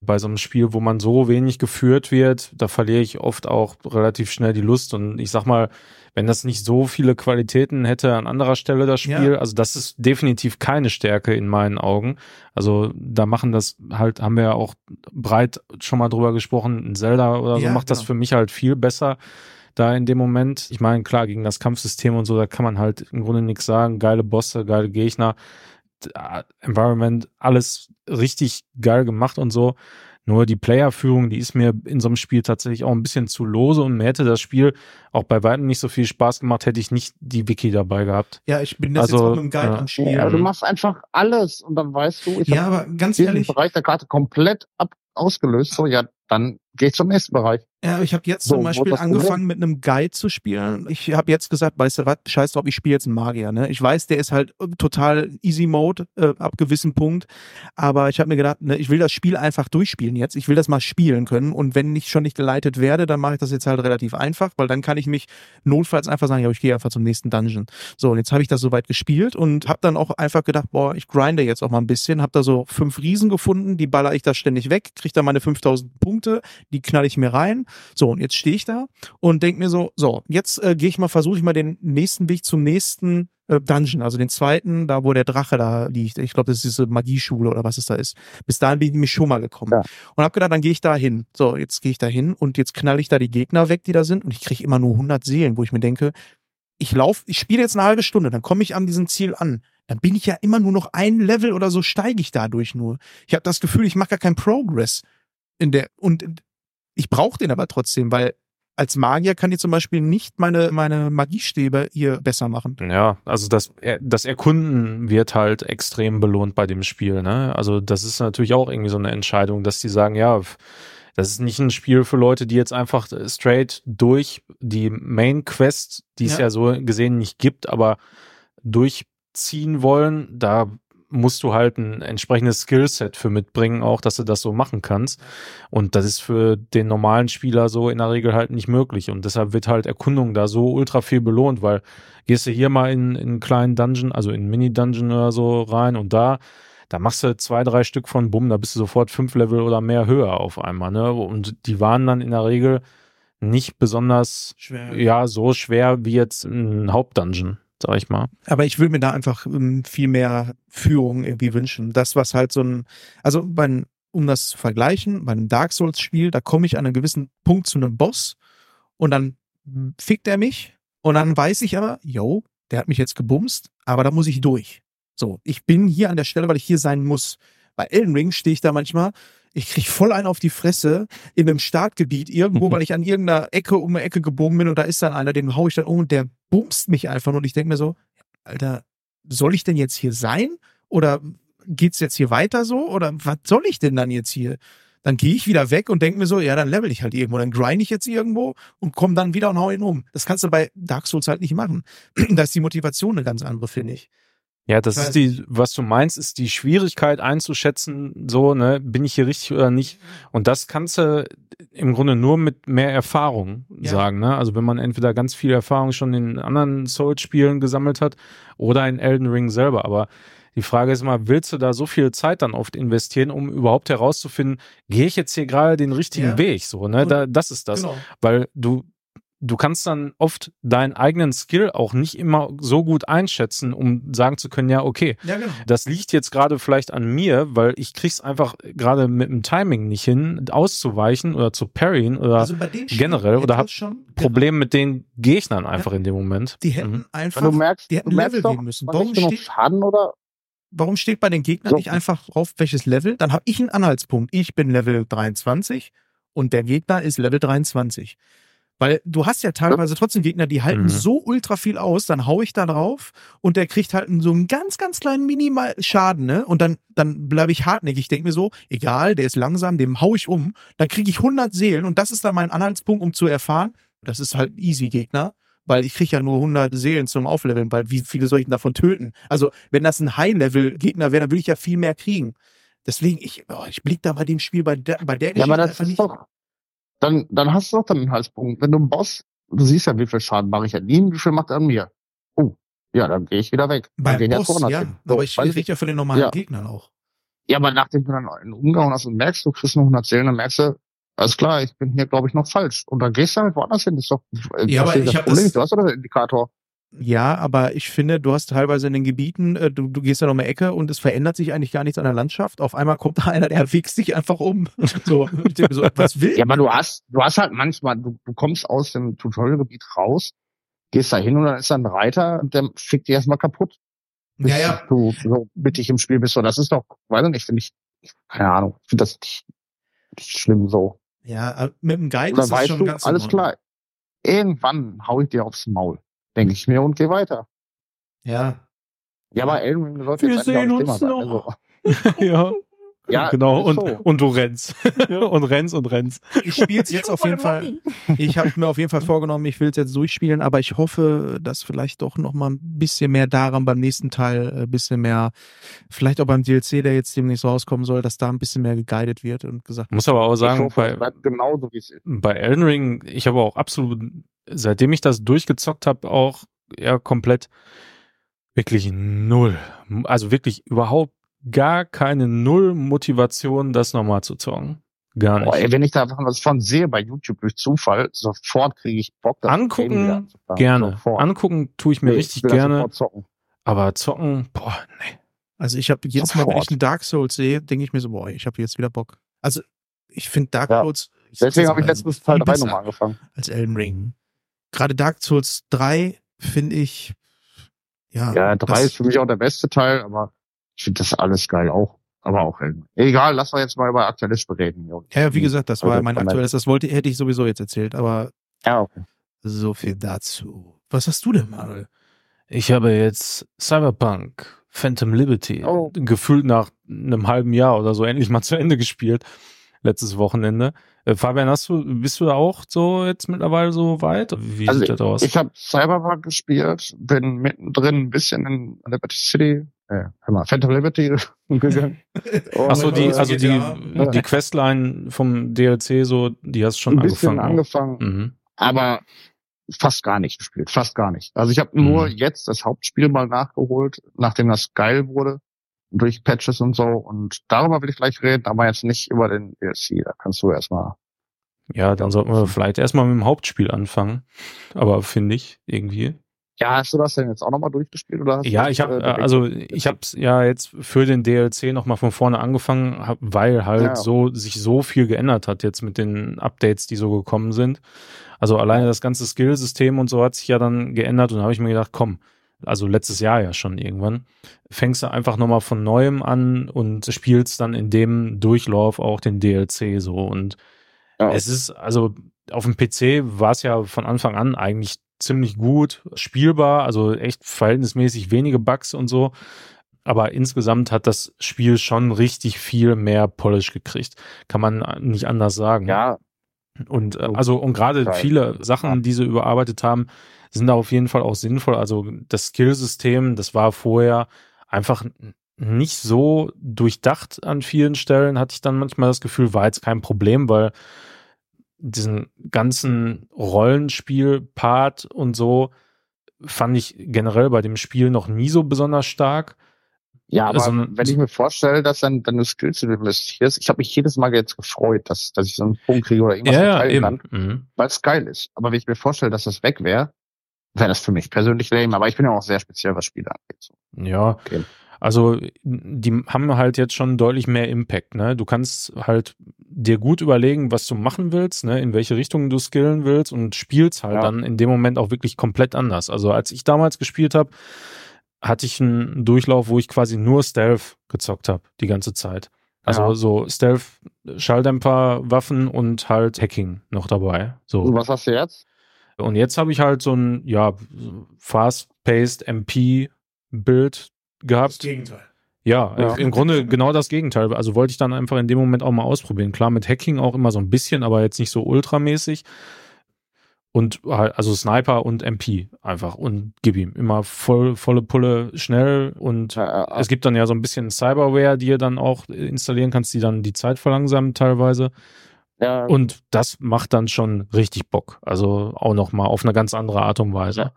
Bei so einem Spiel, wo man so wenig geführt wird, da verliere ich oft auch relativ schnell die Lust. Und ich sag mal, wenn das nicht so viele Qualitäten hätte an anderer Stelle, das Spiel, Ja. also das ist definitiv keine Stärke in meinen Augen. Also da machen das halt, haben wir ja auch breit schon mal drüber gesprochen, ein Zelda oder so Ja, macht das genau. für mich halt viel besser da in dem Moment. Ich meine, klar, gegen das Kampfsystem und so, da kann man halt im Grunde nichts sagen. Geile Bosse, geile Gegner, Environment, alles richtig geil gemacht und so. Nur die Playerführung, die ist mir in so einem Spiel tatsächlich auch ein bisschen zu lose und mir hätte das Spiel auch bei weitem nicht so viel Spaß gemacht, hätte ich nicht die Wiki dabei gehabt. Ja, ich bin das Also, jetzt auch mit dem Guide ja. am Ja, du machst einfach alles und dann weißt du, ich Ja, habe aber ganz ehrlich, Bereich der Karte komplett ab ausgelöst. So, ja, dann geh ich zum nächsten Bereich. Ja, ich habe jetzt So, zum Beispiel angefangen mit einem Guide zu spielen. Ich habe jetzt gesagt, weißt du was, scheiß drauf, ich spiele jetzt einen Magier. Ne? Ich weiß, der ist halt äh, total Easy Mode äh, ab gewissem Punkt, aber ich habe mir gedacht, ne, ich will das Spiel einfach durchspielen jetzt. Ich will das mal spielen können und wenn ich schon nicht geleitet werde, dann mache ich das jetzt halt relativ einfach, weil dann kann ich mich notfalls einfach sagen, ja, ich gehe einfach zum nächsten Dungeon. So, und jetzt habe ich das soweit gespielt und habe dann auch einfach gedacht, boah, ich grinde jetzt auch mal ein bisschen, habe da so fünf Riesen gefunden, die baller ich da ständig weg, kriege da meine 5000 Punkte, die knall ich mir rein. So, und jetzt stehe ich da und denk mir so, so, jetzt äh, gehe ich mal, versuche ich mal den nächsten Weg zum nächsten äh, Dungeon, also den zweiten, da wo der Drache da liegt. Ich glaube, das ist diese Magieschule oder was es da ist. Bis dahin bin ich nämlich schon mal gekommen. Ja. Und habe gedacht, dann gehe ich da hin. So, jetzt gehe ich da hin und jetzt knall ich da die Gegner weg, die da sind und ich kriege immer nur 100 Seelen, wo ich mir denke, ich lauf, ich spiele jetzt eine halbe Stunde, dann komme ich an diesem Ziel an. Dann bin ich ja immer nur noch ein Level oder so steige ich dadurch nur. Ich habe das Gefühl, ich mache gar keinen Progress in der und ich brauche den aber trotzdem, weil als Magier kann ich zum Beispiel nicht meine, meine Magiestäbe hier besser machen. Ja, also das, das Erkunden wird halt extrem belohnt bei dem Spiel. Ne? Also das ist natürlich auch irgendwie so eine Entscheidung, dass die sagen, ja, das ist nicht ein Spiel für Leute, die jetzt einfach straight durch die Main Quest, die es Ja. ja so gesehen nicht gibt, aber durchziehen wollen. Da musst du halt ein entsprechendes Skillset für mitbringen, auch, dass du das so machen kannst. Und das ist für den normalen Spieler so in der Regel halt nicht möglich. Und deshalb wird halt Erkundung da so ultra viel belohnt, weil gehst du hier mal in, in einen kleinen Dungeon, also in einen Mini-Dungeon oder so rein und da, da machst du zwei, drei Stück von Bumm, da bist du sofort fünf Level oder mehr höher auf einmal, ne? Und die waren dann in der Regel nicht besonders, Schwer. ja, so schwer wie jetzt ein Hauptdungeon, sag ich mal. Aber ich will mir da einfach ähm, viel mehr Führung irgendwie wünschen. Das, was halt so ein, also bei, um das zu vergleichen, bei einem Dark Souls-Spiel, da komme ich an einem gewissen Punkt zu einem Boss und dann fickt er mich und dann weiß ich aber, yo, der hat mich jetzt gebumst, aber da muss ich durch. So, ich bin hier an der Stelle, weil ich hier sein muss. Bei Elden Ring stehe ich da manchmal, ich krieg voll einen auf die Fresse in einem Startgebiet irgendwo, weil ich an irgendeiner Ecke um eine Ecke gebogen bin und da ist dann einer, den hau ich dann um und der bumst mich einfach und ich denke mir so, Alter, soll ich denn jetzt hier sein? Oder geht's jetzt hier weiter so? Oder was soll ich denn dann jetzt hier? Dann gehe ich wieder weg und denke mir so, ja, dann level ich halt irgendwo, dann grind ich jetzt irgendwo und komme dann wieder und hau ihn um. Das kannst du bei Dark Souls halt nicht machen. [CLEARS THROAT] da ist die Motivation eine ganz andere, finde ich. Ja, das ist die, was du meinst, ist die Schwierigkeit einzuschätzen, so, ne, bin ich hier richtig oder nicht. Und das kannst du im Grunde nur mit mehr Erfahrung Ja. sagen, ne? Also wenn man entweder ganz viel Erfahrung schon in anderen Souls-Spielen gesammelt hat oder in Elden Ring selber. Aber die Frage ist mal, willst du da so viel Zeit dann oft investieren, um überhaupt herauszufinden, gehe ich jetzt hier gerade den richtigen Ja. Weg, so, ne? Da, das ist das Genau. weil du du kannst dann oft deinen eigenen Skill auch nicht immer so gut einschätzen, um sagen zu können, ja, okay, Ja, genau. das liegt jetzt gerade vielleicht an mir, weil ich krieg's einfach gerade mit dem Timing nicht hin, auszuweichen oder zu parryen oder Also bei den Spielen generell oder hab schon Problem mit den Gegnern einfach in dem Moment. Die hätten Mhm. einfach, du merkst, die du hätten merkst Level doch, geben müssen. Warum steht, Schaden oder warum steht bei den Gegnern So. nicht einfach drauf, welches Level? Dann habe ich einen Anhaltspunkt. Ich bin Level 23 und der Gegner ist Level 23. Weil du hast ja teilweise trotzdem Gegner, die halten Mhm. so ultra viel aus, dann hau ich da drauf und der kriegt halt so einen ganz, ganz kleinen Minimal Schaden, ne? Und dann, dann bleibe ich hartnäckig. Ich denke mir so, egal, der ist langsam, dem hau ich um, dann kriege ich 100 Seelen und das ist dann mein Anhaltspunkt, um zu erfahren, das ist halt easy Gegner, weil ich kriege ja nur 100 Seelen zum Aufleveln, weil wie viele soll ich denn davon töten? Also, wenn das ein High-Level-Gegner wäre, dann würde ich ja viel mehr kriegen. Deswegen, ich, oh, ich blick da bei dem Spiel, bei der, bei der Ja, aber das ist doch, dann, dann hast du doch dann einen Halspunkt. Wenn du einen Boss, du siehst ja, wie viel Schaden mache ich an ihm, wie viel macht er an mir. Oh, ja, dann gehe ich wieder weg. Dann Beim gehen ja Boss, 200 ja. hin. So, aber ich, rede ja von den normalen Ja. Gegnern auch. Ja, aber nachdem du dann einen umgehauen hast und merkst, du kriegst nur 100 Seelen, dann merkst du, alles klar, ich bin hier, glaube ich, noch falsch. Und dann gehst du halt woanders hin. Das ist doch, äh, Ja, aber ich Problem das-. Du hast doch den Indikator. Ja, aber ich finde, du hast teilweise in den Gebieten, äh, du, du gehst ja noch eine Ecke und es verändert sich eigentlich gar nichts an der Landschaft. Auf einmal kommt [LAUGHS] da einer, der wichst dich einfach um. [LAUGHS] So, so was will? Ja, aber du hast, du hast halt manchmal, du, du kommst aus dem Tutorialgebiet raus, gehst da hin und dann ist da ein Reiter und der fickt dich erstmal kaputt. bis ja, ja. du so mittig im Spiel bist. So, das ist doch, weiß ich nicht, finde ich, keine Ahnung, finde das nicht, nicht schlimm so. Ja, äh, mit dem Guide Oder ist das weißt schon du, ganz alles klar, irgendwann hau ich dir aufs Maul, denke ich mir und geh weiter. Ja. Ja, aber Elden Ring sollte Wir jetzt sehen uns noch. Also, [LAUGHS] ja, ja, [LAUGHS] genau. Und, so. und du rennst. [LAUGHS] und rennst und rennst. Ich spiele es jetzt auf jeden Fall. Ich habe mir auf jeden Fall vorgenommen, ich will es jetzt durchspielen, aber ich hoffe, dass vielleicht doch noch mal ein bisschen mehr daran beim nächsten Teil, ein bisschen mehr, vielleicht auch beim DLC, der jetzt demnächst rauskommen soll, dass da ein bisschen mehr geguidet wird und gesagt. Muss aber auch sagen, hoffe, bei, genauso wie es ist. bei Elden Ring, ich habe auch absolut, seitdem ich das durchgezockt habe, auch ja komplett wirklich null. Also wirklich überhaupt gar keine Null Motivation, das nochmal zu zocken. Gar nicht. Boah, ey, wenn ich da was von sehe bei YouTube durch Zufall, sofort kriege ich Bock, das Angucken, gerne. Sofort. Angucken tue ich mir Nee, richtig ich gerne, sofort zocken. aber zocken, boah, nee. Also ich habe jedes Mal, wenn Sofort. ich einen Dark Souls sehe, denke ich mir so, boah, ich habe jetzt wieder Bock. Also ich finde Dark Ja. Souls ich Deswegen habe ich letztens Teil viel 3 besser nochmal angefangen. als Elden Ring. Gerade Dark Souls 3 finde ich ja, Ja, 3 das- ist für mich auch der beste Teil, aber ich finde das alles geil auch. Aber auch Elden. Egal, lass wir jetzt mal über aktuelles reden. Junge. Ja, wie gesagt, das war Also, mein aktuelles, das wollte, hätte ich sowieso jetzt erzählt, aber Ja, okay. So viel dazu. Was hast du denn, Manuel? Ich habe jetzt Cyberpunk Phantom Liberty Oh. gefühlt nach einem halben Jahr oder so endlich mal [LAUGHS] zu Ende gespielt. Letztes Wochenende. Äh, Fabian, hast du, bist du da auch so jetzt mittlerweile so weit? Wie Also sieht das aus? Ich habe Cyberpunk gespielt, bin mittendrin ein bisschen in Liberty City, äh, hör mal, Phantom Liberty [LAUGHS] gegangen. Und, Ach so, die, also die, GTA. die Questline vom DLC, so, die hast du schon ein bisschen angefangen. auch. angefangen, Mhm. aber fast gar nicht gespielt, fast gar nicht. Also ich habe nur Mhm. jetzt das Hauptspiel mal nachgeholt, nachdem das geil wurde durch Patches und so und darüber will ich gleich reden, aber jetzt nicht über den DLC. Da kannst du erstmal. Ja, dann sollten wir vielleicht erstmal mit dem Hauptspiel anfangen. Aber finde ich irgendwie. Ja, hast du das denn jetzt auch nochmal durchgespielt oder? Hast Ja, ich habe äh, direkt- also ich habe ja jetzt für den DLC noch mal von vorne angefangen, hab, weil halt Ja. so sich so viel geändert hat jetzt mit den Updates, die so gekommen sind. Also alleine das ganze Skillsystem und so hat sich ja dann geändert und da habe ich mir gedacht, komm, also letztes Jahr ja schon irgendwann, fängst du einfach noch mal von neuem an und spielst dann in dem Durchlauf auch den DLC so und Ja. es ist also auf dem PC war es ja von Anfang an eigentlich ziemlich gut spielbar, also echt verhältnismäßig wenige Bugs und so. Aber insgesamt hat das Spiel schon richtig viel mehr Polish gekriegt. Kann man nicht anders sagen. Ja, Und äh, also und gerade viele Sachen, die sie überarbeitet haben, sind da auf jeden Fall auch sinnvoll. Also das Skillsystem, das war vorher einfach nicht so durchdacht an vielen Stellen, hatte ich dann manchmal das Gefühl, war jetzt kein Problem, weil diesen ganzen Rollenspiel-Part und so fand ich generell bei dem Spiel noch nie so besonders stark. Ja, aber Sondern- wenn ich mir vorstelle, dass dann deine Skills du investierst, ich habe mich jedes Mal jetzt gefreut, dass, dass ich so einen Punkt kriege oder irgendwas verteilen kann, Mhm. weil es geil ist. Aber wenn ich mir vorstelle, dass das weg wäre, wäre das für mich persönlich lame. Aber ich bin ja auch sehr speziell, was Spiele angeht. So. Ja, Okay. Also die haben halt jetzt schon deutlich mehr Impact. Ne? Du kannst halt dir gut überlegen, was du machen willst, ne? in welche Richtung du skillen willst und spielst halt Ja. dann in dem Moment auch wirklich komplett anders. Also als ich damals gespielt habe, hatte ich einen Durchlauf, wo ich quasi nur Stealth gezockt habe die ganze Zeit. Also Ja. so Stealth, Schalldämpfer, Waffen und halt Hacking noch dabei. So. Und was hast du jetzt? Und jetzt habe ich halt so ein, ja, fast-paced MP-Bild gehabt. Gegenteil. Ja, Ja. im Grunde genau das Gegenteil. Also wollte ich dann einfach in dem Moment auch mal ausprobieren. Klar, mit Hacking auch immer so ein bisschen, aber jetzt nicht so ultramäßig. Und halt, also Sniper und MP einfach und gib ihm immer voll, volle Pulle schnell und Ja, es gibt dann ja so ein bisschen Cyberware, die ihr dann auch installieren kannst, die dann die Zeit verlangsamen teilweise. ja, Und das macht dann schon richtig Bock. Also auch nochmal auf eine ganz andere Art und Weise.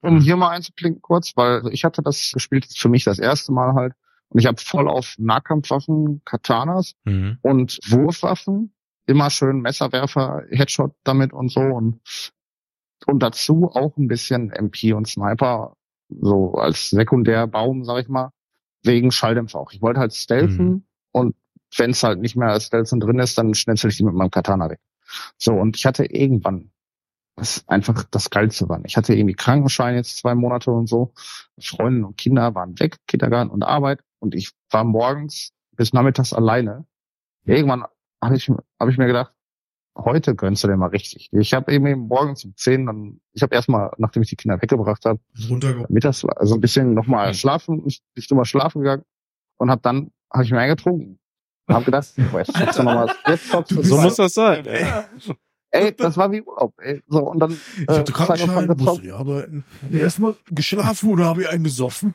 Um hier mal einzuklinken kurz, weil ich hatte das gespielt für mich das erste Mal halt. Und ich habe voll auf Nahkampfwaffen, Katanas Mhm. und Wurfwaffen, immer schön Messerwerfer, Headshot damit und so und und dazu auch ein bisschen MP und Sniper so als Sekundärbaum, sag ich mal, wegen Schalldämpfer auch. Ich wollte halt stealthen Mhm. und wenn es halt nicht mehr als Stealthen drin ist, dann schnetzel ich die mit meinem Katana weg. So und ich hatte irgendwann was einfach das Geilste war. Ich hatte irgendwie Krankenschein jetzt zwei Monate und so. Freundinnen und Kinder waren weg, Kindergarten und Arbeit und ich war morgens bis nachmittags alleine. Irgendwann habe ich, hab ich mir gedacht, heute gönnst du dir mal richtig. Ich habe eben morgens um 10 dann, ich habe erstmal, nachdem ich die Kinder weggebracht habe, mittags also ein bisschen nochmal schlafen, ich bin mal schlafen gegangen und habe dann, habe ich mir eingetrunken. Und habe gedacht, boah, jetzt zockst du noch mal, jetzt zockst du So mal. muss das sein. Ey. Ey, das war wie Urlaub, ey. So, und dann, Ich hatte Krankenschein, musste nicht arbeiten. Erstmal geschlafen oder habe ich einen gesoffen?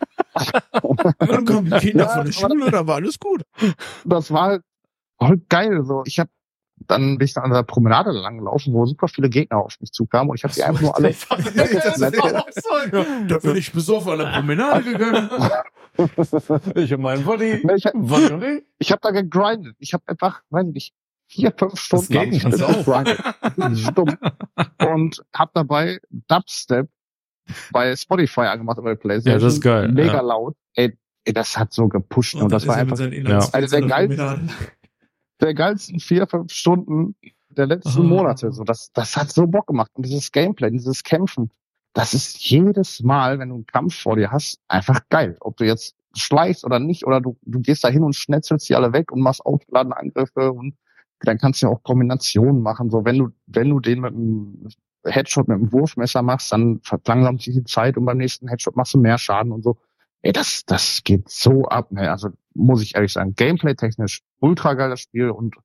dann kamen die Kinder [LAUGHS] Ja, von der Schule, da war alles gut. das war halt voll geil. So, ich habe dann bin ich dann an der Promenade lang gelaufen, wo super viele Gegner auf mich zukamen und ich habe die einfach nur alle. Das so. Ja, da bin ich besoffen an der Promenade gegangen. [LAUGHS] Ich habe meinen Body. Ne, ich hab, ich habe da gegrindet. Ich habe einfach, weiß ich nicht, vier, fünf Stunden am Stück gegrindet. Stumm. Und habe dabei Dubstep bei Spotify angemacht über die Playstation. Ja, das ist geil, Mega ja. laut. Ey, ey, das hat so gepusht und, das dann war ist er mit einfach Inhalts- Eine der geilsten- der geilsten vier, fünf Stunden der letzten Ah. Monate. So, das, das hat so Bock gemacht. Und dieses Gameplay, dieses Kämpfen, das ist jedes Mal, wenn du einen Kampf vor dir hast, einfach geil. Ob du jetzt schleichst oder nicht, oder du, du gehst da hin und schnetzelst die alle weg und machst aufgeladene Angriffe und dann kannst du ja auch Kombinationen machen. So, wenn du, wenn du den mit dem Headshot mit dem Wurfmesser machst, dann verlangsamt sich die Zeit und beim nächsten Headshot machst du mehr Schaden und so. Ey, das, das geht so ab, ne? Also muss ich ehrlich sagen, Gameplay-technisch ultra geiles Spiel und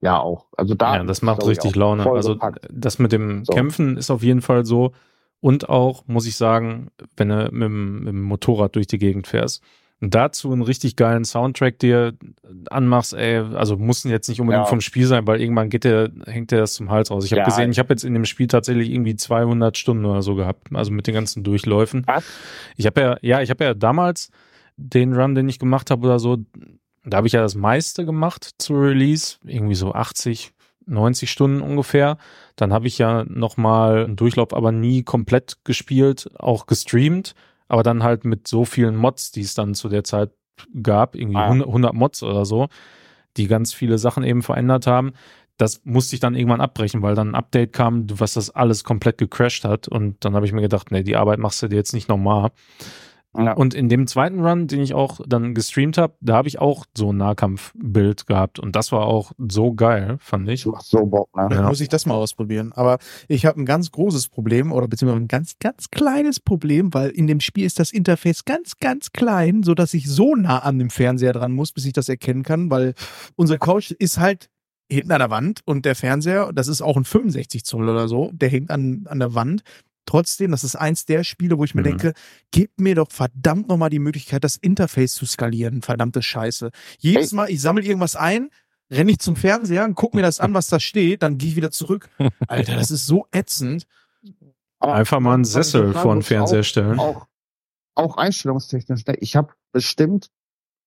ja auch. Also da ja, das macht richtig Laune. Also gepackt. das mit dem So. Kämpfen ist auf jeden Fall so. Und auch, muss ich sagen, wenn du mit dem, mit dem Motorrad durch die Gegend fährst. Dazu einen richtig geilen Soundtrack dir anmachst, ey, also muss jetzt nicht unbedingt Ja. vom Spiel sein, weil irgendwann geht der, hängt der das zum Hals raus. Ich habe Ja. gesehen, ich habe jetzt in dem Spiel tatsächlich irgendwie 200 Stunden oder so gehabt, also mit den ganzen Durchläufen. Was? Ich habe ja, ja, ich habe ja damals den Run, den ich gemacht habe oder so, da habe ich ja das meiste gemacht zu Release, irgendwie so 80, 90 Stunden ungefähr. Dann habe ich ja nochmal einen Durchlauf aber nie komplett gespielt, auch gestreamt, aber dann halt mit so vielen Mods, die es dann zu der Zeit gab, irgendwie Ah. 100, 100 Mods oder so, die ganz viele Sachen eben verändert haben. Das musste ich dann irgendwann abbrechen, weil dann ein Update kam, was das alles komplett gecrashed hat. Und dann habe ich mir gedacht, nee, die Arbeit machst du dir jetzt nicht nochmal. Ja. Und in dem zweiten Run, den ich auch dann gestreamt habe, da habe ich auch so ein Nahkampfbild gehabt. Und das war auch so geil, fand ich. Macht so Bock, ne? Dann Ja. muss ich das mal ausprobieren. Aber ich habe ein ganz großes Problem oder beziehungsweise ein ganz, ganz kleines Problem, weil in dem Spiel ist das Interface ganz, ganz klein, so dass ich so nah an dem Fernseher dran muss, bis ich das erkennen kann, weil unsere Couch ist halt hinten an der Wand und der Fernseher, das ist auch ein 65 Zoll oder so, der hängt an, an der Wand. Trotzdem, das ist eins der Spiele, wo ich mir Mhm. denke, gib mir doch verdammt nochmal die Möglichkeit, das Interface zu skalieren. Verdammte Scheiße. Jedes Mal, ich sammle irgendwas ein, renne ich zum Fernseher, guck mir das an, was da steht, dann gehe ich wieder zurück. [LAUGHS] Alter, das ist so ätzend. Aber Einfach mal einen Sessel vor den Fernseher auch, stellen. Auch, auch einstellungstechnisch. Ne? Ich habe bestimmt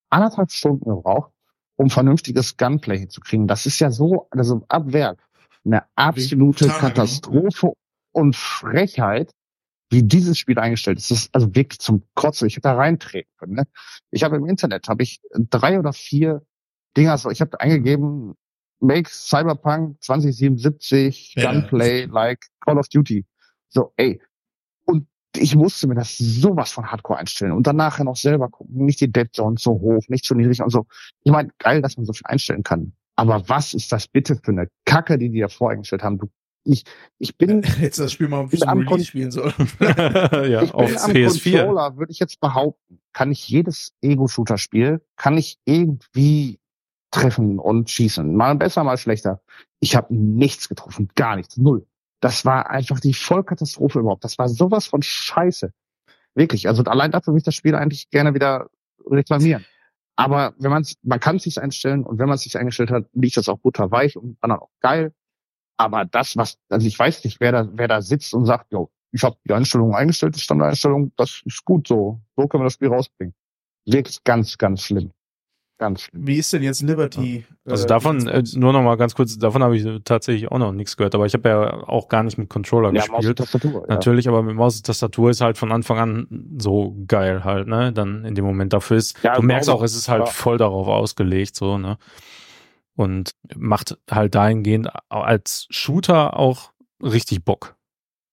anderthalb Stunden gebraucht, um vernünftiges Gunplay hinzukriegen. Das ist ja so, also ab Werk, eine absolute Katastrophe und Frechheit, wie dieses Spiel eingestellt ist. Das ist also wirklich zum Kotzen. Ich hätte da reintreten können. Ne? Ich habe im Internet habe ich drei oder vier Dinger so. Ich habe eingegeben, Make Cyberpunk 2077 Ja. Gunplay like Call of Duty. So, ey. Und ich musste mir das sowas von Hardcore einstellen und dann nachher noch selber gucken. Nicht die Dead Zone so hoch, nicht so niedrig und so. Ich meine, geil, dass man so viel einstellen kann. Aber was ist das bitte für eine Kacke, die die da voreingestellt haben? Du, ich, ich bin, Jetzt das Spiel mal Bin am Kon- spielen soll. [LAUGHS] [LAUGHS] ja, ich auf bin am PS4. Controller, würde ich jetzt behaupten, kann ich jedes Ego-Shooter-Spiel, kann ich irgendwie treffen und schießen. Mal besser, mal schlechter. Ich habe nichts getroffen, gar nichts, null. Das war einfach die Vollkatastrophe überhaupt. Das war sowas von Scheiße. Wirklich. Also allein dafür würde ich das Spiel eigentlich gerne wieder reklamieren. Aber wenn man man kann es sich einstellen und wenn man es sich eingestellt hat, liegt das auch butterweich und dann auch geil. Aber das, was, also ich weiß nicht, wer da, wer da sitzt und sagt, jo, ich habe die Einstellung eingestellt, die Standardeinstellung, das ist gut so. So können wir das Spiel rausbringen. Wirklich ganz, ganz schlimm. Ganz schlimm. Wie ist denn jetzt Liberty? Also äh, davon, äh, nur noch mal ganz kurz, davon habe ich tatsächlich auch noch nichts gehört, aber ich habe ja auch gar nicht mit Controller Ja, Maus und gespielt. Tastatur. Ja. Natürlich, aber mit Maus und Tastatur ist halt von Anfang an so geil halt, ne? Dann in dem Moment dafür ist, Ja, du merkst sauber. auch, es ist halt Ja. voll darauf ausgelegt, so, ne? Und macht halt dahingehend als Shooter auch richtig Bock.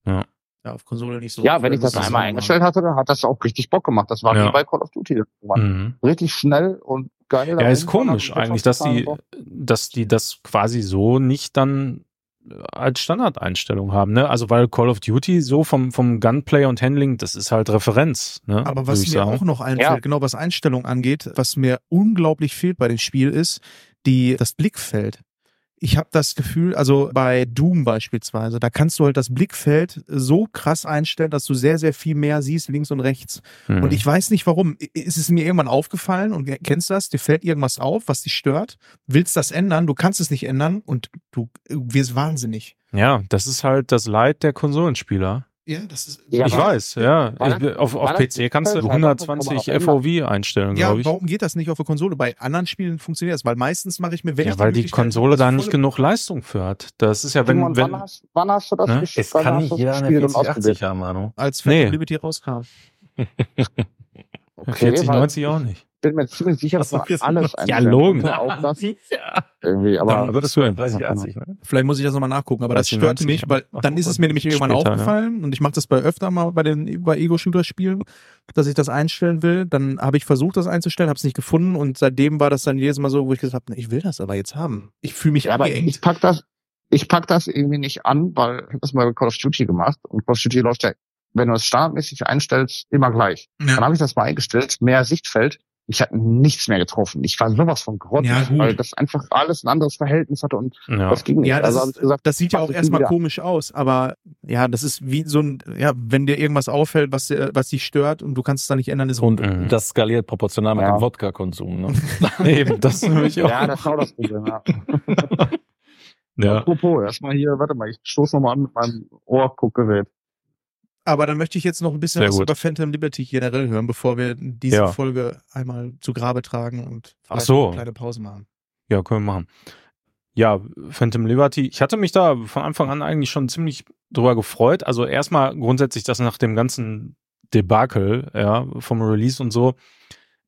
ja, auf Konsole nicht so. Ja, wenn ich das ist einmal eingestellt hatte, dann hat das auch richtig Bock gemacht. Das war Ja. wie bei Call of Duty. Mhm. Richtig schnell und geil. Ja, ist komisch eigentlich, dass die, Bock. dass die das quasi so nicht dann als Standardeinstellung haben, ne? Also weil Call of Duty so vom, vom Gunplay und Handling, das ist halt Referenz, ne? Aber was ich mir sagen. auch noch einfällt, Ja. genau was Einstellung angeht, was mir unglaublich fehlt bei dem Spiel ist, die, das Blickfeld. Ich habe das Gefühl, also bei Doom beispielsweise, da kannst du halt das Blickfeld so krass einstellen, dass du sehr, sehr viel mehr siehst, links und rechts. Hm. Und ich weiß nicht warum. Ist es mir irgendwann aufgefallen und kennst das? Dir fällt irgendwas auf, was dich stört, willst das ändern, du kannst es nicht ändern und du wirst wahnsinnig. ja, das ist halt das Leid der Konsolenspieler. Ja, das ist. Ja, ich war- weiß, ja. war Ich, auf auf PC kannst du Blickfeld? 120 Kann man auch FOV einstellen, Ja, glaube ich. warum geht das nicht auf der Konsole? Bei anderen Spielen funktioniert das, weil meistens mache ich mir, wenn ich Ja, weil die Konsole da nicht genug Leistung für hat. Das ist ja, wenn, Simon, wenn, wann, hast, wann hast du das Ne? gespielt? Es kann nicht jeder eine gespielt und 4080 ausprobiert? haben, Manu. als Nee. Phantom Liberty rauskam. Okay, 40, weil 90 auch nicht. Ich bin mir ziemlich sicher, alles das? Ja, einstellen Logen. konnte, Auch das [LAUGHS] Ja. irgendwie, aber Aber würdest du in 3080, ne? Vielleicht muss ich das nochmal nachgucken, aber das 30, störte 90, mich, weil dann ist es mir nämlich irgendwann später, aufgefallen und ich mache das bei öfter mal bei den bei Ego-Shooter-Spielen, dass ich das einstellen will. Dann habe ich versucht, das einzustellen, habe es nicht gefunden und seitdem war das dann jedes Mal so, wo ich gesagt habe, ich will das aber jetzt haben. Ich fühle mich Ja, aber ich pack das, ich pack das irgendwie nicht an, weil ich habe das mal bei Call of Duty gemacht und Call of Duty läuft ja, wenn du es standardmäßig einstellst, immer gleich. Dann Ja. habe ich das mal eingestellt, mehr Sichtfeld. Ich hatte nichts mehr getroffen. Ich war sowas von grottig, Ja, weil das einfach alles ein anderes Verhältnis hatte und Ja. das ging nicht. Ja, das, also ist, ich gesagt, das sieht ja auch ich erstmal komisch aus, aber ja, das ist wie so ein, ja, wenn dir irgendwas auffällt, was, dir- was dich stört und du kannst es dann nicht ändern, ist Und Mhm. das skaliert proportional mit Ja. dem Wodka-Konsum. Ne? [LAUGHS] Eben, das nämlich auch. Ja, das ist auch das Problem, ja. [LAUGHS] ja. Apropos, erstmal hier, warte mal, ich stoß nochmal an mit meinem Ohrguckgerät. Aber dann möchte ich jetzt noch ein bisschen Sehr was gut. über Phantom Liberty generell hören, bevor wir diese Ja. Folge einmal zu Grabe tragen und Ach so. eine kleine Pause machen. Ja, können wir machen. Ja, Phantom Liberty. Ich hatte mich da von Anfang an eigentlich schon ziemlich drüber gefreut. Also erstmal grundsätzlich, dass nach dem ganzen Debakel, ja, vom Release und so,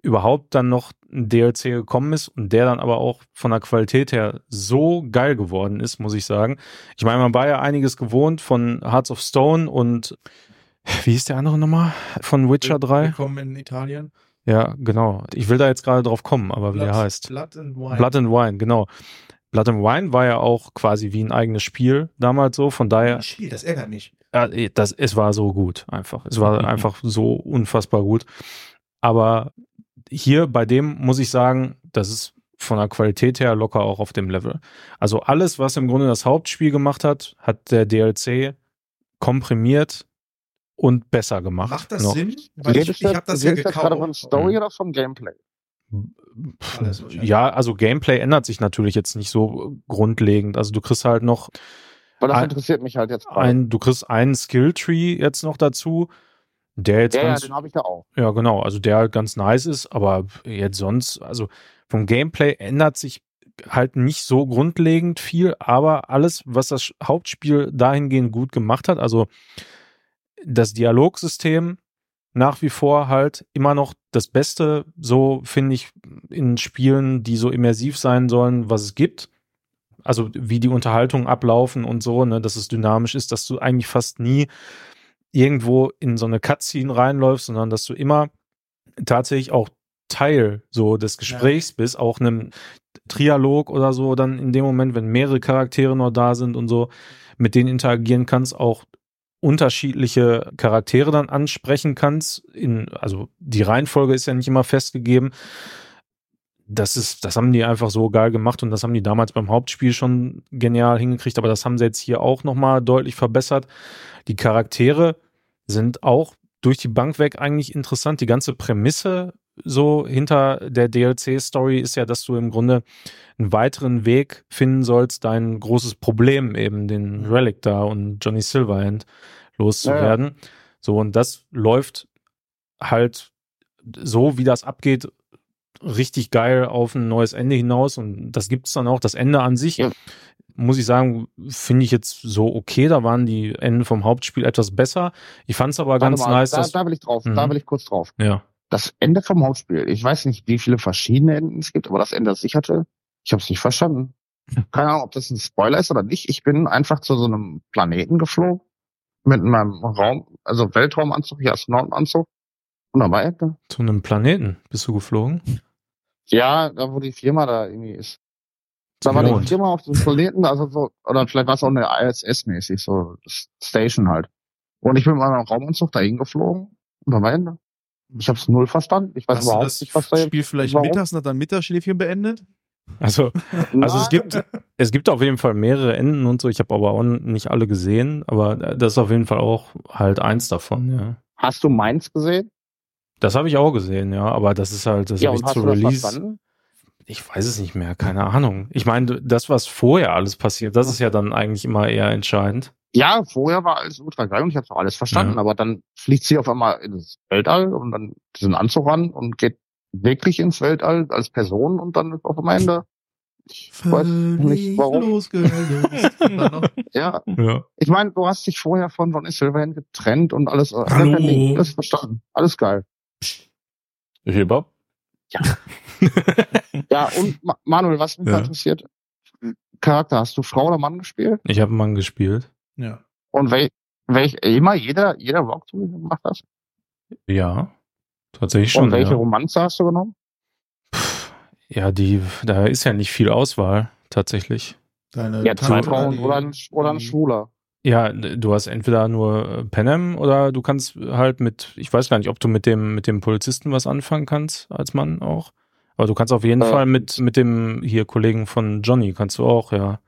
überhaupt dann noch ein DLC gekommen ist und der dann aber auch von der Qualität her so geil geworden ist, muss ich sagen. Ich meine, man war ja einiges gewohnt von Hearts of Stone und wie hieß der andere nochmal? Von Witcher 3? Willkommen in Italien. Ja, genau. Ich will da jetzt gerade drauf kommen, aber wie der heißt. Blood and Wine. Blood and Wine, genau. Blood and Wine war ja auch quasi wie ein eigenes Spiel damals so, von daher, Spiel, das ärgert mich. äh, das, es war so gut einfach. Es war [LAUGHS] einfach so unfassbar gut. Aber hier bei dem muss ich sagen, das ist von der Qualität her locker auch auf dem Level. Also alles, was im Grunde das Hauptspiel gemacht hat, hat der DLC komprimiert und besser gemacht. Macht das noch. Sinn? Weil ich, ich habe das ja Redest du gerade von gekauft. Story oder vom Gameplay? Ja, also Gameplay ändert sich natürlich jetzt nicht so grundlegend. Also du kriegst halt noch Weil das Ein- interessiert mich halt jetzt ein, du kriegst einen Skilltree jetzt noch dazu, der jetzt Ja, ja, ganz, den habe ich da auch. ja genau, also der halt ganz nice ist, aber jetzt sonst, also vom Gameplay ändert sich halt nicht so grundlegend viel, aber alles, was das Hauptspiel dahingehend gut gemacht hat, also das Dialogsystem nach wie vor halt immer noch das Beste, so finde ich, in Spielen, die so immersiv sein sollen, was es gibt. Also wie die Unterhaltungen ablaufen und so, ne, dass es dynamisch ist, dass du eigentlich fast nie irgendwo in so eine Cutscene reinläufst, sondern dass du immer tatsächlich auch Teil so des Gesprächs bist, auch einem Trialog oder so, dann in dem Moment, wenn mehrere Charaktere noch da sind und so, mit denen interagieren kannst, auch unterschiedliche Charaktere dann ansprechen kannst. In, also die Reihenfolge ist ja nicht immer festgegeben. Das ist, das haben die einfach so geil gemacht und das haben die damals beim Hauptspiel schon genial hingekriegt, aber das haben sie jetzt hier auch nochmal deutlich verbessert. Die Charaktere sind auch durch die Bank weg eigentlich interessant. Die ganze Prämisse so hinter der DLC-Story ist ja, dass du im Grunde einen weiteren Weg finden sollst, dein großes Problem eben, den Relic da und Johnny Silverhand loszuwerden. So, und das läuft halt so, wie das abgeht, richtig geil auf ein neues Ende hinaus und das gibt's dann auch. Das Ende an sich, Ja. muss ich sagen, finde ich jetzt so okay. Da waren die Enden vom Hauptspiel etwas besser. Ich fand es aber Warte ganz mal, nice, da, dass. da will ich drauf, Mhm. da will ich kurz drauf. Ja. Das Ende vom Hauptspiel, ich weiß nicht, wie viele verschiedene Enden es gibt, aber das Ende, das ich hatte, ich habe es nicht verstanden. [LAUGHS] Keine Ahnung, ob das ein Spoiler ist oder nicht. Ich bin einfach zu so einem Planeten geflogen mit meinem Raum, also Weltraumanzug, hier Astronautenanzug. Und dann war Ende. Zu einem Planeten bist du geflogen. Ja, da wo die Firma da irgendwie ist. Da war die. Firma auf dem Planeten, also so, oder vielleicht war es auch eine ISS-mäßig, so Station halt. Und ich bin mit meinem Raumanzug dahin geflogen und dann war Ende. Ich habe es null verstanden. Ich weiß Hast du überhaupt das nicht, was da jetzt. Spiel vielleicht warum? mittags und hat dann Mittagsschläfchen beendet? Also, also es gibt, es gibt auf jeden Fall mehrere Enden und so. Ich habe aber auch nicht alle gesehen, aber das ist auf jeden Fall auch halt eins davon, ja. Hast du meins gesehen? Das habe ich auch gesehen, ja, aber das ist halt, das ja, habe ich hast zu du das Release. verstanden? Ich weiß es nicht mehr, keine Ahnung. Ich meine, das, was vorher alles passiert, das ist ja dann eigentlich immer eher entscheidend. Ja, vorher war alles ultra geil und ich habe auch alles verstanden, Ja. aber dann fliegt sie auf einmal ins Weltall und dann diesen Anzug an und geht wirklich ins Weltall als Person und dann ist auf einmal Ende. Ich weiß nicht warum. [LAUGHS] Ja, Ja. ich meine, du hast dich vorher von Johnny Silverhand getrennt und alles. Hallo. Alles verstanden. Alles geil. Viel, Bob? [LAUGHS] Ja, und Ma Manuel, was mich Ja. interessiert, Charakter, hast du Frau oder Mann gespielt? Ich habe einen Mann gespielt. Ja. Und wel welch, immer jeder, jeder Walkthrough gemacht hast? Ja. Tatsächlich und schon. welche Ja. Romanze hast du genommen? ja, die, da ist ja nicht viel Auswahl, tatsächlich. Deine Ja, zwei Frauen oder ein, oder ein Schwuler. Ja, du hast entweder nur äh, Panem oder du kannst halt mit, ich weiß gar nicht, ob du mit dem, mit dem Polizisten was anfangen kannst als Mann auch. Aber du kannst auf jeden Äh. Fall mit, mit dem hier Kollegen von Johnny kannst du auch, ja.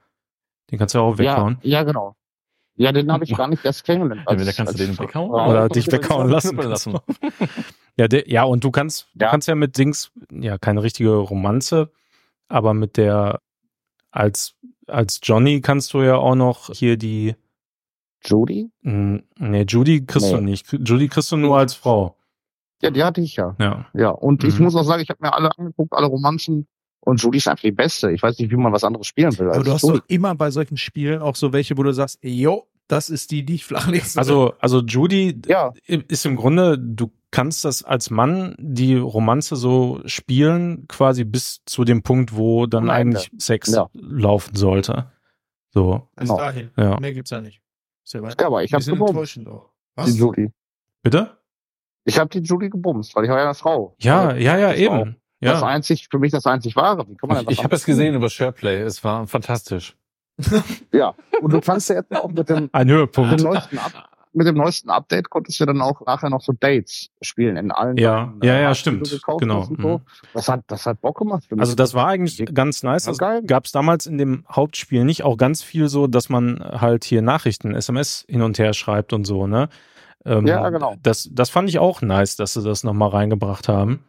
Den kannst du auch weghauen. Ja, ja, genau. Ja, den habe ich gar nicht erst kennengelernt. Ja, da kannst du den weghauen. Oder kannst dich du weghauen lassen. lassen. [LAUGHS] Ja, der, ja, und du kannst, du Ja. kannst ja mit Dings, ja, keine richtige Romanze, aber mit der, als, als Johnny kannst du ja auch noch hier die, Judy? mh, nee, Judy kriegst du Nee. nicht. Judy kriegst du nur als Frau. Ja, die hatte ich ja. Ja. Ja, und ich Mhm. muss auch sagen, ich habe mir alle angeguckt, alle Romanzen. Und Judy ist einfach die Beste. Ich weiß nicht, wie man was anderes spielen will. Aber du hast Judy. doch immer bei solchen Spielen auch so welche, wo du sagst, jo, das ist die, die ich flach lese. Also, also Judy Ja, ist im Grunde, du kannst das als Mann die Romanze so spielen, quasi bis zu dem Punkt, wo dann Ende. eigentlich Sex Ja. laufen sollte. So, Bis genau. dahin. ja. Mehr gibt's ja nicht. Ist ja, ja aber ich habe auch. die Was? Judy. Bitte? Ich habe die Judy gebumst, weil ich war ja eine Frau. Ja, Also, ja, ja, das eben. Das Ja. einzig, für mich das einzig wahre. Wie kann man Ich, ich habe es gesehen über SharePlay. Es war fantastisch. [LAUGHS] Ja. Und du kannst ja jetzt auch mit dem, Ein mit Höhepunkt. dem neuesten Up mit dem neuesten Update konntest du dann auch nachher noch so Dates spielen in allen. Ja, deinen, ja, äh, ja, stimmt. Genau. So. Mhm. Das hat, das hat Bock gemacht. Für mich. Also das war eigentlich ganz nice. Ja, Das geil. gab es damals in dem Hauptspiel nicht auch ganz viel so, dass man halt hier Nachrichten, SMS hin und her schreibt und so, ne? Ähm, Ja, genau. Das, das fand ich auch nice, dass sie das nochmal reingebracht haben.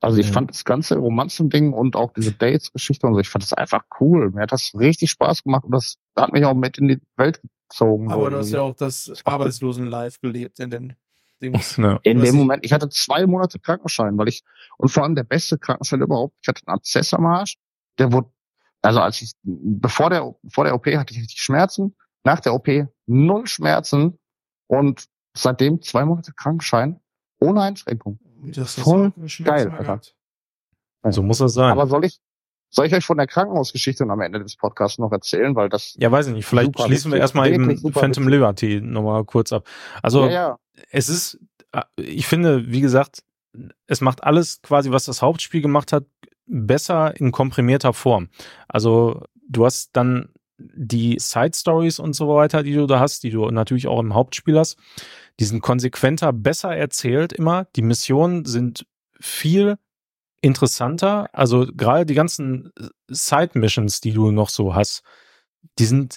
Also ich Ja. fand das ganze Romanzen-Ding und auch diese Dates-Geschichte und so, ich fand das einfach cool. Mir hat das richtig Spaß gemacht und das hat mich auch mit in die Welt gezogen. Aber du hast ja auch das Arbeitslosen-Life gelebt in den Dings. [LAUGHS] Ja. in dem Moment, ich hatte zwei Monate Krankenschein, weil ich, und vor allem der beste Krankenschein überhaupt, ich hatte einen Abszess am Arsch, der wurde, also als ich, bevor der, vor der OP hatte ich richtig Schmerzen, nach der OP null Schmerzen und seitdem zwei Monate Krankenschein ohne Einschränkung. Das hast Voll geil, Alter. So muss das sein. Aber soll ich, soll ich euch von der Krankenhausgeschichte am Ende des Podcasts noch erzählen, weil das, ja, weiß ich nicht. Vielleicht schließen wir erstmal eben Phantom witzig. Liberty nochmal kurz ab. Also ja, ja, es ist, ich finde, wie gesagt, es macht alles quasi, was das Hauptspiel gemacht hat, besser in komprimierter Form. Also du hast dann die Side Stories und so weiter, die du da hast, die du natürlich auch im Hauptspiel hast, die sind konsequenter, besser erzählt immer. Die Missionen sind viel interessanter. Also gerade die ganzen Side Missions, die du noch so hast, die sind,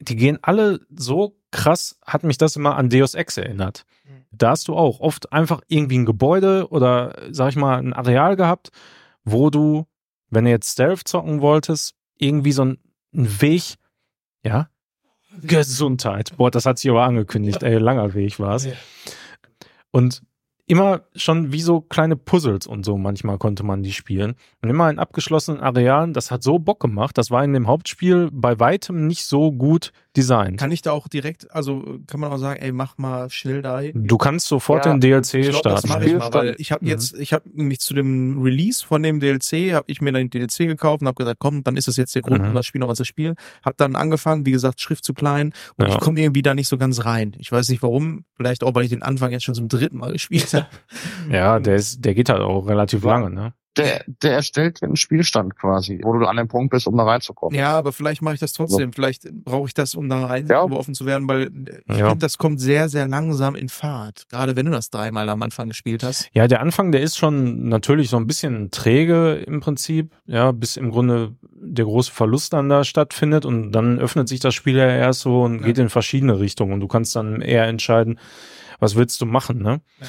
die gehen alle so krass, hat mich das immer an Deus Ex erinnert. Da hast du auch oft einfach irgendwie ein Gebäude oder, sag ich mal, ein Areal gehabt, wo du, wenn du jetzt Stealth zocken wolltest, irgendwie so einen Weg, ja, Gesundheit. Boah, das hat sich aber angekündigt, ey, langer Weg war's. Ja. Und immer schon wie so kleine Puzzles und so manchmal konnte man die spielen. Und immer in abgeschlossenen Arealen, das hat so Bock gemacht. Das war in dem Hauptspiel bei weitem nicht so gut designt. Kann ich da auch direkt, also kann man auch sagen, ey, mach mal schnell da. Du kannst sofort Ja, den DLC Ich glaube, das starten. mache ich mal, weil ich habe Mhm. jetzt, ich habe mich zu dem Release von dem DLC, habe ich mir dann den DLC gekauft und habe gesagt, komm, dann ist es jetzt der Grund, Mhm. um das Spiel noch mal zu spielen. Hab dann angefangen, wie gesagt, Schrift zu klein und Ja. ich komme irgendwie da nicht so ganz rein. Ich weiß nicht warum, vielleicht auch, weil ich den Anfang jetzt schon zum dritten Mal gespielt [LAUGHS] habe. Ja, der ist, der geht halt auch relativ Ja. lange, ne? Der, der erstellt dir einen Spielstand quasi, wo du an dem Punkt bist, um da reinzukommen. Ja, aber vielleicht mache ich das trotzdem. Vielleicht brauche ich das, um da Ja. reingeworfen zu werden, weil ich Ja. finde, das kommt sehr, sehr langsam in Fahrt. Gerade wenn du das dreimal am Anfang gespielt hast. Ja, der Anfang, der ist schon natürlich so ein bisschen träge im Prinzip, ja, bis im Grunde der große Verlust dann da stattfindet und dann öffnet sich das Spiel ja erst so und Ja. geht in verschiedene Richtungen und du kannst dann eher entscheiden, was willst du machen, ne? Ja.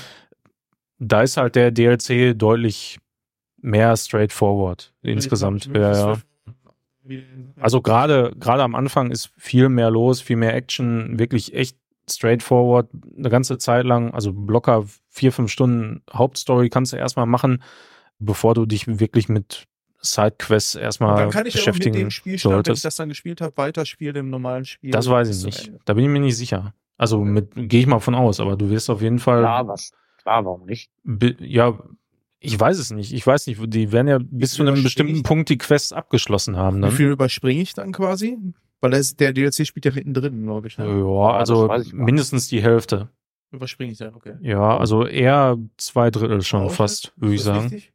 Da ist halt der DLC deutlich mehr straightforward insgesamt. Ja, ja. Also gerade gerade am Anfang ist viel mehr los, viel mehr Action, wirklich echt straightforward, eine ganze Zeit lang, also locker vier, fünf Stunden Hauptstory kannst du erstmal machen, bevor du dich wirklich mit Sidequests erstmal dann kann ich auch mit beschäftigen dem Spielstand, wenn ich solltest. das dann gespielt habe, weiterspielen im normalen Spiel. Das weiß ich nicht. Da bin ich mir nicht sicher. Also mit gehe ich mal von aus, aber du wirst auf jeden Fall Klar, was? Klar, warum nicht? Ja, ich weiß es nicht. Ich weiß nicht, die werden ja bis zu einem bestimmten ich? Punkt die Quests abgeschlossen haben. Wie Dann. viel überspringe ich dann quasi? Weil das, der DLC spielt ja mittendrin, glaube ich. Ne? Ja, also mindestens die Hälfte. Überspringe ich dann, okay. Ja, also eher zwei Drittel schon Auch fast, würde ich sagen. wichtig?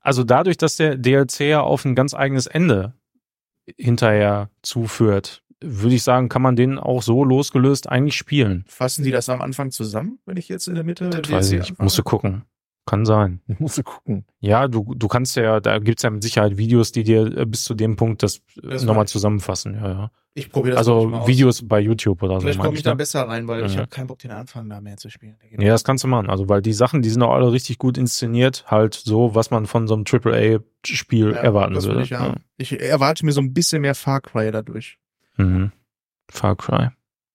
Also dadurch, dass der DLC ja auf ein ganz eigenes Ende hinterher zuführt, würde ich sagen, kann man den auch so losgelöst eigentlich spielen. Fassen die das am Anfang zusammen, wenn ich jetzt in der Mitte Das DLC weiß ich, anfange? musst du gucken. Kann sein. Ich musste gucken. Ja, du, du kannst ja, da gibt's ja mit Sicherheit Videos, die dir äh, bis zu dem Punkt das, Das nochmal ich. zusammenfassen. Ja, ja. Ich probiere das Also aus. Videos bei YouTube oder so. Vielleicht komme ich ich da besser rein, weil ich Ja. habe keinen Bock, den Anfang da mehr zu spielen. Ja, das kannst du machen. Also, weil die Sachen, die sind auch alle richtig gut inszeniert, halt so, was man von so einem AAA-Spiel Ja, erwarten würde. Ich, ja. ich erwarte mir so ein bisschen mehr Far Cry dadurch. Mhm. Far Cry.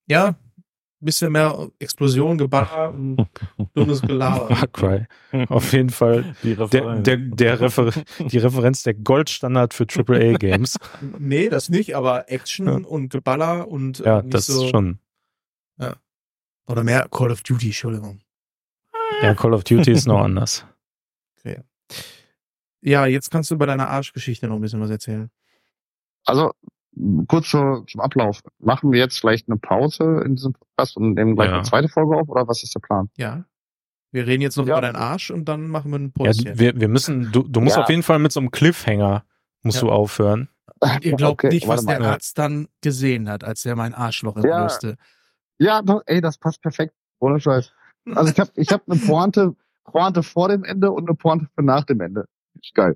Ja, bisschen mehr Explosion, Geballer und dummes Gelaber. [LAUGHS] Far Cry. Auf jeden Fall Die der, Referenz. der, der Refer die Referenz der Goldstandard für AAA-Games. [LAUGHS] nee, das nicht, aber Action Ja. und Geballer und äh, Ja, das so, ist schon. Oder mehr Call of Duty, Entschuldigung. Ja, Call of Duty ist noch [LAUGHS] anders. Ja, jetzt kannst du bei deiner Arschgeschichte noch ein bisschen was erzählen. Also, kurz zur, zum Ablauf. Machen wir jetzt vielleicht eine Pause in diesem Podcast und nehmen gleich Ja. eine zweite Folge auf oder was ist der Plan? Ja. Wir reden jetzt noch Ja. über deinen Arsch und dann machen wir ein Ja, Päuschen. wir, wir müssen, du, du musst Ja. auf jeden Fall mit so einem Cliffhanger musst Ja. du aufhören. [LAUGHS] Ihr glaubt Okay, nicht, was der. Arzt dann gesehen hat, als er mein Arschloch Ja. entblößte. Ja, doch, ey, das passt perfekt. Ohne Scheiß. Also ich habe ich hab eine Pointe, Pointe vor dem Ende und eine Pointe für nach dem Ende. Ist geil.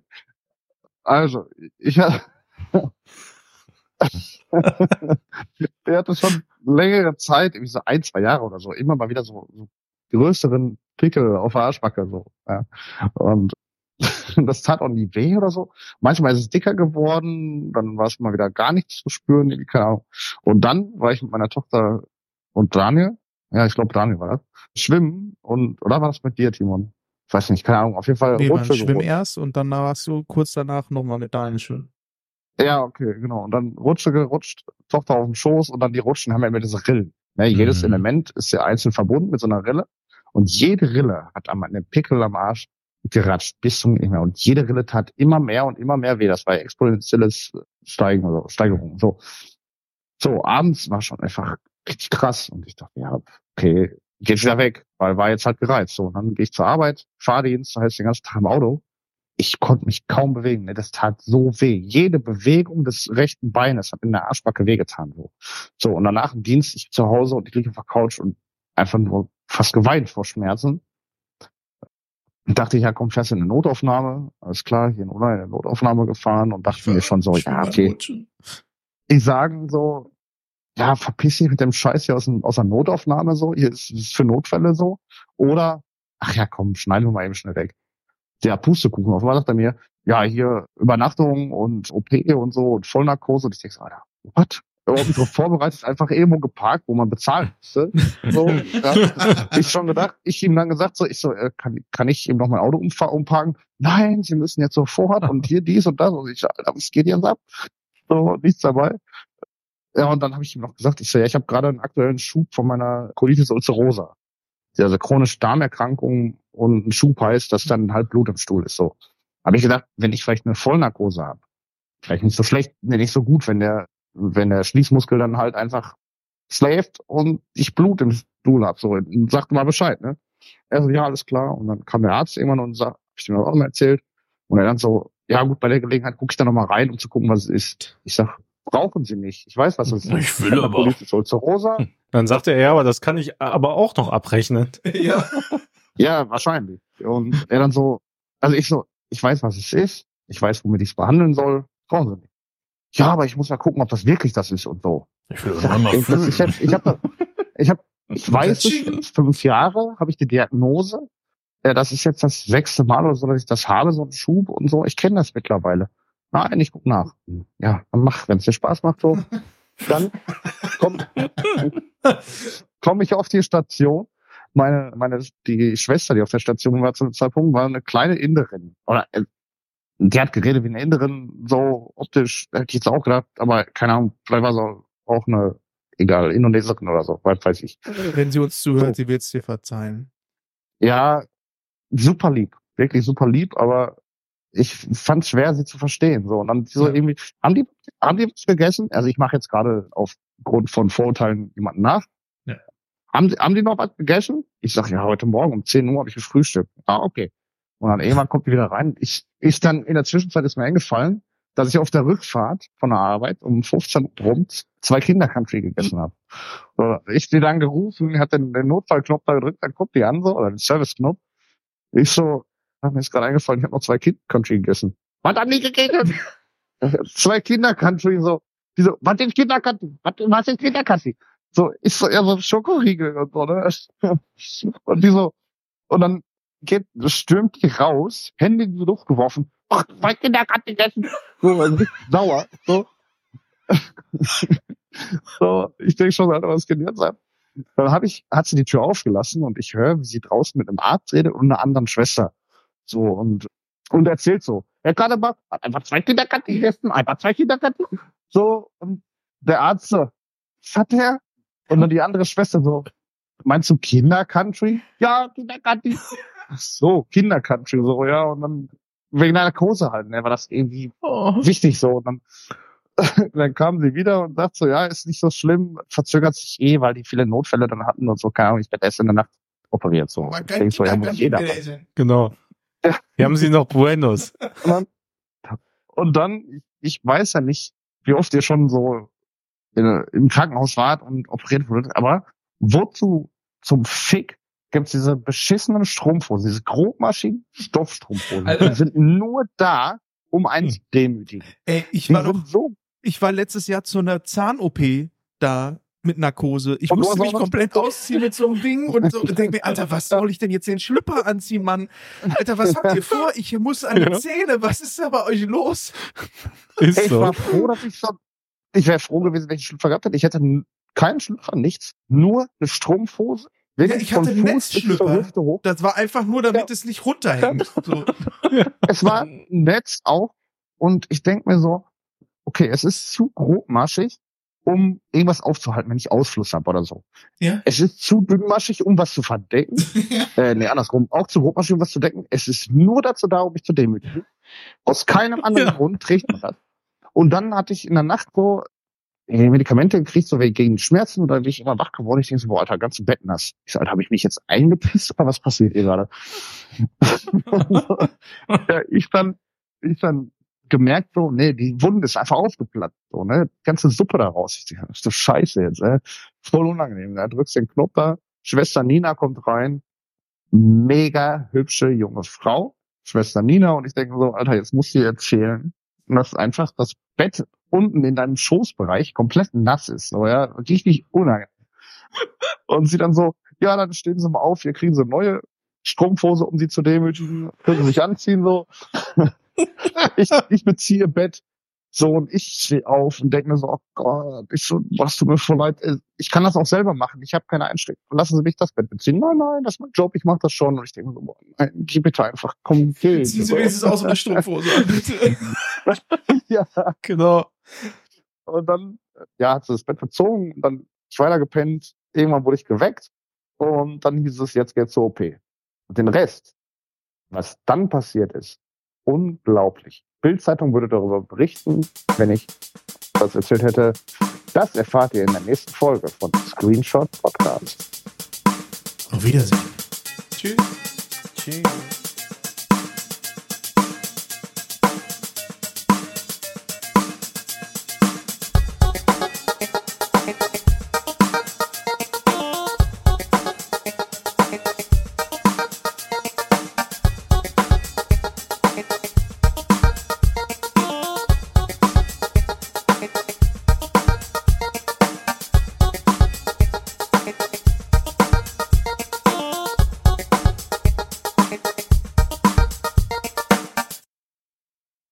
Also, ich hab, [LAUGHS] der hatte schon längere Zeit, irgendwie so ein, zwei Jahre oder so, immer mal wieder so, so größeren Pickel auf der Arschbacke so. Ja. Und [LAUGHS] das tat auch nie weh oder so. Manchmal ist es dicker geworden, dann war es mal wieder gar nichts zu spüren, keine Ahnung. Und dann war ich mit meiner Tochter und Daniel, ja, ich glaube Daniel war das, schwimmen und, oder war das mit dir, Timon? Ich weiß nicht, keine Ahnung, auf jeden Fall Nee, Rutsche schwimm erst und dann warst du kurz danach nochmal mit Daniel schwimmen. Ja, okay, genau. Und dann Rutsche gerutscht, Tochter auf dem Schoß und dann die Rutschen haben ja immer diese Rillen. Ne, jedes Mhm. Element ist ja einzeln verbunden mit so einer Rille und jede Rille hat am einen Pickel am Arsch geratscht bis zum nicht mehr. Und jede Rille tat immer mehr und immer mehr weh. Das war exponentielles Steigen, also Steigerung. So. So, abends war schon einfach richtig krass. Und ich dachte, ja, okay, geht wieder weg, weil war jetzt halt gereizt. So, und dann gehe ich zur Arbeit, Fahrdienst, heißt den ganzen Tag im Auto. Ich konnte mich kaum bewegen. Ne? Das tat so weh. Jede Bewegung des rechten Beines hat in der Arschbacke wehgetan. So, so und danach im Dienst, ich zu Hause und ich liege auf der Couch und einfach nur fast geweint vor Schmerzen. Und dachte ich, ja komm, fährst in eine Notaufnahme. Alles klar, hier in Unna in eine Notaufnahme gefahren und dachte mir schon so, ja, okay. Ich sagen so, ja, verpiss dich mit dem Scheiß hier aus, dem, aus der Notaufnahme so, hier ist ist für Notfälle so. Oder, ach ja, komm, schneiden wir mal eben schnell weg. Der Pustekuchen, auf einmal sagt er mir, ja, hier Übernachtung und OP und so und Vollnarkose. Und ich denke so, Alter, what? Überhaupt so vorbereitet, einfach irgendwo geparkt, wo man bezahlen musste. So, ja. [LAUGHS] Ich schon gedacht, ich ihm dann gesagt, so, ich so, äh, kann, kann ich ihm noch mein Auto umparken? Nein, Sie müssen jetzt sofort und hier dies und das. Und ich, Alter, was geht jetzt ab? So, nichts dabei. Ja, und dann habe ich ihm noch gesagt, ich so, ja, ich habe gerade einen aktuellen Schub von meiner Colitis ulcerosa. Also chronische Darmerkrankung und ein Schub heißt, dass dann halt Blut im Stuhl ist. So. Habe ich gedacht, wenn ich vielleicht eine Vollnarkose habe, vielleicht nicht so schlecht, nicht so gut, wenn der, wenn der Schließmuskel dann halt einfach schläft und ich Blut im Stuhl hab. So, sagt mal Bescheid, ne? Er so, ja, alles klar. Und dann kam der Arzt irgendwann und sagt, hab ich das auch mal erzählt. Und er dann so, ja gut, bei der Gelegenheit gucke ich da nochmal rein, um zu gucken, was es ist. Ich sag, brauchen Sie nicht. Ich weiß, was es [LAUGHS] ist. Ich will aber. Colitis ulcerosa. Dann sagt er, ja, aber das kann ich aber auch noch abrechnen. [LAUGHS] [LAUGHS] ja. Ja, wahrscheinlich. Und er dann so, also ich so, ich weiß, was es ist. Ich weiß, womit ich es behandeln soll. Brauchen Sie nicht. Ja, aber ich muss mal gucken, ob das wirklich das ist und so. Ich will das ich, das, ich, fühlen. hab- ich, hab, ich, hab, ich weiß es, fünf Jahre habe ich die Diagnose. Ja, das ist jetzt das sechste Mal oder so, dass ich das habe, so ein Schub und so. Ich kenne das mittlerweile. Nein, ich guck nach. Ja, dann mach, wenn es dir Spaß macht, so, [LAUGHS] dann komm, komm ich auf die Station. Meine, meine, die Schwester, die auf der Station war zu dem Zeitpunkt, war eine kleine Inderin. Oder, äh, die hat geredet wie eine Inderin, so optisch, hätte ich jetzt auch gedacht, aber keine Ahnung, vielleicht war sie auch eine, egal, Indonesierin oder so, weiß, weiß ich. Wenn sie uns zuhört, So. sie wird es dir verzeihen. Ja, super lieb, wirklich super lieb, aber ich fand es schwer, sie zu verstehen. So und dann so Ja. irgendwie, haben die, haben die was gegessen? Also ich mache jetzt gerade aufgrund von Vorurteilen jemanden nach. Ja. Haben, die- haben die noch was gegessen? Ich sag ja, heute Morgen um 10 Uhr habe ich gefrühstückt. Ah, okay. Und dann irgendwann kommt die wieder rein. Ich, ich dann in der Zwischenzeit ist mir eingefallen, dass ich auf der Rückfahrt von der Arbeit um 15 Uhr rum zwei Kindercountry gegessen habe. So, Ich die dann gerufen, hat den, den Notfallknopf da gedrückt, dann guckt die an so, oder den Serviceknopf. Ich so, mir ist gerade eingefallen, ich habe noch zwei Kindercountry gegessen. Was haben die gegessen? [LAUGHS] zwei Kindercountry, so. Die so, was ist Kindercountry? Was, was ist Kindercountry? So, ist so eher so Schokoriegel und so, ne? [LAUGHS] Und die so, und dann geht, stürmt die raus, Hände in die Luft geworfen. Ach, zwei Kindercountry gegessen. So, sauer, so. [LAUGHS] so, ich denke schon, Alter, was kann jetzt sein? Dann hab ich, hat sie die Tür aufgelassen und ich höre, wie sie draußen mit einem Arzt redet und einer anderen Schwester. So, und, und erzählt so. Herr Kademann hat einfach zwei Kinderkatzen gegessen, einfach zwei Kinderkatzen. So, und der Arzt so, was hat der? Und dann die andere Schwester so, meinst du Kindercountry? Ja, Kindercountry. Ach so, Kindercountry, so, ja, und dann wegen der Narkose halt, ne, war das irgendwie wichtig so. Und dann, [LAUGHS] dann kam sie wieder und sagt so, ja, ist nicht so schlimm, verzögert sich eh, weil die viele Notfälle dann hatten und so, keine Ahnung, ich werde erst in der Nacht operiert, so. Ich kein denk so, ja, muss jeder. Genau. Hier haben sie noch Buenos. Und dann, und dann, ich- ich weiß ja nicht, wie oft ihr schon so in, im Krankenhaus wart und operiert wurdet, aber wozu zum Fick gibt's diese beschissenen Strumpfhosen, diese grobmaschigen Stoffstrumpfhosen? Alter. Die sind nur da, um einen Hm. zu demütigen. Ey, ich Die war doch so ich war letztes Jahr zu einer Zahn-OP da mit Narkose. Ich Und musste mich komplett ausziehen mit so einem [LAUGHS] Ding und so und denke mir, Alter, was soll ich denn jetzt den Schlüpper anziehen, Mann? Alter, was habt ihr vor? Ich muss an die Ja. Zähne. Was ist da bei euch los? Ist ich so. war froh, dass ich schon, ich wäre froh gewesen, wenn ich einen Schlüpfer gehabt hätte. Ich hätte keinen Schlüpfer, nichts, nur eine Strumpfhose. Wirklich ich hatte Netzschlüpper. Das war einfach nur, damit Ja. es nicht runterhängt. [LAUGHS] So. Es war ein Netz auch. Und ich denk mir so, okay, es ist zu grobmaschig, um irgendwas aufzuhalten, wenn ich Ausfluss habe oder so. Ja. Es ist zu dünnmaschig, um was zu verdecken. [LAUGHS] äh, nee, andersrum. Auch zu grobmaschig, um was zu decken. Es ist nur dazu da, um mich zu demütigen. Aus [LAUGHS] keinem anderen Ja. Grund trägt man das. Und dann hatte ich in der Nacht so äh, Medikamente gekriegt, so gegen Schmerzen, oder bin ich immer wach geworden. Ich denke so, boah, Alter, ganze Bett nass. Ich so, Alter, habe ich mich jetzt eingepisst oder was passiert hier gerade? [LAUGHS] ja, ich dann, ich dann gemerkt so, nee, die Wunde ist einfach aufgeplatzt, so, ne, die ganze Suppe da raus. Ich denke, das ist scheiße jetzt, äh. voll unangenehm. Da drückst den Knopf da, Schwester Nina kommt rein, mega hübsche junge Frau, Schwester Nina, und ich denke so, Alter, jetzt musst du dir erzählen, dass einfach das Bett unten in deinem Schoßbereich komplett nass ist, so, ja, richtig unangenehm. Und sie dann so, ja, dann stehen sie mal auf, wir kriegen so eine neue Strumpfhose, um sie zu demütigen, können sie sich anziehen, so. Ich, ich beziehe Bett. So, und ich stehe auf und denke mir so, oh Gott, ich so, was tut mir voll leid. Äh, Ich kann das auch selber machen. Ich habe keine Einstellung. Lassen Sie mich das Bett beziehen. Nein, nein, das ist mein Job, ich mache das schon. Und ich denke mir so, boah, nein, geh bitte einfach, komm, geh. Ziehen Sie wenigstens aus einer Strumpfhose bitte. [LAUGHS] ja. Genau. Und dann, ja, hat sie das Bett bezogen und dann ich weiter gepennt. Irgendwann wurde ich geweckt und dann hieß es, jetzt geht's zur OP. Und den Rest, was dann passiert ist, unglaublich. Bildzeitung würde darüber berichten, wenn ich das erzählt hätte. Das erfahrt ihr in der nächsten Folge von Screenshot Podcast. Auf Wiedersehen. Tschüss. Tschüss.